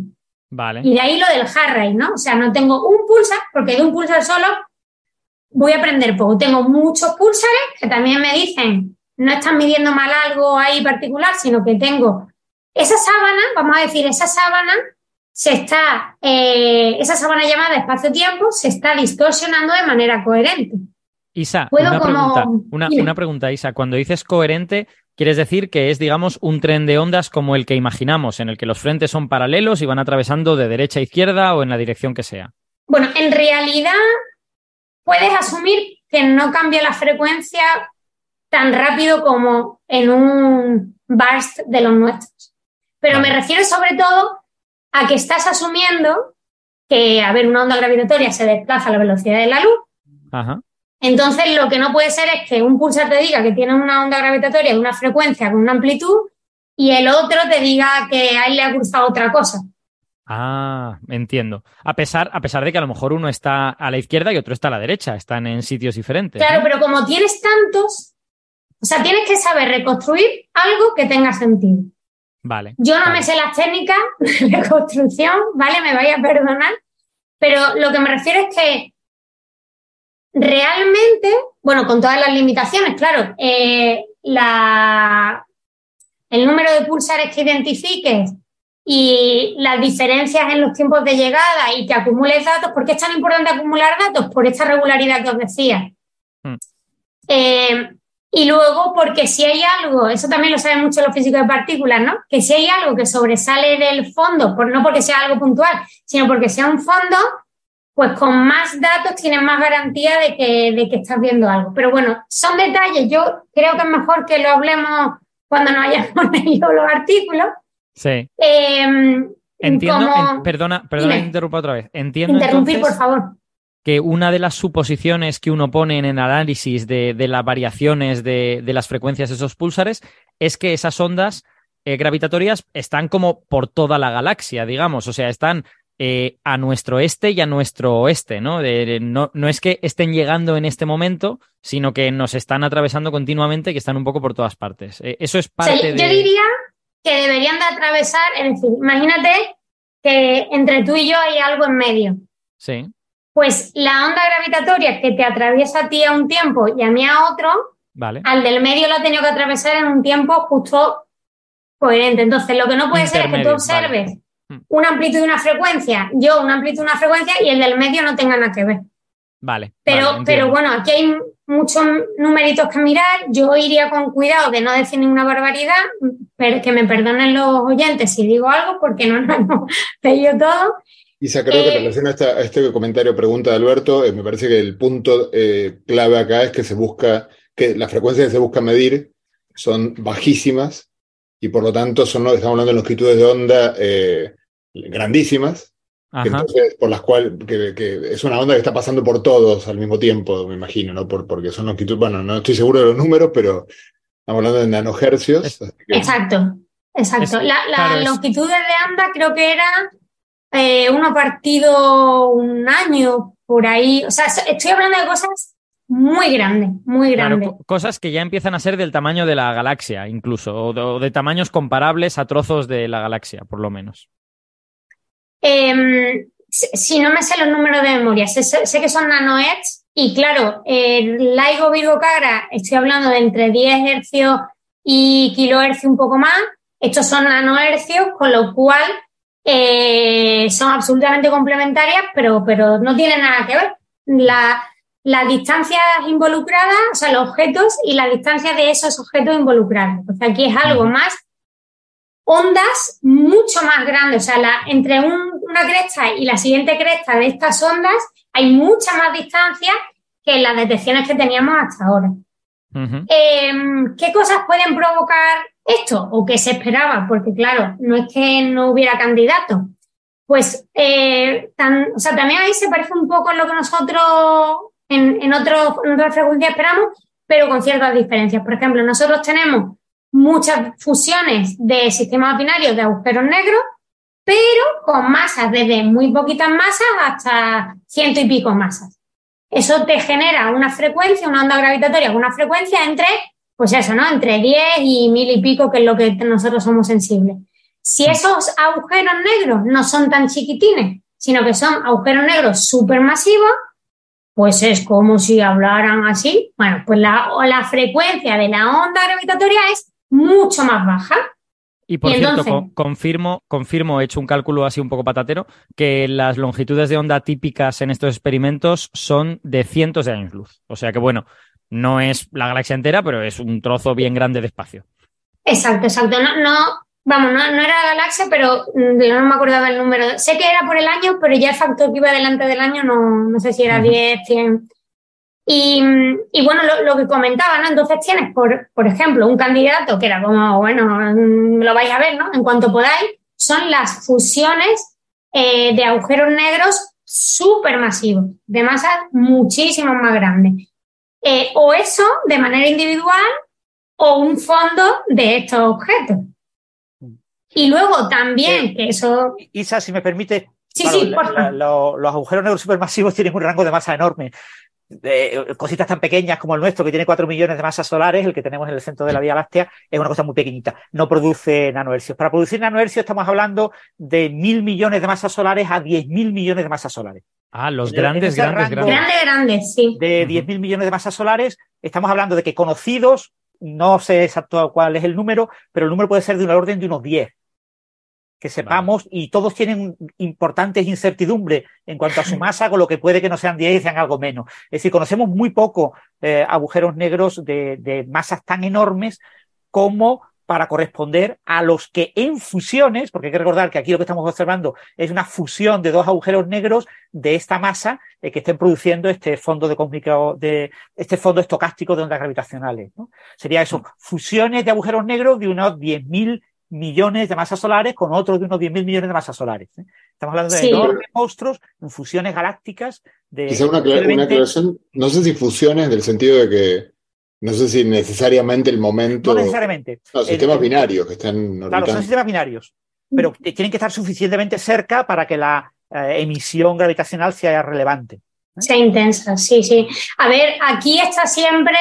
Vale. Y de ahí lo del Harray, ¿no? O sea, no tengo un pulsar, porque de un pulsar solo voy a aprender poco. Tengo muchos pulsares que también me dicen, no están midiendo mal algo ahí particular, sino que tengo esa sábana, vamos a decir, esa sábana se está, eh, esa sábana llamada espacio-tiempo se está distorsionando de manera coherente. Isa, una, pregunta, una, pregunta, Isa. Cuando dices coherente, quieres decir que es, digamos, un tren de ondas como el que imaginamos, en el que los frentes son paralelos y van atravesando de derecha a izquierda o en la dirección que sea. Bueno, en realidad puedes asumir que no cambia la frecuencia tan rápido como en un burst de los nuestros. Pero me refiero sobre todo a que estás asumiendo que, a ver, una onda gravitatoria se desplaza a la velocidad de la luz. Entonces, lo que no puede ser es que un pulsar te diga que tiene una onda gravitatoria de una frecuencia con una amplitud y el otro te diga que a él le ha cruzado otra cosa. Ah, entiendo. A pesar, a pesar de que a lo mejor uno está a la izquierda y otro está a la derecha, están en sitios diferentes. Claro, pero como tienes tantos, o sea, tienes que saber reconstruir algo que tenga sentido. Yo no me sé las técnicas de construcción, ¿vale? Me vaya a perdonar, pero lo que me refiero es que realmente, bueno, con todas las limitaciones, claro, eh, la, el número de pulsares que identifiques y las diferencias en los tiempos de llegada y que acumules datos. ¿Por qué es tan importante acumular datos? Por esta regularidad que os decía. Hmm. Eh, y luego, porque si hay algo, eso también lo saben mucho los físicos de partículas, ¿no? Que si hay algo que sobresale del fondo, por, no porque sea algo puntual, sino porque sea un fondo, pues con más datos tienes más garantía de que, de que estás viendo algo. Pero bueno, son detalles. Yo creo que es mejor que lo hablemos cuando no hayamos leído los artículos. Sí. Em, Entiendo, perdona, perdona interrumpa otra vez. Entiendo. Interrumpir, por favor. Que una de las suposiciones que uno pone en el análisis de, las variaciones de, las frecuencias de esos pulsares es que esas ondas eh, gravitatorias están como por toda la galaxia, digamos. O sea, están eh, a nuestro este y a nuestro oeste, ¿no? ¿no? ¿no? es que estén llegando en este momento, sino que nos están atravesando continuamente, que están un poco por todas partes. Eh, eso es parte de. Yo diría que deberían de atravesar, es decir, imagínate que entre tú y yo hay algo en medio. Sí. Pues la onda gravitatoria que te atraviesa a ti a un tiempo y a mí a otro, vale. al del medio lo ha tenido que atravesar en un tiempo justo coherente. Entonces, lo que no puede ser es que tú observes mm. una amplitud y una frecuencia, yo una amplitud y una frecuencia y el del medio no tenga nada que ver. Vale. Pero, pero bueno, aquí hay muchos numeritos que mirar. Yo iría con cuidado de no decir ninguna barbaridad, pero que me perdonen los oyentes si digo algo, porque no nos hemos pedido todo. Isa, creo que en eh, relación a, este comentario, pregunta de Alberto, eh, me parece que el punto eh, clave acá es que se busca, que las frecuencias que se busca medir son bajísimas y por lo tanto son, estamos hablando de longitudes de onda grandísimas, entonces, por las cuales, que, es una onda que está pasando por todos al mismo tiempo, me imagino, ¿no? Por, porque son longitudes, bueno, no estoy seguro de los números, pero estamos hablando de nanohercios. Exacto, exacto. la, longitud de onda creo que era eh, uno partido un año por ahí. O sea, estoy hablando de cosas muy grandes, muy grandes. cosas que ya empiezan a ser del tamaño de la galaxia, incluso, o de tamaños comparables a trozos de la galaxia, por lo menos. Em, si no me sé los números de memoria, sé, que son nanohertz y claro, el LIGO Virgo Cagra, estoy hablando de entre 10 hercios y kilohercios un poco más. Estos son nanohercios, con lo cual eh, son absolutamente complementarias, pero, pero no tienen nada que ver. La, las distancias involucradas, o sea, los objetos y la distancia de esos objetos involucrados. Entonces aquí es algo más ondas mucho más grandes. O sea, la, entre una cresta y la siguiente cresta de estas ondas hay mucha más distancia que las detecciones que teníamos hasta ahora. Em, ¿Qué cosas pueden provocar esto o qué se esperaba? Porque claro, no es que no hubiera candidatos. Pues eh, o sea, también ahí se parece un poco en lo que nosotros en, en, otro, en otras frecuencias esperamos, pero con ciertas diferencias. Por ejemplo, nosotros tenemos muchas fusiones de sistemas binarios de agujeros negros, pero con masas desde muy poquitas masas hasta ciento y pico masas. Eso te genera una frecuencia, una onda gravitatoria con una frecuencia entre, pues eso, ¿no? Entre 10 y mil y pico, que es lo que nosotros somos sensibles. Si esos agujeros negros no son tan chiquitines, sino que son agujeros negros supermasivos, pues es como si hablaran así. Bueno, pues la, la frecuencia de la onda gravitatoria es mucho más baja. Y por cierto, confirmo, confirmo, he hecho un cálculo así un poco patatero, que las longitudes de onda típicas en estos experimentos son de cientos de años luz. O sea que bueno, no es la galaxia entera, pero es un trozo bien grande de espacio. Exacto, exacto. No, no, vamos, no, era la galaxia, pero mm, no me acordaba el número. Sé que era por el año, pero ya el factor que iba delante del año no, no sé si era 10, 100. Y, bueno, lo, que comentaba, ¿no? Entonces tienes, por, por ejemplo, un candidato que era como, bueno, lo vais a ver, ¿no? En cuanto podáis, son las fusiones eh, de agujeros negros supermasivos, de masas muchísimo más grandes. Eh, o eso de manera individual o un fondo de estos objetos. Y luego también, que eso. Isa, si me permite. Sí, sí, por favor. los agujeros negros supermasivos tienen un rango de masa enorme cositas tan pequeñas como el nuestro, que tiene 4 millones de masas solares, el que tenemos en el centro de la Vía Láctea, es una cosa muy pequeñita. No produce nanohercios. Para producir nanohercios estamos hablando de mil millones de masas solares a diez mil millones de masas solares. Ah, los grandes, grandes, grandes. Grandes, grandes, sí. De 10.000 millones de masas solares, estamos hablando de que conocidos, no sé exacto cuál es el número, pero el número puede ser de una orden de unos 10 que sepamos, y todos tienen importantes incertidumbres en cuanto a su masa, con lo que puede que no sean 10 y sean algo menos. Es decir, conocemos muy poco eh, agujeros negros de, de, masas tan enormes como para corresponder a los que en fusiones, porque hay que recordar que aquí lo que estamos observando es una fusión de dos agujeros negros de esta masa eh, que estén produciendo este fondo de cósmico, de este fondo estocástico de ondas gravitacionales. ¿no? Sería eso, fusiones de agujeros negros de unos 10.000 millones de masas solares con otros de unos 10.000 millones de masas solares. ¿eh? Estamos hablando de sí. enormes monstruos, fusiones galácticas. De, Quizá una, una aclaración, no sé si fusiones del sentido de que no sé si necesariamente el momento. No necesariamente. No, sistemas el, binarios que están. Orbitando. Claro, son sistemas binarios. Pero tienen que estar suficientemente cerca para que la eh, emisión gravitacional sea relevante. ¿eh? Sea intensa, sí, sí. A ver, aquí está siempre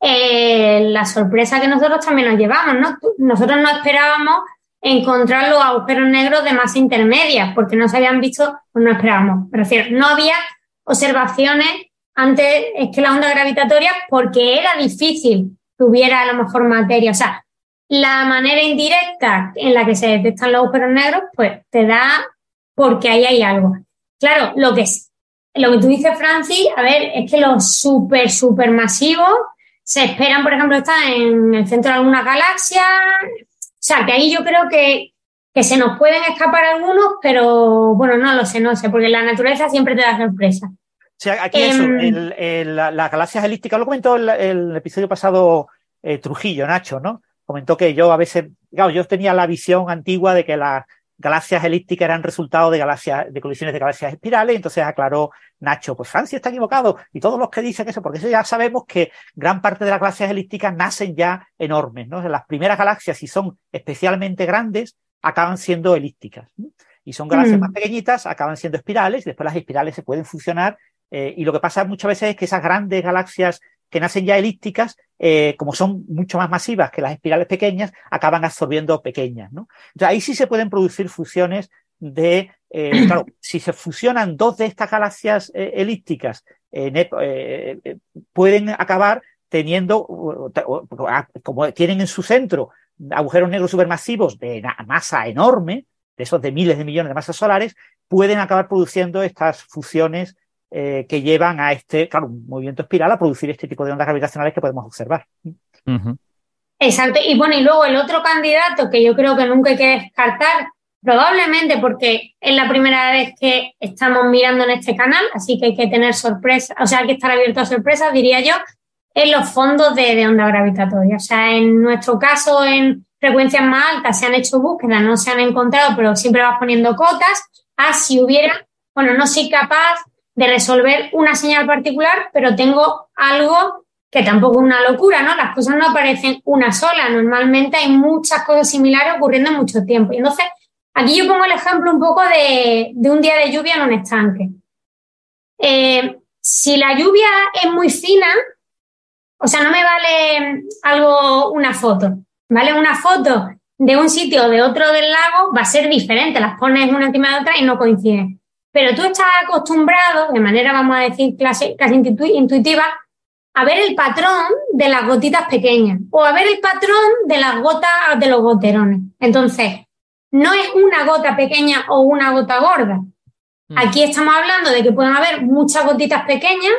eh, la sorpresa que nosotros también nos llevamos, ¿no? Nosotros no esperábamos encontrar los agujeros negros de masa intermedia, porque no se habían visto, pues no esperábamos. Me refiero, no había observaciones antes es que la onda gravitatoria, porque era difícil que hubiera a lo mejor materia. O sea, la manera indirecta en la que se detectan los agujeros negros, pues te da porque ahí hay algo. Claro, lo que es, lo que tú dices, Francis, a ver, es que los súper, súper masivos se esperan, por ejemplo, estar en el centro de alguna galaxia. O sea, que ahí yo creo que, que se nos pueden escapar algunos, pero bueno, no lo sé, no sé, porque la naturaleza siempre te da sorpresa. Sea, aquí eso, el, el, las la galaxias elípticas, lo comentó el, el episodio pasado eh, Trujillo, Nacho, ¿no? Comentó que yo a veces, claro, yo tenía la visión antigua de que las galaxias elípticas eran resultado de galaxias, de colisiones de galaxias espirales, entonces aclaró Nacho, pues Francia está equivocado, y todos los que dicen eso, porque eso ya sabemos que gran parte de las galaxias elípticas nacen ya enormes, ¿no? Las primeras galaxias, si son especialmente grandes, acaban siendo elípticas. ¿no? Y son galaxias mm. más pequeñitas, acaban siendo espirales, y después las espirales se pueden fusionar eh, y lo que pasa muchas veces es que esas grandes galaxias que nacen ya elípticas, eh, como son mucho más masivas que las espirales pequeñas, acaban absorbiendo pequeñas. ¿no? Entonces, ahí sí se pueden producir fusiones de, eh, claro, si se fusionan dos de estas galaxias eh, elípticas, pueden acabar teniendo, como tienen en su centro agujeros negros supermasivos de masa enorme, de esos de miles de millones de masas solares, pueden acabar produciendo estas fusiones eh, que llevan a este, claro, un movimiento espiral a producir este tipo de ondas gravitacionales que podemos observar. Uh -huh. Exacto. Y bueno, y luego el otro candidato que yo creo que nunca hay que descartar, probablemente porque es la primera vez que estamos mirando en este canal, así que hay que tener sorpresa, o sea, hay que estar abierto a sorpresas, diría yo, en los fondos de, de onda gravitatoria. O sea, en nuestro caso, en frecuencias más altas se han hecho búsquedas, no se han encontrado, pero siempre vas poniendo cotas. Ah, si hubiera, bueno, no soy capaz de resolver una señal particular, pero tengo algo que tampoco es una locura, ¿no? Las cosas no aparecen una sola, normalmente hay muchas cosas similares ocurriendo en mucho tiempo. Y entonces, aquí yo pongo el ejemplo un poco de, de un día de lluvia en un estanque. Eh, si la lluvia es muy fina, o sea, no me vale algo, una foto, ¿vale? Una foto de un sitio o de otro del lago va a ser diferente, las pones una encima de otra y no coinciden pero tú estás acostumbrado, de manera, vamos a decir, casi, casi intuitiva, a ver el patrón de las gotitas pequeñas o a ver el patrón de las gotas de los goterones. Entonces, no es una gota pequeña o una gota gorda. Mm. Aquí estamos hablando de que pueden haber muchas gotitas pequeñas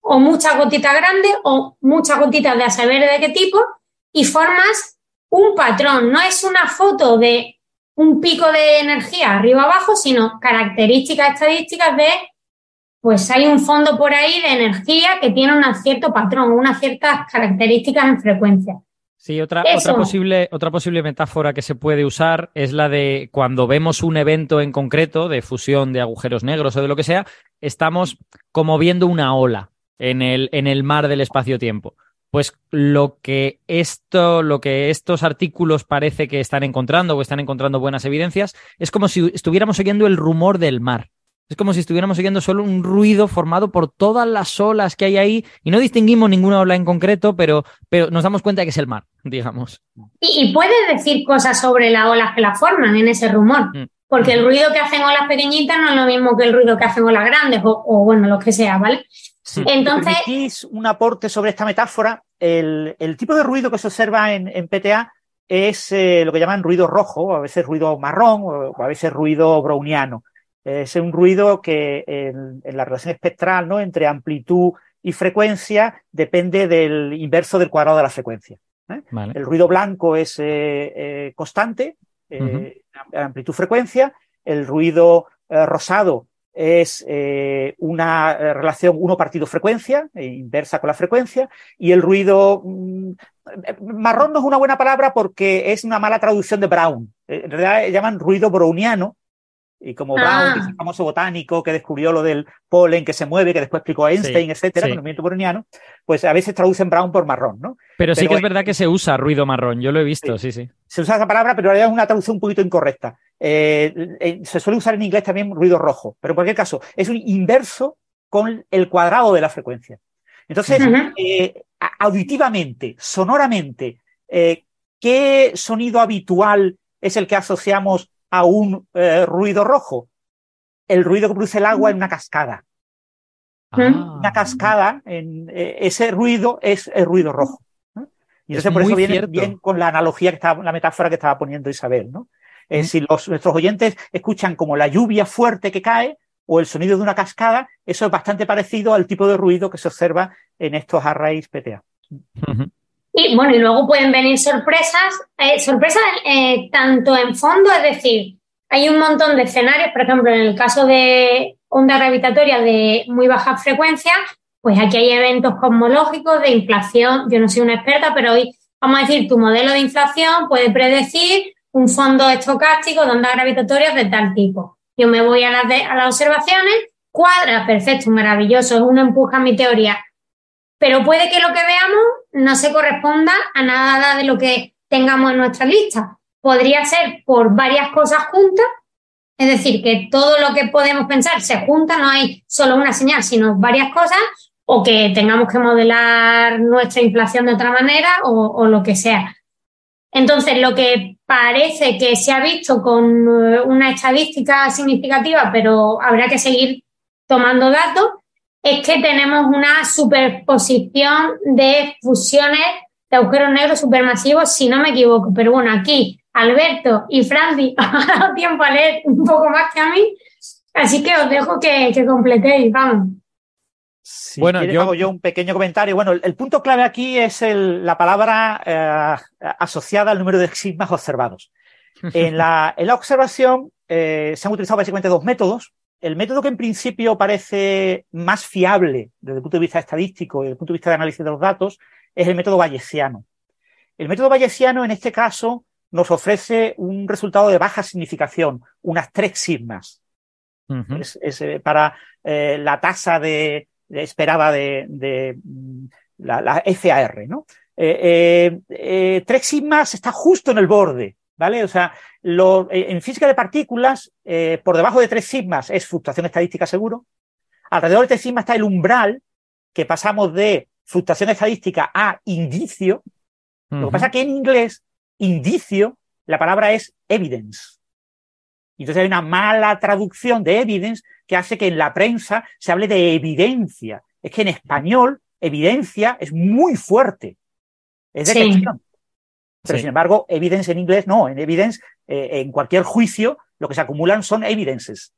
o muchas gotitas grandes o muchas gotitas de a saber de qué tipo y formas un patrón. No es una foto de un pico de energía arriba abajo, sino características estadísticas de, pues hay un fondo por ahí de energía que tiene un cierto patrón, unas ciertas características en frecuencia. Sí, otra, otra, posible, otra posible metáfora que se puede usar es la de cuando vemos un evento en concreto de fusión de agujeros negros o de lo que sea, estamos como viendo una ola en el, en el mar del espacio-tiempo pues lo que esto, lo que estos artículos parece que están encontrando o están encontrando buenas evidencias, es como si estuviéramos oyendo el rumor del mar. Es como si estuviéramos oyendo solo un ruido formado por todas las olas que hay ahí y no distinguimos ninguna ola en concreto, pero, pero nos damos cuenta de que es el mar, digamos. Y, y puedes decir cosas sobre las olas que la forman en ese rumor. Mm. porque el ruido que hacen olas pequeñitas no es lo mismo que el ruido que hacen olas grandes o, bueno, lo que sea, ¿vale? Entonces. un aporte sobre esta metáfora. El, tipo de ruido que se observa en, PTA es eh, lo que llaman ruido rojo, a veces ruido marrón o a veces ruido browniano. Es un ruido que en, la relación espectral ¿no? entre amplitud y frecuencia depende del inverso del cuadrado de la frecuencia. ¿eh? El ruido blanco es eh, constante, amplitud-frecuencia. El ruido rosado es eh, una eh, relación uno partido frecuencia, eh, inversa con la frecuencia, y el ruido mm, marrón no es una buena palabra porque es una mala traducción de Brown. En realidad llaman ruido browniano, y como Brown, ah. que es famoso botánico que descubrió lo del polen que se mueve, que después explicó Einstein, etcétera, con el movimiento browniano, pues a veces traducen Brown por marrón, ¿no? Pero, sí que es verdad que se usa ruido marrón, yo lo he visto, sí, sí. Se usa esa palabra, pero en realidad es una traducción un poquito incorrecta. Eh, eh, se suele usar en inglés también ruido rojo, pero en cualquier caso, es un inverso con el cuadrado de la frecuencia. Entonces, eh, auditivamente, sonoramente, ¿qué sonido habitual es el que asociamos a un eh, ruido rojo. El ruido que produce el agua en una cascada. Ah. Una cascada, en, eh, ese ruido es el ruido rojo. Y entonces por eso viene bien con la analogía que estaba, la metáfora que estaba poniendo Isabel, ¿no? Eh, si los, nuestros oyentes escuchan como la lluvia fuerte que cae o el sonido de una cascada, eso es bastante parecido al tipo de ruido que se observa en estos arrays PTA. Y bueno, y luego pueden venir sorpresas, eh, sorpresas eh, tanto en fondo, es decir, hay un montón de escenarios, por ejemplo, en el caso de onda gravitatoria de muy baja frecuencia, pues aquí hay eventos cosmológicos de inflación. Yo no soy una experta, pero hoy vamos a decir, tu modelo de inflación puede predecir un fondo estocástico de ondas gravitatorias de tal tipo. Yo me voy a las, a las observaciones, cuadra, perfecto, maravilloso, es un empuje a mi teoría pero puede que lo que veamos no se corresponda a nada de lo que tengamos en nuestra lista. Podría ser por varias cosas juntas, es decir, que todo lo que podemos pensar se junta, no hay solo una señal, sino varias cosas, o que tengamos que modelar nuestra inflación de otra manera o, o lo que sea. Entonces, lo que parece que se ha visto con eh, una estadística significativa, pero habrá que seguir tomando datos, es que tenemos una superposición de fusiones de agujeros negros supermasivos, si no me equivoco. Pero bueno, aquí Alberto y Franci han dado tiempo a leer un poco más que a mí, así que os dejo que, que completéis, vamos. bueno, yo hago yo un pequeño comentario. Bueno, el, punto clave aquí es la palabra eh, asociada al número de sigmas observados. En la, en la observación eh, se han utilizado básicamente dos métodos el método que en principio parece más fiable desde el punto de vista estadístico y desde el punto de vista de análisis de los datos es el método bayesiano. El método bayesiano, en este caso, nos ofrece un resultado de baja significación, unas tres sigmas. es, eh, para eh, la tasa de, esperada de, mm, la, FAR, ¿no? Eh, tres sigmas está justo en el borde ¿vale? O sea, lo, eh, en física de partículas, eh, por debajo de tres sigmas es fluctuación estadística seguro. Alrededor de tres sigmas está el umbral, que pasamos de fluctuación estadística a indicio. Lo que pasa es que en inglés, indicio, la palabra es evidence. Entonces hay una mala traducción de evidence que hace que en la prensa se hable de evidencia. Es que en español, evidencia es muy fuerte. Es detección. Pero sin embargo, evidence en inglés no, en evidence, eh, en cualquier juicio, lo que se acumulan son evidences.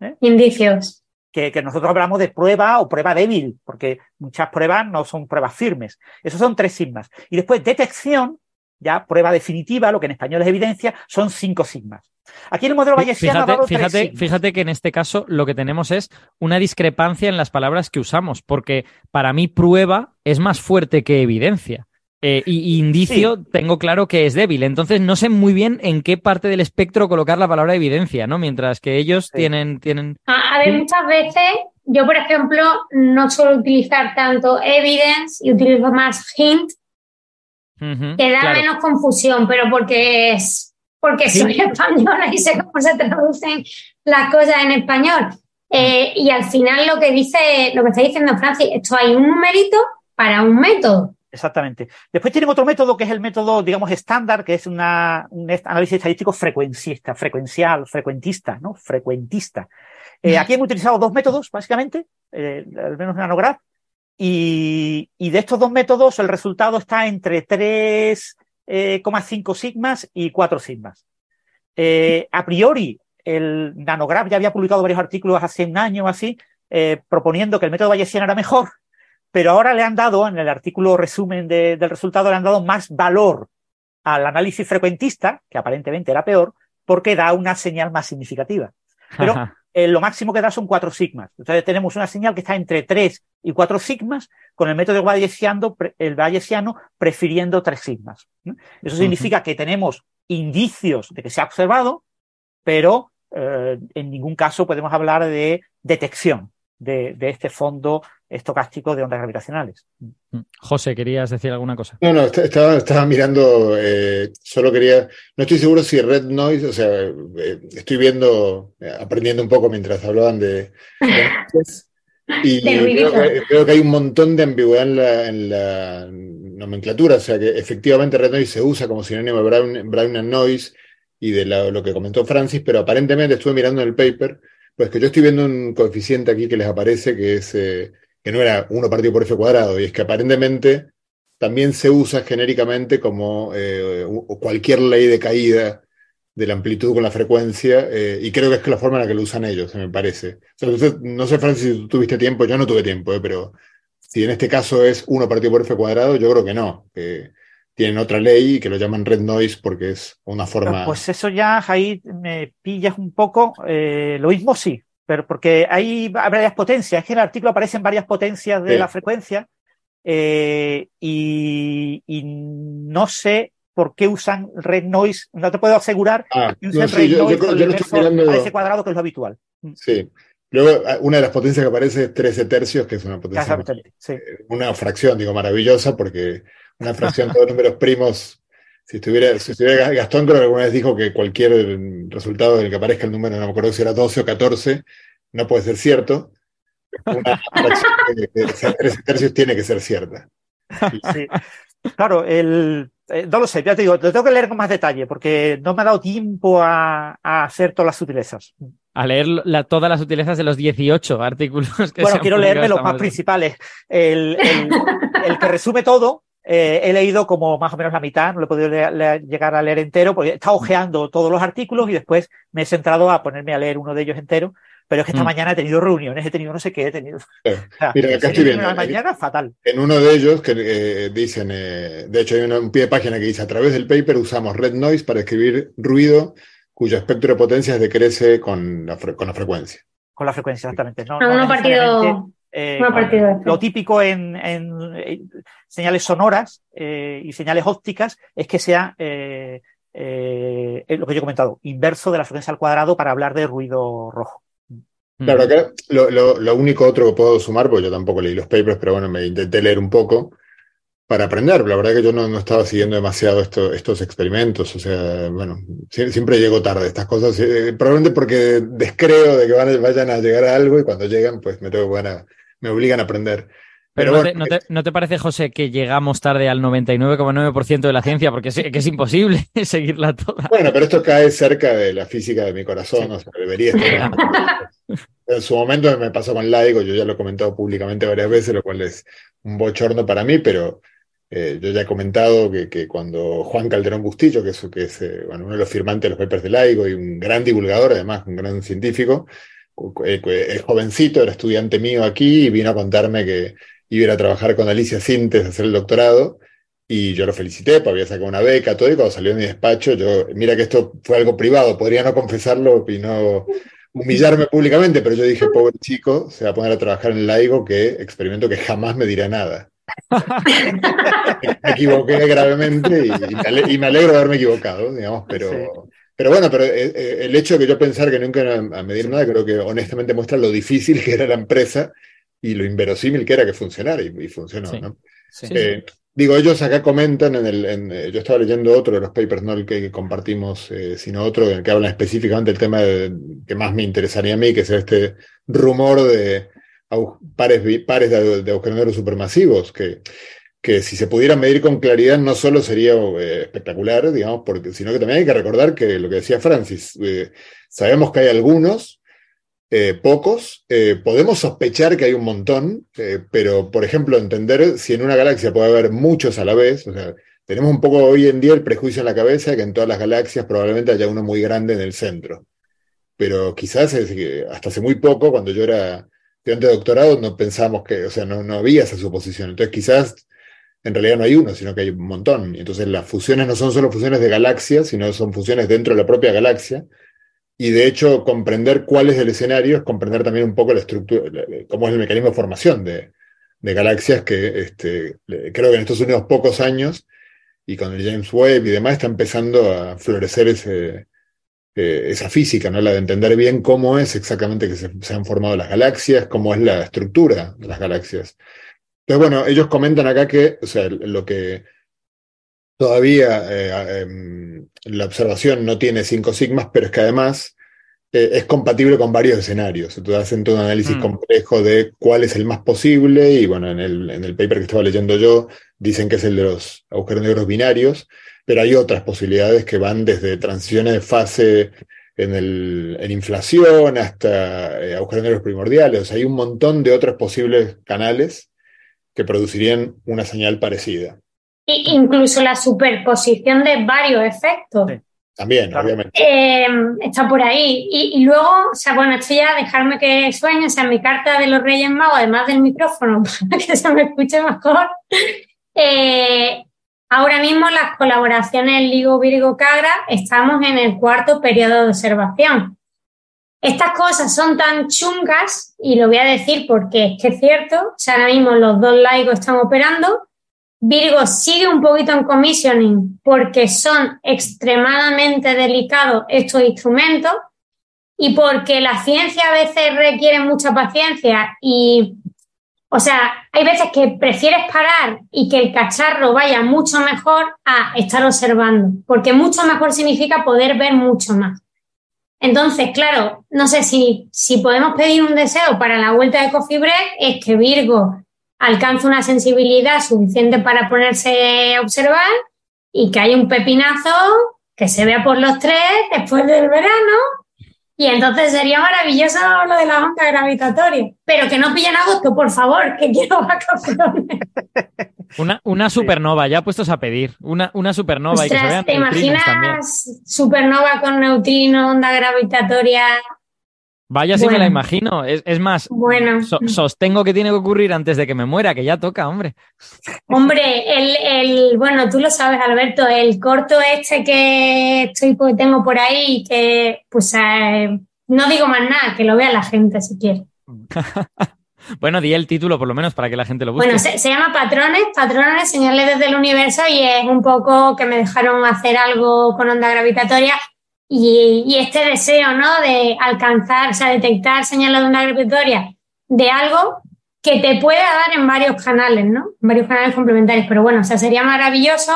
¿eh? Indicios. Que, nosotros hablamos de prueba o prueba débil, porque muchas pruebas no son pruebas firmes. Esos son tres sigmas. Y después, detección, ya prueba definitiva, lo que en español es evidencia, son cinco sigmas. Aquí en el modelo bayesiano fíjate, fíjate, fíjate que en este caso lo que tenemos es una discrepancia en las palabras que usamos, porque para mí prueba es más fuerte que evidencia. Eh, y indicio tengo claro que es débil. Entonces no sé muy bien en qué parte del espectro colocar la palabra evidencia, ¿no? Mientras que ellos tienen, tienen. A, ver, muchas veces yo, por ejemplo, no suelo utilizar tanto evidence y utilizo más hint, que da menos confusión, pero porque es porque soy española y sé cómo se traducen las cosas en español. Eh, y al final lo que dice, lo que está diciendo Francis, esto hay un numerito para un método. Exactamente. Después tienen otro método que es el método, digamos, estándar, que es una, un análisis estadístico frecuencista, frecuencial, frecuentista, ¿no? Frecuentista. Eh, aquí hemos utilizado dos métodos, básicamente, eh, al menos Nanograph, y, y, de estos dos métodos el resultado está entre 3,5 eh, sigmas y 4 sigmas. Eh, a priori, el Nanograph ya había publicado varios artículos hace un año o así, proponiendo que el método bayesiano era mejor, pero ahora le han dado, en el artículo resumen de, del resultado, le han dado más valor al análisis frecuentista, que aparentemente era peor, porque da una señal más significativa. Pero eh, lo máximo que da son cuatro sigmas. Entonces tenemos una señal que está entre tres y cuatro sigmas, con el método bayesiano, el bayesiano prefiriendo tres sigmas. Eso significa que tenemos indicios de que se ha observado, pero eh, en ningún caso podemos hablar de detección de, este fondo estocástico de ondas gravitacionales. Mm. José, ¿querías decir alguna cosa? No, no, estaba, estaba mirando, eh, solo quería, no estoy seguro si Red Noise, o sea, eh, estoy viendo, aprendiendo un poco mientras hablaban de... y creo que, hay un montón de ambigüedad en la, nomenclatura, o sea que efectivamente Red Noise se usa como sinónimo de Brown, Brown Noise y de lo que comentó Francis, pero aparentemente estuve mirando en el paper pues que yo estoy viendo un coeficiente aquí que les aparece que es eh, que no era 1 partido por f cuadrado, y es que aparentemente también se usa genéricamente como eh, cualquier ley de caída de la amplitud con la frecuencia, eh, y creo que es la forma en la que lo usan ellos, me parece. no sé, Francis, si tú tuviste tiempo, yo no tuve tiempo, pero si en este caso es 1 partido por f cuadrado, yo creo que no, tienen otra ley que lo llaman red noise porque es una forma. Pues eso ya ahí me pillas un poco. Eh, lo mismo sí, pero porque hay varias potencias. Es que en el artículo aparecen varias potencias de la frecuencia eh, y, no sé por qué usan red noise. No te puedo asegurar ah, que usen red noise a ese cuadrado que es lo habitual. Sí. Luego, una de las potencias que aparece es 13 tercios, que es una potencia. Eh, una fracción, digo, maravillosa, porque una fracción de números primos. Si estuviera, si estuviera Gastón, creo que alguna vez dijo que cualquier resultado en el que aparezca el número, no me acuerdo si era 12 o 14, no puede ser cierto. Una fracción de 13 tercios tiene que ser cierta. Sí. Claro, el, eh, no lo sé, ya te digo, lo tengo que leer con más detalle porque no me ha dado tiempo a, hacer todas las sutilezas. A leer todas las sutilezas de los 18 artículos que Bueno, quiero leerme los más principales. el, que resume todo eh, he leído como más o menos la mitad, no lo he podido llegar a leer entero, porque he estado ojeando todos los artículos y después me he centrado a ponerme a leer uno de ellos entero. Pero es que esta mm. mañana he tenido reuniones, he tenido no sé qué, he tenido. Mira, acá estoy viendo. mañana fatal. En uno de ellos que eh, dicen, eh, de hecho hay un pie de página que dice, a través del paper usamos red noise para escribir ruido cuyo espectro de potencias decrece con la, con la frecuencia. Con la frecuencia, exactamente. No, no, partido eh, lo típico en, señales sonoras eh, y señales ópticas es que sea eh, lo que yo he comentado, inverso de la frecuencia al cuadrado para hablar de ruido rojo. Claro, acá lo, único otro que puedo sumar, porque yo tampoco leí los papers, pero bueno, me intenté leer un poco para aprender. La verdad que yo no, estaba siguiendo demasiado estos experimentos, o sea, bueno, siempre llego tarde estas cosas, probablemente porque descreo de que van, vayan a llegar a algo y cuando llegan, pues me tengo que poner me obligan a aprender. Pero, no, te, parece, José, que llegamos tarde al 99,9% de la ciencia? Porque es, que es imposible seguirla toda. Bueno, pero esto cae cerca de la física de mi corazón, o sea, debería estar. en su momento me pasó con Laigo, yo ya lo he comentado públicamente varias veces, lo cual es un bochorno para mí, pero eh, yo ya he comentado que, cuando Juan Calderón Bustillo, que es, que es eh, uno de los firmantes de los papers de Laigo y un gran divulgador, además, un gran científico, el jovencito, era estudiante mío aquí y vino a contarme que iba a trabajar con Alicia Sintes a hacer el doctorado y yo lo felicité, porque había sacado una beca, todo, y cuando salió de mi despacho, yo, mira que esto fue algo privado, podría no confesarlo y no humillarme públicamente, pero yo dije, pobre chico, se va a poner a trabajar en laigo que experimento que jamás me dirá nada. me equivoqué gravemente y, me alegro de haberme equivocado, digamos, pero... Pero bueno, pero eh, eh, el hecho de que yo pensar que nunca iba a medir nada, creo que honestamente muestra lo difícil que era la empresa y lo inverosímil que era que funcionara y, funcionó. ¿no? Eh, digo, ellos acá comentan, en el, yo estaba leyendo otro de los papers, no el que compartimos, sino otro en el que hablan específicamente del tema que más me interesaría a mí, que es este rumor de pares, pares de, de supermasivos, que que si se pudiera medir con claridad no solo sería eh, espectacular, digamos, porque, sino que también hay que recordar que lo que decía Francis, eh, sabemos que hay algunos, eh, pocos, podemos sospechar que hay un montón, pero por ejemplo entender si en una galaxia puede haber muchos a la vez, o sea, tenemos un poco hoy en día el prejuicio en la cabeza de que en todas las galaxias probablemente haya uno muy grande en el centro, pero quizás hasta hace muy poco, cuando yo era estudiante de doctorado, no pensábamos que, o sea, no, no había esa suposición, entonces quizás en realidad no hay uno, sino que hay un montón. Entonces las fusiones no son solo fusiones de galaxias, sino son fusiones dentro de la propia galaxia. Y de hecho, comprender cuál es el escenario es comprender también un poco la estructura, cómo es el mecanismo de formación de, galaxias que este, creo que en estos últimos pocos años y con el James Webb y demás está empezando a florecer eh, esa física, ¿no? la de entender bien cómo es exactamente que se, han formado las galaxias, cómo es la estructura de las galaxias. Entonces, bueno, ellos comentan acá que, o sea, lo que todavía eh, em, la observación no tiene cinco sigmas, pero es que además eh, es compatible con varios escenarios. Entonces hacen todo un análisis mm. complejo de cuál es el más posible, y bueno, en el, en el paper que estaba leyendo yo, dicen que es el de los agujeros negros binarios, pero hay otras posibilidades que van desde transiciones de fase en, el, en inflación hasta eh, agujeros negros primordiales. O sea, hay un montón de otros posibles canales que producirían una señal parecida. incluso la superposición de varios efectos. También, obviamente. Eh, está por ahí. Y, luego, o sea, bueno, esto ya dejarme que sueñe, o sea, mi carta de los Reyes Magos, además del micrófono, para que se me escuche mejor. Eh, ahora mismo las colaboraciones Ligo Virgo Cagra estamos en el cuarto periodo de observación. Estas cosas son tan chungas, y lo voy a decir porque es que es cierto, o sea, ahora mismo los dos laicos están operando, Virgo sigue un poquito en commissioning porque son extremadamente delicados estos instrumentos y porque la ciencia a veces requiere mucha paciencia y, o sea, hay veces que prefieres parar y que el cacharro vaya mucho mejor a estar observando, porque mucho mejor significa poder ver mucho más. Entonces, claro, no sé si, si podemos pedir un deseo para la vuelta de Coffee Break, es que Virgo alcance una sensibilidad suficiente para ponerse a observar y que haya un pepinazo que se vea por los tres después del verano. Y entonces sería maravilloso lo de la onda gravitatoria. Pero que no pillen agosto, por favor, que quiero vacaciones. Una, una supernova, ya puestos a pedir. Una, una supernova y que se vean ¿Te imaginas supernova con neutrino, onda gravitatoria? Vaya si me la imagino. Es, más, bueno. sostengo que tiene que ocurrir antes de que me muera, que ya toca, hombre. Hombre, el, el, bueno, tú lo sabes, Alberto, el corto este que estoy, pues, tengo por ahí, que pues eh, no digo más nada, que lo vea la gente si quiere. Bueno, di el título por lo menos para que la gente lo busque. Bueno, se, llama Patrones, Patrones, señales desde el universo y es un poco que me dejaron hacer algo con onda gravitatoria y, este deseo, ¿no? De alcanzar, o sea, detectar señales de onda gravitatoria de algo que te pueda dar en varios canales, ¿no? En varios canales complementarios. Pero bueno, o sea, sería maravilloso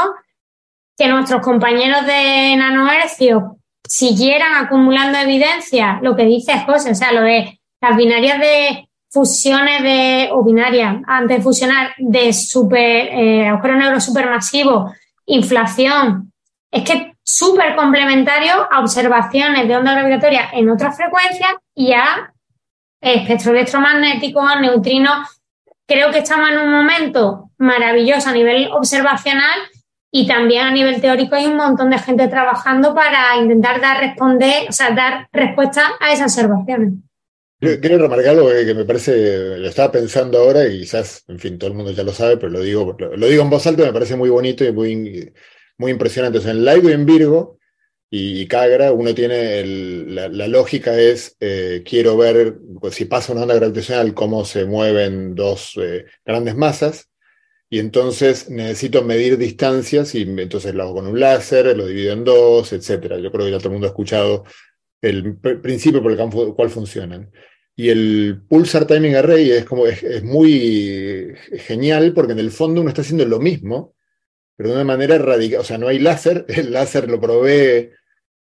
que nuestros compañeros de nanohercio siguieran acumulando evidencia, lo que dice José, o sea, lo de las binarias de fusiones de, o binarias, antes de fusionar, de super, eh, agujero negro supermasivo, inflación. Es que súper complementario a observaciones de onda gravitatoria en otras frecuencias y a espectro electromagnético, neutrinos. Creo que estamos en un momento maravilloso a nivel observacional y también a nivel teórico hay un montón de gente trabajando para intentar dar responder, o sea, dar respuesta a esas observaciones. Quiero remarcar algo que me parece, lo estaba pensando ahora y quizás, en fin, todo el mundo ya lo sabe, pero lo digo, lo, digo en voz alta, me parece muy bonito y muy, muy impresionante. O en Laigo y en Virgo y, Cagra, uno tiene la, lógica es, eh, quiero ver pues, si pasa una onda gravitacional, cómo se mueven dos eh, grandes masas, y entonces necesito medir distancias y entonces lo hago con un láser, lo divido en dos, etcétera. Yo creo que ya todo el mundo ha escuchado el principio por el cual funcionan. Y el Pulsar Timing Array es, como, es, muy genial porque en el fondo uno está haciendo lo mismo, pero de una manera radical. O sea, no hay láser, el láser lo provee,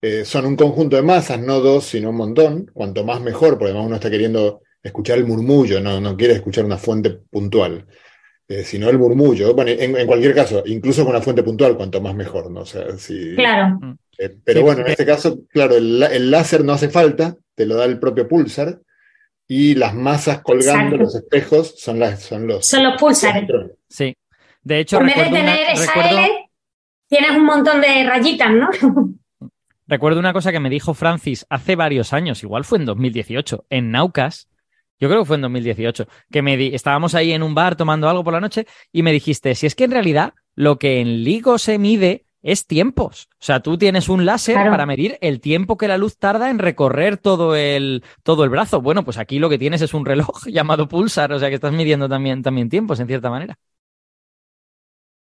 eh, son un conjunto de masas, no dos, sino un montón. Cuanto más mejor, porque además uno está queriendo escuchar el murmullo, no, no quiere escuchar una fuente puntual. eh, sino el murmullo. Bueno, en, cualquier caso, incluso con una fuente puntual, cuanto más mejor, ¿no? O sea, si, claro. Eh, pero bueno, en este caso, claro, el, láser no hace falta, te lo da el propio pulsar, y las masas colgando los espejos son, las, son los... Son los pulsares. Sí. De hecho, en vez de tener esa L, tienes un montón de rayitas, ¿no? recuerdo una cosa que me dijo Francis hace varios años, igual fue en 2018, en Naucas, yo creo que fue en 2018, que me di, estábamos ahí en un bar tomando algo por la noche y me dijiste, si es que en realidad lo que en LIGO se mide es tiempos. O sea, tú tienes un láser para medir el tiempo que la luz tarda en recorrer todo el, todo el brazo. Bueno, pues aquí lo que tienes es un reloj llamado pulsar, o sea que estás midiendo también, también tiempos en cierta manera.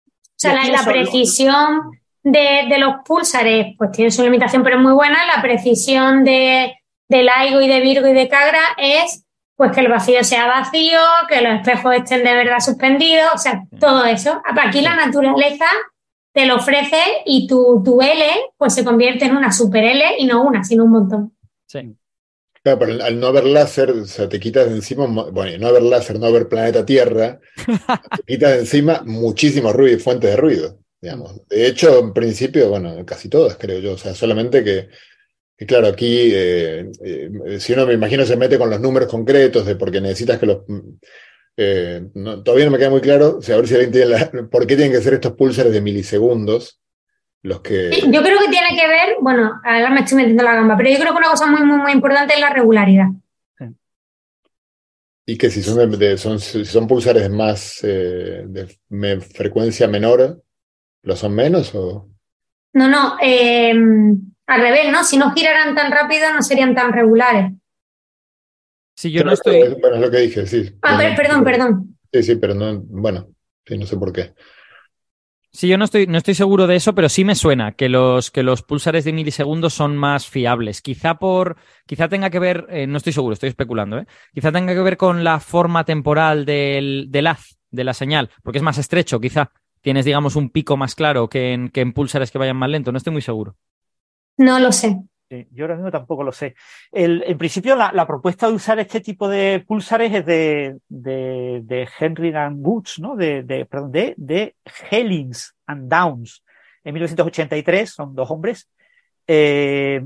O sea, la, precisión de, de, los pulsares, pues tiene su limitación, pero es muy buena. La precisión de, de LIGO y de Virgo y de Cagra es pues que el vacío sea vacío, que los espejos estén de verdad suspendidos, o sea, todo eso. Aquí la naturaleza te lo ofrece y tu, tu L pues se convierte en una super L y no una, sino un montón. Sí. Claro, pero al no haber láser, o sea, te quitas de encima, bueno, no haber láser, no haber planeta Tierra, te quitas de encima muchísimo ruido y fuentes de ruido, digamos. De hecho, en principio, bueno, casi todas, creo yo, o sea, solamente que y claro, aquí, eh, eh, si uno me imagino se mete con los números concretos de porque necesitas que los... Eh, todavía no me queda muy claro, o sea, a ver si alguien tiene por qué tienen que ser estos pulsares de milisegundos. Los que... Yo creo que tiene que ver, bueno, ahora me estoy metiendo la gamba, pero yo creo que una cosa muy, muy, muy importante es la regularidad. Y que si son, son, si son pulsares más de frecuencia menor, ¿lo son menos o...? No, no, eh, al revés, ¿no? Si no giraran tan rápido no serían tan regulares. Sí, yo no estoy. Bueno, es lo que dije, sí. Ah, perdón, perdón. Sí, sí, pero no, bueno, sí, no sé por qué. Sí, yo no estoy, no estoy seguro de eso, pero sí me suena que los, que los pulsares de milisegundos son más fiables. Quizá por, quizá tenga que ver, eh, no estoy seguro, estoy especulando, ¿eh? Quizá tenga que ver con la forma temporal del, del haz, de la señal, porque es más estrecho, quizá. Tienes, digamos, un pico más claro que en, que en pulsares que vayan más lento, no estoy muy seguro. No lo sé. Yo ahora mismo tampoco lo sé. en principio, la, propuesta de usar este tipo de pulsares es de, de, Henry and Woods, ¿no? De, de, perdón, de, de Hellings and Downs, en 1983, son dos hombres, eh,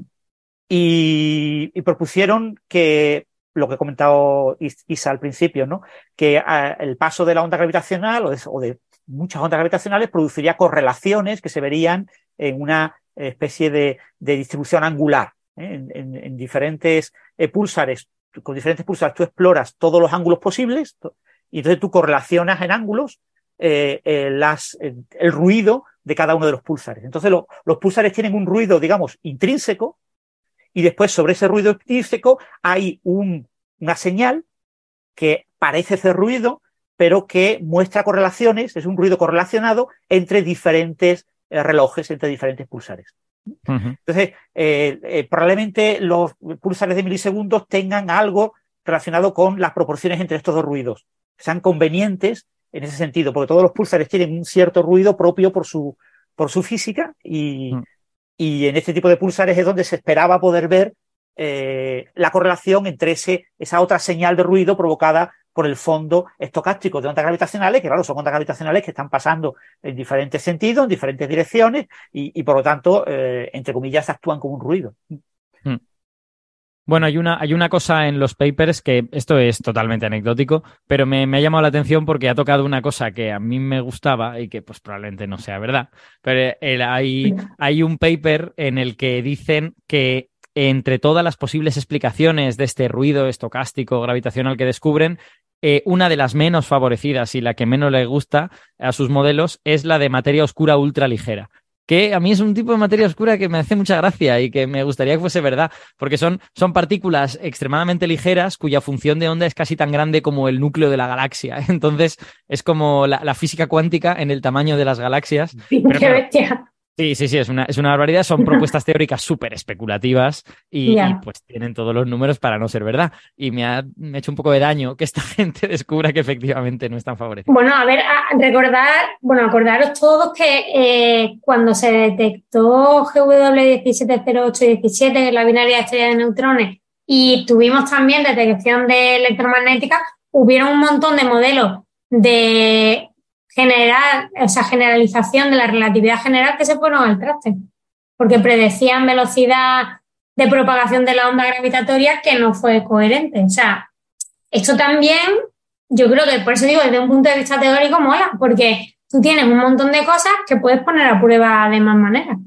y, propusieron que lo que he comentado Isa al principio, ¿no? Que ah, el paso de la onda gravitacional de, o de, muchas ondas gravitacionales produciría correlaciones que se verían en una especie de, distribución angular. ¿eh? En, diferentes eh, pulsares, con diferentes pulsares tú exploras todos los ángulos posibles y entonces tú correlacionas en ángulos eh, las, el ruido de cada uno de los pulsares. Entonces los pulsares tienen un ruido, digamos, intrínseco y después sobre ese ruido intrínseco hay un, una señal que parece hacer ruido, pero que muestra correlaciones, es un ruido correlacionado entre diferentes eh, relojes entre diferentes pulsares. Entonces, eh, eh, probablemente los pulsares de milisegundos tengan algo relacionado con las proporciones entre estos dos ruidos, sean convenientes en ese sentido, porque todos los pulsares tienen un cierto ruido propio por su, por su física y, mm. y en este tipo de pulsares es donde se esperaba poder ver la correlación entre ese, esa otra señal de ruido provocada por el fondo estocástico de ondas gravitacionales, que claro, son ondas gravitacionales que están pasando en diferentes sentidos, en diferentes direcciones, y, por lo tanto, eh, entre comillas, actúan como un ruido. Hmm. Bueno, hay una, hay una cosa en los papers que esto es totalmente anecdótico, pero me, ha llamado la atención porque ha tocado una cosa que a mí me gustaba y que pues probablemente no sea verdad. Pero hay, hay un paper en el que dicen que entre todas las posibles explicaciones de este ruido estocástico gravitacional que descubren, eh, una de las menos favorecidas y la que menos le gusta a sus modelos es la de materia oscura ultra ligera que a mí es un tipo de materia oscura que me hace mucha gracia y que me gustaría que fuese verdad, porque son, son partículas extremadamente ligeras cuya función de onda es casi tan grande como el núcleo de la galaxia. Entonces es como la, física cuántica en el tamaño de las galaxias. Sí, sí, sí, es una, es una barbaridad. Son propuestas teóricas súper especulativas y, pues tienen todos los números para no ser verdad. Y me ha, hecho un poco de daño que esta gente descubra que efectivamente no están favorecidos. Bueno, a ver, recordar, bueno, acordaros todos que eh, cuando se detectó GW170817, la binaria estrella de neutrones, y tuvimos también detección de electromagnética, hubieron un montón de modelos de generar, esa generalización de la relatividad general que se fueron al traste, porque predecían velocidad de propagación de la onda gravitatoria que no fue coherente. O sea, esto también, yo creo que por eso digo, desde un punto de vista teórico mola, porque tú tienes un montón de cosas que puedes poner a prueba de más maneras.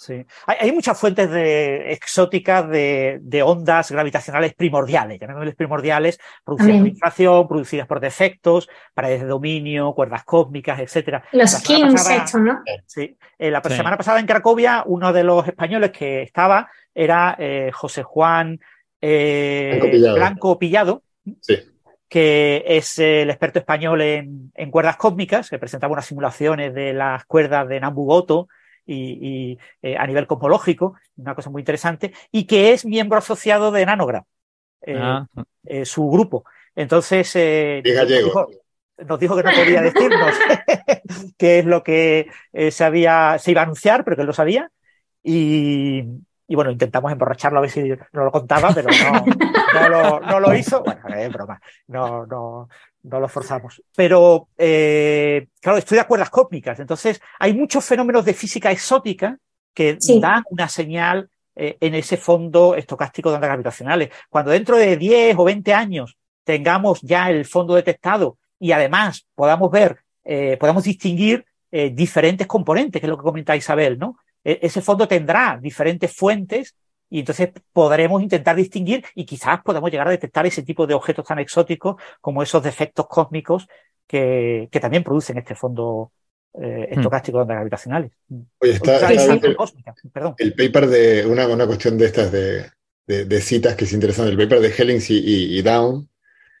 Sí. Hay, muchas fuentes de, exóticas de, ondas gravitacionales primordiales, llamémosles primordiales, producidas por inflación, producidas por defectos, paredes de dominio, cuerdas cósmicas, etcétera. Los kings, ¿no? Sí. Eh, la semana pasada en Cracovia, uno de los españoles que estaba era eh, José Juan eh, Blanco Pillado. que es el experto español en, en, cuerdas cósmicas, que presentaba unas simulaciones de las cuerdas de Nambu-Goto y, eh, a nivel cosmológico, una cosa muy interesante, y que es miembro asociado de Nanogram, eh, ah. eh, su grupo. Entonces, nos dijo, que no podía decirnos qué es lo que se, había, se iba a anunciar, pero que él lo sabía. Y, bueno, intentamos emborracharlo a ver si nos lo contaba, pero no, no, lo, hizo. Bueno, es broma. No, no, no lo forzamos. Pero, eh, claro, estudia cuerdas cósmicas. Entonces, hay muchos fenómenos de física exótica que dan una señal eh, en ese fondo estocástico de ondas gravitacionales. Cuando dentro de 10 o 20 años tengamos ya el fondo detectado y además podamos ver, eh, podamos distinguir diferentes componentes, que es lo que comenta Isabel, ¿no? E-, ese fondo tendrá diferentes fuentes y entonces podremos intentar distinguir y quizás podamos llegar a detectar ese tipo de objetos tan exóticos como esos defectos cósmicos que, que también producen este fondo eh, hmm. estocástico de ondas gravitacionales. Oye, está, el, paper de una, una cuestión de estas de, de, citas que es interesante, el paper de Hellings y, Down.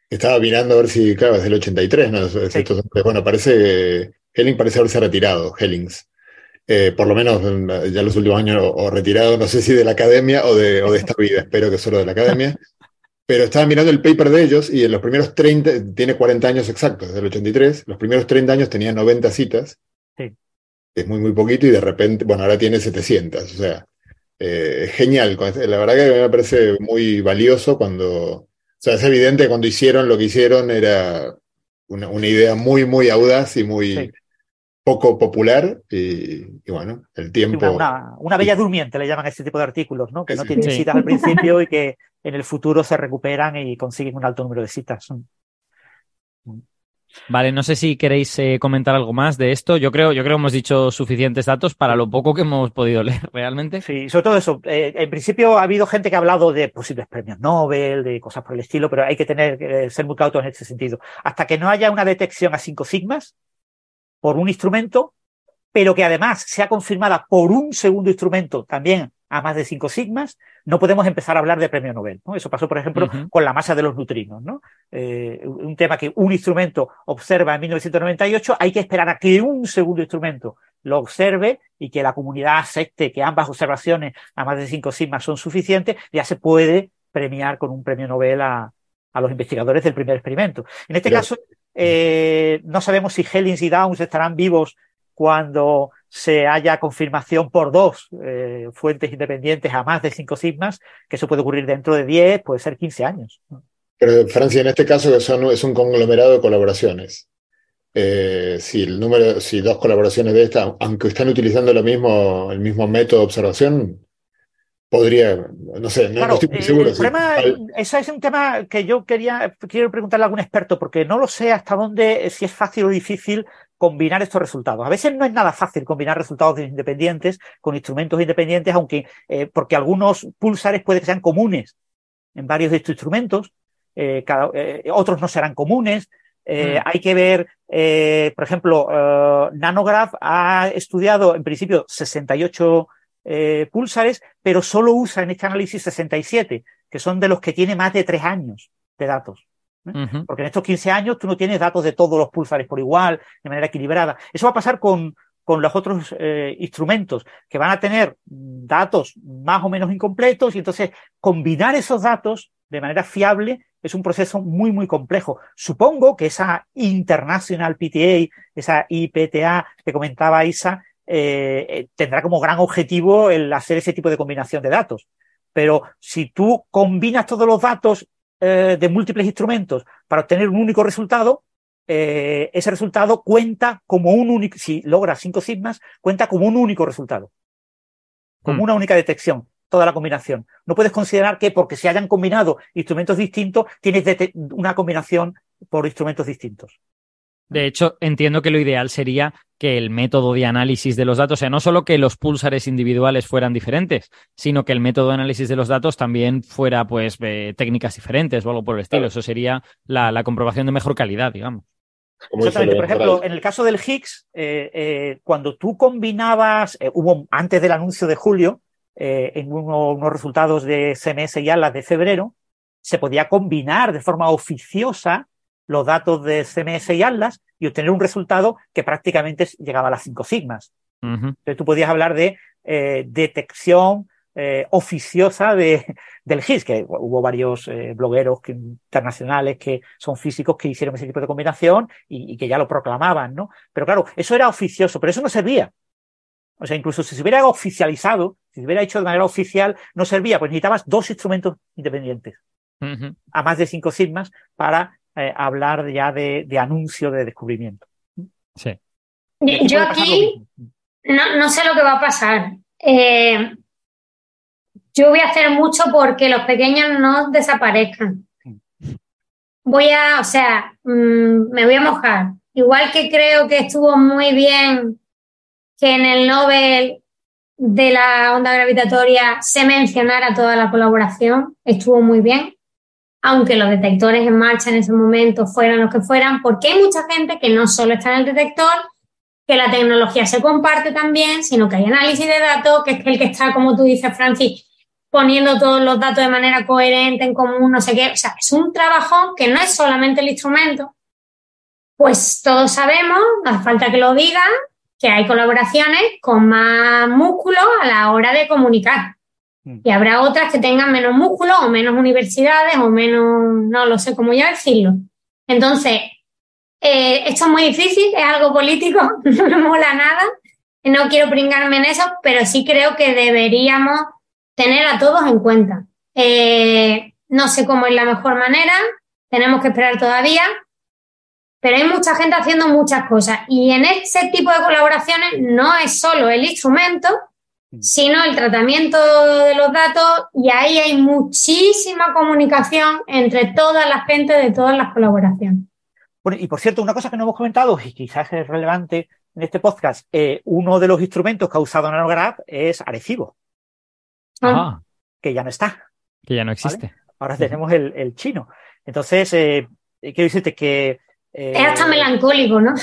Estaba mirando a ver si, claro, es del 83, ¿no? bueno, parece, Hellings parece haberse retirado, Hellings. Eh, por lo menos ya los últimos años o, retirado, no sé si de la academia o de, o de esta vida, espero que solo de la academia. Pero estaba mirando el paper de ellos y en los primeros 30, tiene 40 años exactos, desde el 83, los primeros 30 años tenía 90 citas, sí. es muy, muy poquito, y de repente, bueno, ahora tiene 700, o sea, eh, genial. La verdad que me parece muy valioso cuando, o sea, es evidente que cuando hicieron lo que hicieron era una, una idea muy, muy audaz y muy, poco popular y, bueno, el tiempo... una, bella durmiente le llaman a este tipo de artículos, ¿no? Que no tienen citas al principio y que en el futuro se recuperan y consiguen un alto número de citas. Vale, no sé si queréis eh, comentar algo más de esto. Yo creo, yo creo que hemos dicho suficientes datos para lo poco que hemos podido leer realmente. Sí, sobre todo eso. Eh, en principio ha habido gente que ha hablado de posibles premios Nobel, de cosas por el estilo, pero hay que tener, eh, ser muy cautos en ese sentido. Hasta que no haya una detección a cinco sigmas, por un instrumento, pero que además sea confirmada por un segundo instrumento también a más de cinco sigmas, no podemos empezar a hablar de premio Nobel. ¿no? Eso pasó, por ejemplo, con la masa de los neutrinos. ¿no? Eh, un tema que un instrumento observa en 1998, hay que esperar a que un segundo instrumento lo observe y que la comunidad acepte que ambas observaciones a más de cinco sigmas son suficientes, ya se puede premiar con un premio Nobel a, a los investigadores del primer experimento. En este caso, eh, no sabemos si Hellings y Downs estarán vivos cuando se haya confirmación por dos eh, fuentes independientes a más de cinco sigmas, que eso puede ocurrir dentro de 10, puede ser 15 años. Pero Francia, en este caso es un conglomerado de colaboraciones. Eh, si el número, si dos colaboraciones de esta, aunque están utilizando lo mismo, el mismo método de observación, podría, no sé, no, estoy muy seguro. El problema, ese es un tema que yo quería, quiero preguntarle a algún experto, porque no lo sé hasta dónde, si es fácil o difícil combinar estos resultados. A veces no es nada fácil combinar resultados independientes con instrumentos independientes, aunque, eh, porque algunos pulsares pueden que sean comunes en varios de estos instrumentos, eh, eh, otros no serán comunes. Mm. Hay que ver, por ejemplo, Nanograph ha estudiado en principio 68 eh, pulsares, pero solo usa en este análisis 67, que son de los que tiene más de tres años de datos. ¿eh? Porque en estos 15 años tú no tienes datos de todos los pulsares por igual, de manera equilibrada. Eso va a pasar con, con los otros eh, instrumentos, que van a tener datos más o menos incompletos, y entonces combinar esos datos de manera fiable es un proceso muy, muy complejo. Supongo que esa International PTA, esa IPTA que comentaba Isa, eh, eh, tendrá como gran objetivo el hacer ese tipo de combinación de datos. Pero si tú combinas todos los datos eh, de múltiples instrumentos para obtener un único resultado, eh, ese resultado cuenta como un único, si logra cinco sigmas, cuenta como un único resultado, como mm. una única detección, toda la combinación. No puedes considerar que porque se hayan combinado instrumentos distintos, tienes una combinación por instrumentos distintos. De hecho, entiendo que lo ideal sería que el método de análisis de los datos, o sea, no solo que los pulsares individuales fueran diferentes, sino que el método de análisis de los datos también fuera, pues, técnicas diferentes o algo por el estilo. Eso sería la, comprobación de mejor calidad, digamos. Exactamente. Por ejemplo, en el caso del Higgs, eh, eh, cuando tú combinabas, eh, hubo antes del anuncio de julio, en unos resultados de CMS y ALAS de febrero, se podía combinar de forma oficiosa los datos de CMS y Atlas y obtener un resultado que prácticamente llegaba a las cinco sigmas. Entonces tú podías hablar de eh, detección eh, oficiosa de, del GIS, que hubo varios eh, blogueros internacionales que son físicos que hicieron ese tipo de combinación y, que ya lo proclamaban, ¿no? Pero claro, eso era oficioso, pero eso no servía. O sea, incluso si se hubiera oficializado, si se hubiera hecho de manera oficial, no servía, pues necesitabas dos instrumentos independientes, a más de cinco sigmas, para eh, hablar ya de, anuncio de descubrimiento. Sí. Yo aquí no, sé lo que va a pasar. Eh, yo voy a hacer mucho porque los pequeños no desaparezcan. Voy a, o sea, mm, me voy a mojar. Igual que creo que estuvo muy bien que en el Nobel de la onda gravitatoria se mencionara toda la colaboración, estuvo muy bien aunque los detectores en marcha en ese momento fueran los que fueran, porque hay mucha gente que no solo está en el detector, que la tecnología se comparte también, sino que hay análisis de datos, que es el que está, como tú dices, Francis, poniendo todos los datos de manera coherente, en común, no sé qué. O sea, es un trabajo que no es solamente el instrumento. Pues todos sabemos, hace falta que lo digan, que hay colaboraciones con más músculo a la hora de comunicar. Mm. Y habrá otras que tengan menos músculo o menos universidades o menos, no lo sé cómo ya decirlo. Entonces, eh, esto es muy difícil, es algo político, no me mola nada, no quiero pringarme en eso, pero sí creo que deberíamos tener a todos en cuenta. Eh, no sé cómo es la mejor manera, tenemos que esperar todavía, pero hay mucha gente haciendo muchas cosas y en ese tipo de colaboraciones no es solo el instrumento, sino el tratamiento de los datos y ahí hay muchísima comunicación entre toda la gente de todas las colaboraciones. Bueno, y por cierto, una cosa que no hemos comentado y quizás es relevante en este podcast, eh, uno de los instrumentos que ha usado Nanograph es Arecibo, ah. que ya no está. Que ya no existe. Ahora tenemos el, chino. Entonces, eh, quiero decirte que es hasta melancólico, ¿no?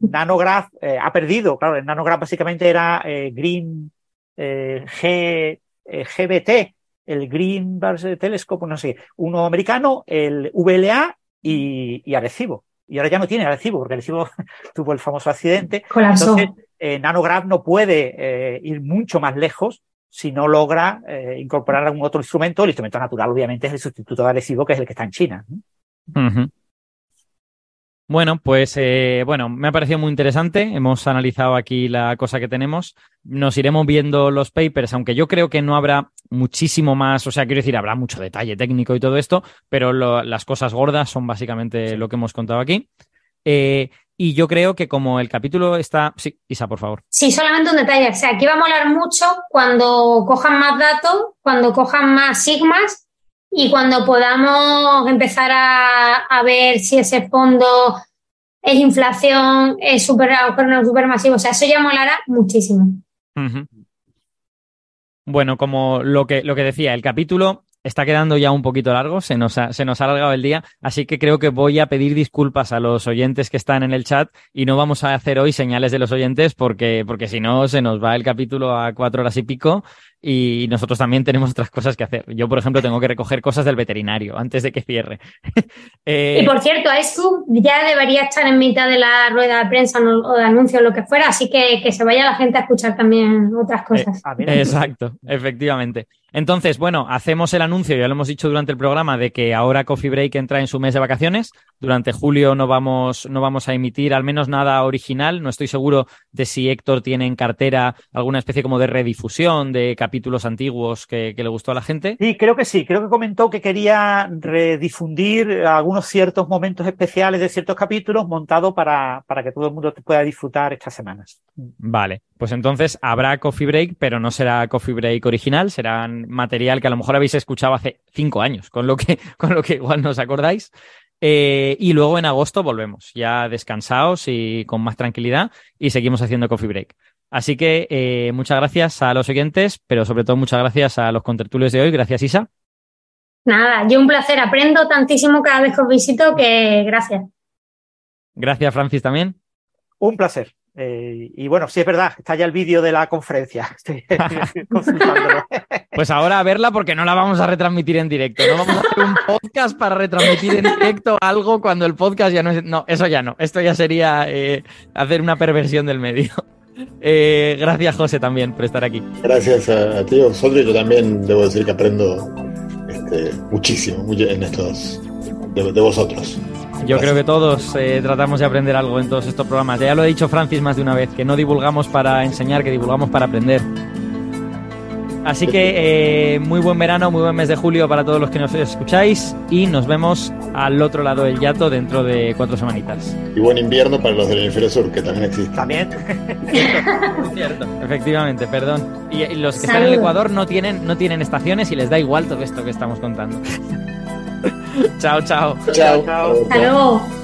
Nanograph ha perdido, claro, el Nanograph básicamente era Green eh, G, eh, GBT, el Green Telescope, no sé, uno americano, el VLA y, Arecibo. Y ahora ya no tiene Arecibo, porque Arecibo tuvo el famoso accidente. Entonces, eh, Nanograph no puede ir mucho más lejos si no logra incorporar algún otro instrumento. El instrumento natural, obviamente, es el sustituto de Arecibo, que es el que está en China. Bueno, pues eh, bueno, me ha parecido muy interesante. Hemos analizado aquí la cosa que tenemos. Nos iremos viendo los papers, aunque yo creo que no habrá muchísimo más, o sea, quiero decir, habrá mucho detalle técnico y todo esto, pero las cosas gordas son básicamente lo que hemos contado aquí. Eh, y yo creo que como el capítulo está... Sí, Isa, por favor. Sí, solamente un detalle. O sea, aquí va a molar mucho cuando cojan más datos, cuando cojan más sigmas y cuando podamos empezar a, ver si ese fondo es inflación, es super, no super masivo, o sea, eso ya molará muchísimo. Bueno, como lo que, lo que decía, el capítulo está quedando ya un poquito largo, se nos, ha, se nos ha alargado el día, así que creo que voy a pedir disculpas a los oyentes que están en el chat y no vamos a hacer hoy señales de los oyentes porque, porque si no se nos va el capítulo a cuatro horas y pico y nosotros también tenemos otras cosas que hacer. Yo, por ejemplo, tengo que recoger cosas del veterinario antes de que cierre. Eh, y por cierto, Aisu ya debería estar en mitad de la rueda de prensa o de anuncio o lo que fuera, así que que se vaya la gente a escuchar también otras cosas. Eh, exacto, efectivamente. Entonces, bueno, hacemos el anuncio, ya lo hemos dicho durante el programa, de que ahora Coffee Break entra en su mes de vacaciones, durante julio no vamos, no vamos a emitir al menos nada original. No estoy seguro de si Héctor tiene en cartera alguna especie como de redifusión de capítulos antiguos que, le gustó a la gente. Sí, creo que sí. Creo que comentó que quería redifundir algunos ciertos momentos especiales de ciertos capítulos montados para, para que todo el mundo pueda disfrutar estas semanas. Vale, pues entonces habrá Coffee Break, pero no será Coffee Break original, será material que a lo mejor habéis escuchado hace cinco años, con lo que, con lo que igual no os acordáis. Eh, y luego en agosto volvemos, ya descansados y con más tranquilidad, y seguimos haciendo coffee break. Así que eh, muchas gracias a los oyentes, pero sobre todo muchas gracias a los contertulios de hoy. Gracias, Isa. Nada, yo un placer. Aprendo tantísimo cada vez que os visito que gracias. Gracias, Francis, también. Un placer. Eh, y bueno, sí es verdad, está ya el vídeo de la conferencia. pues ahora a verla porque no la vamos a retransmitir en directo. No vamos a hacer un podcast para retransmitir en directo algo cuando el podcast ya no es. No, eso ya no. Esto ya sería eh, hacer una perversión del medio. Eh, gracias, José, también por estar aquí. Gracias a, ti, Osvaldo. Yo también debo decir que aprendo este, muchísimo en estos de vosotros. Yo creo que todos eh, tratamos de aprender algo en todos estos programas. Ya lo ha dicho Francis más de una vez, que no divulgamos para enseñar, que divulgamos para aprender. Así que eh, muy buen verano, muy buen mes de julio para todos los que nos escucháis y nos vemos al otro lado del yato dentro de cuatro semanitas. Y buen invierno para los del hemisferio sur, que también existe. También. Cierto. Efectivamente, perdón. Y, los que están en el Ecuador no tienen, no tienen estaciones y les da igual todo esto que estamos contando. chao, chao. Chao. chao. Hasta luego.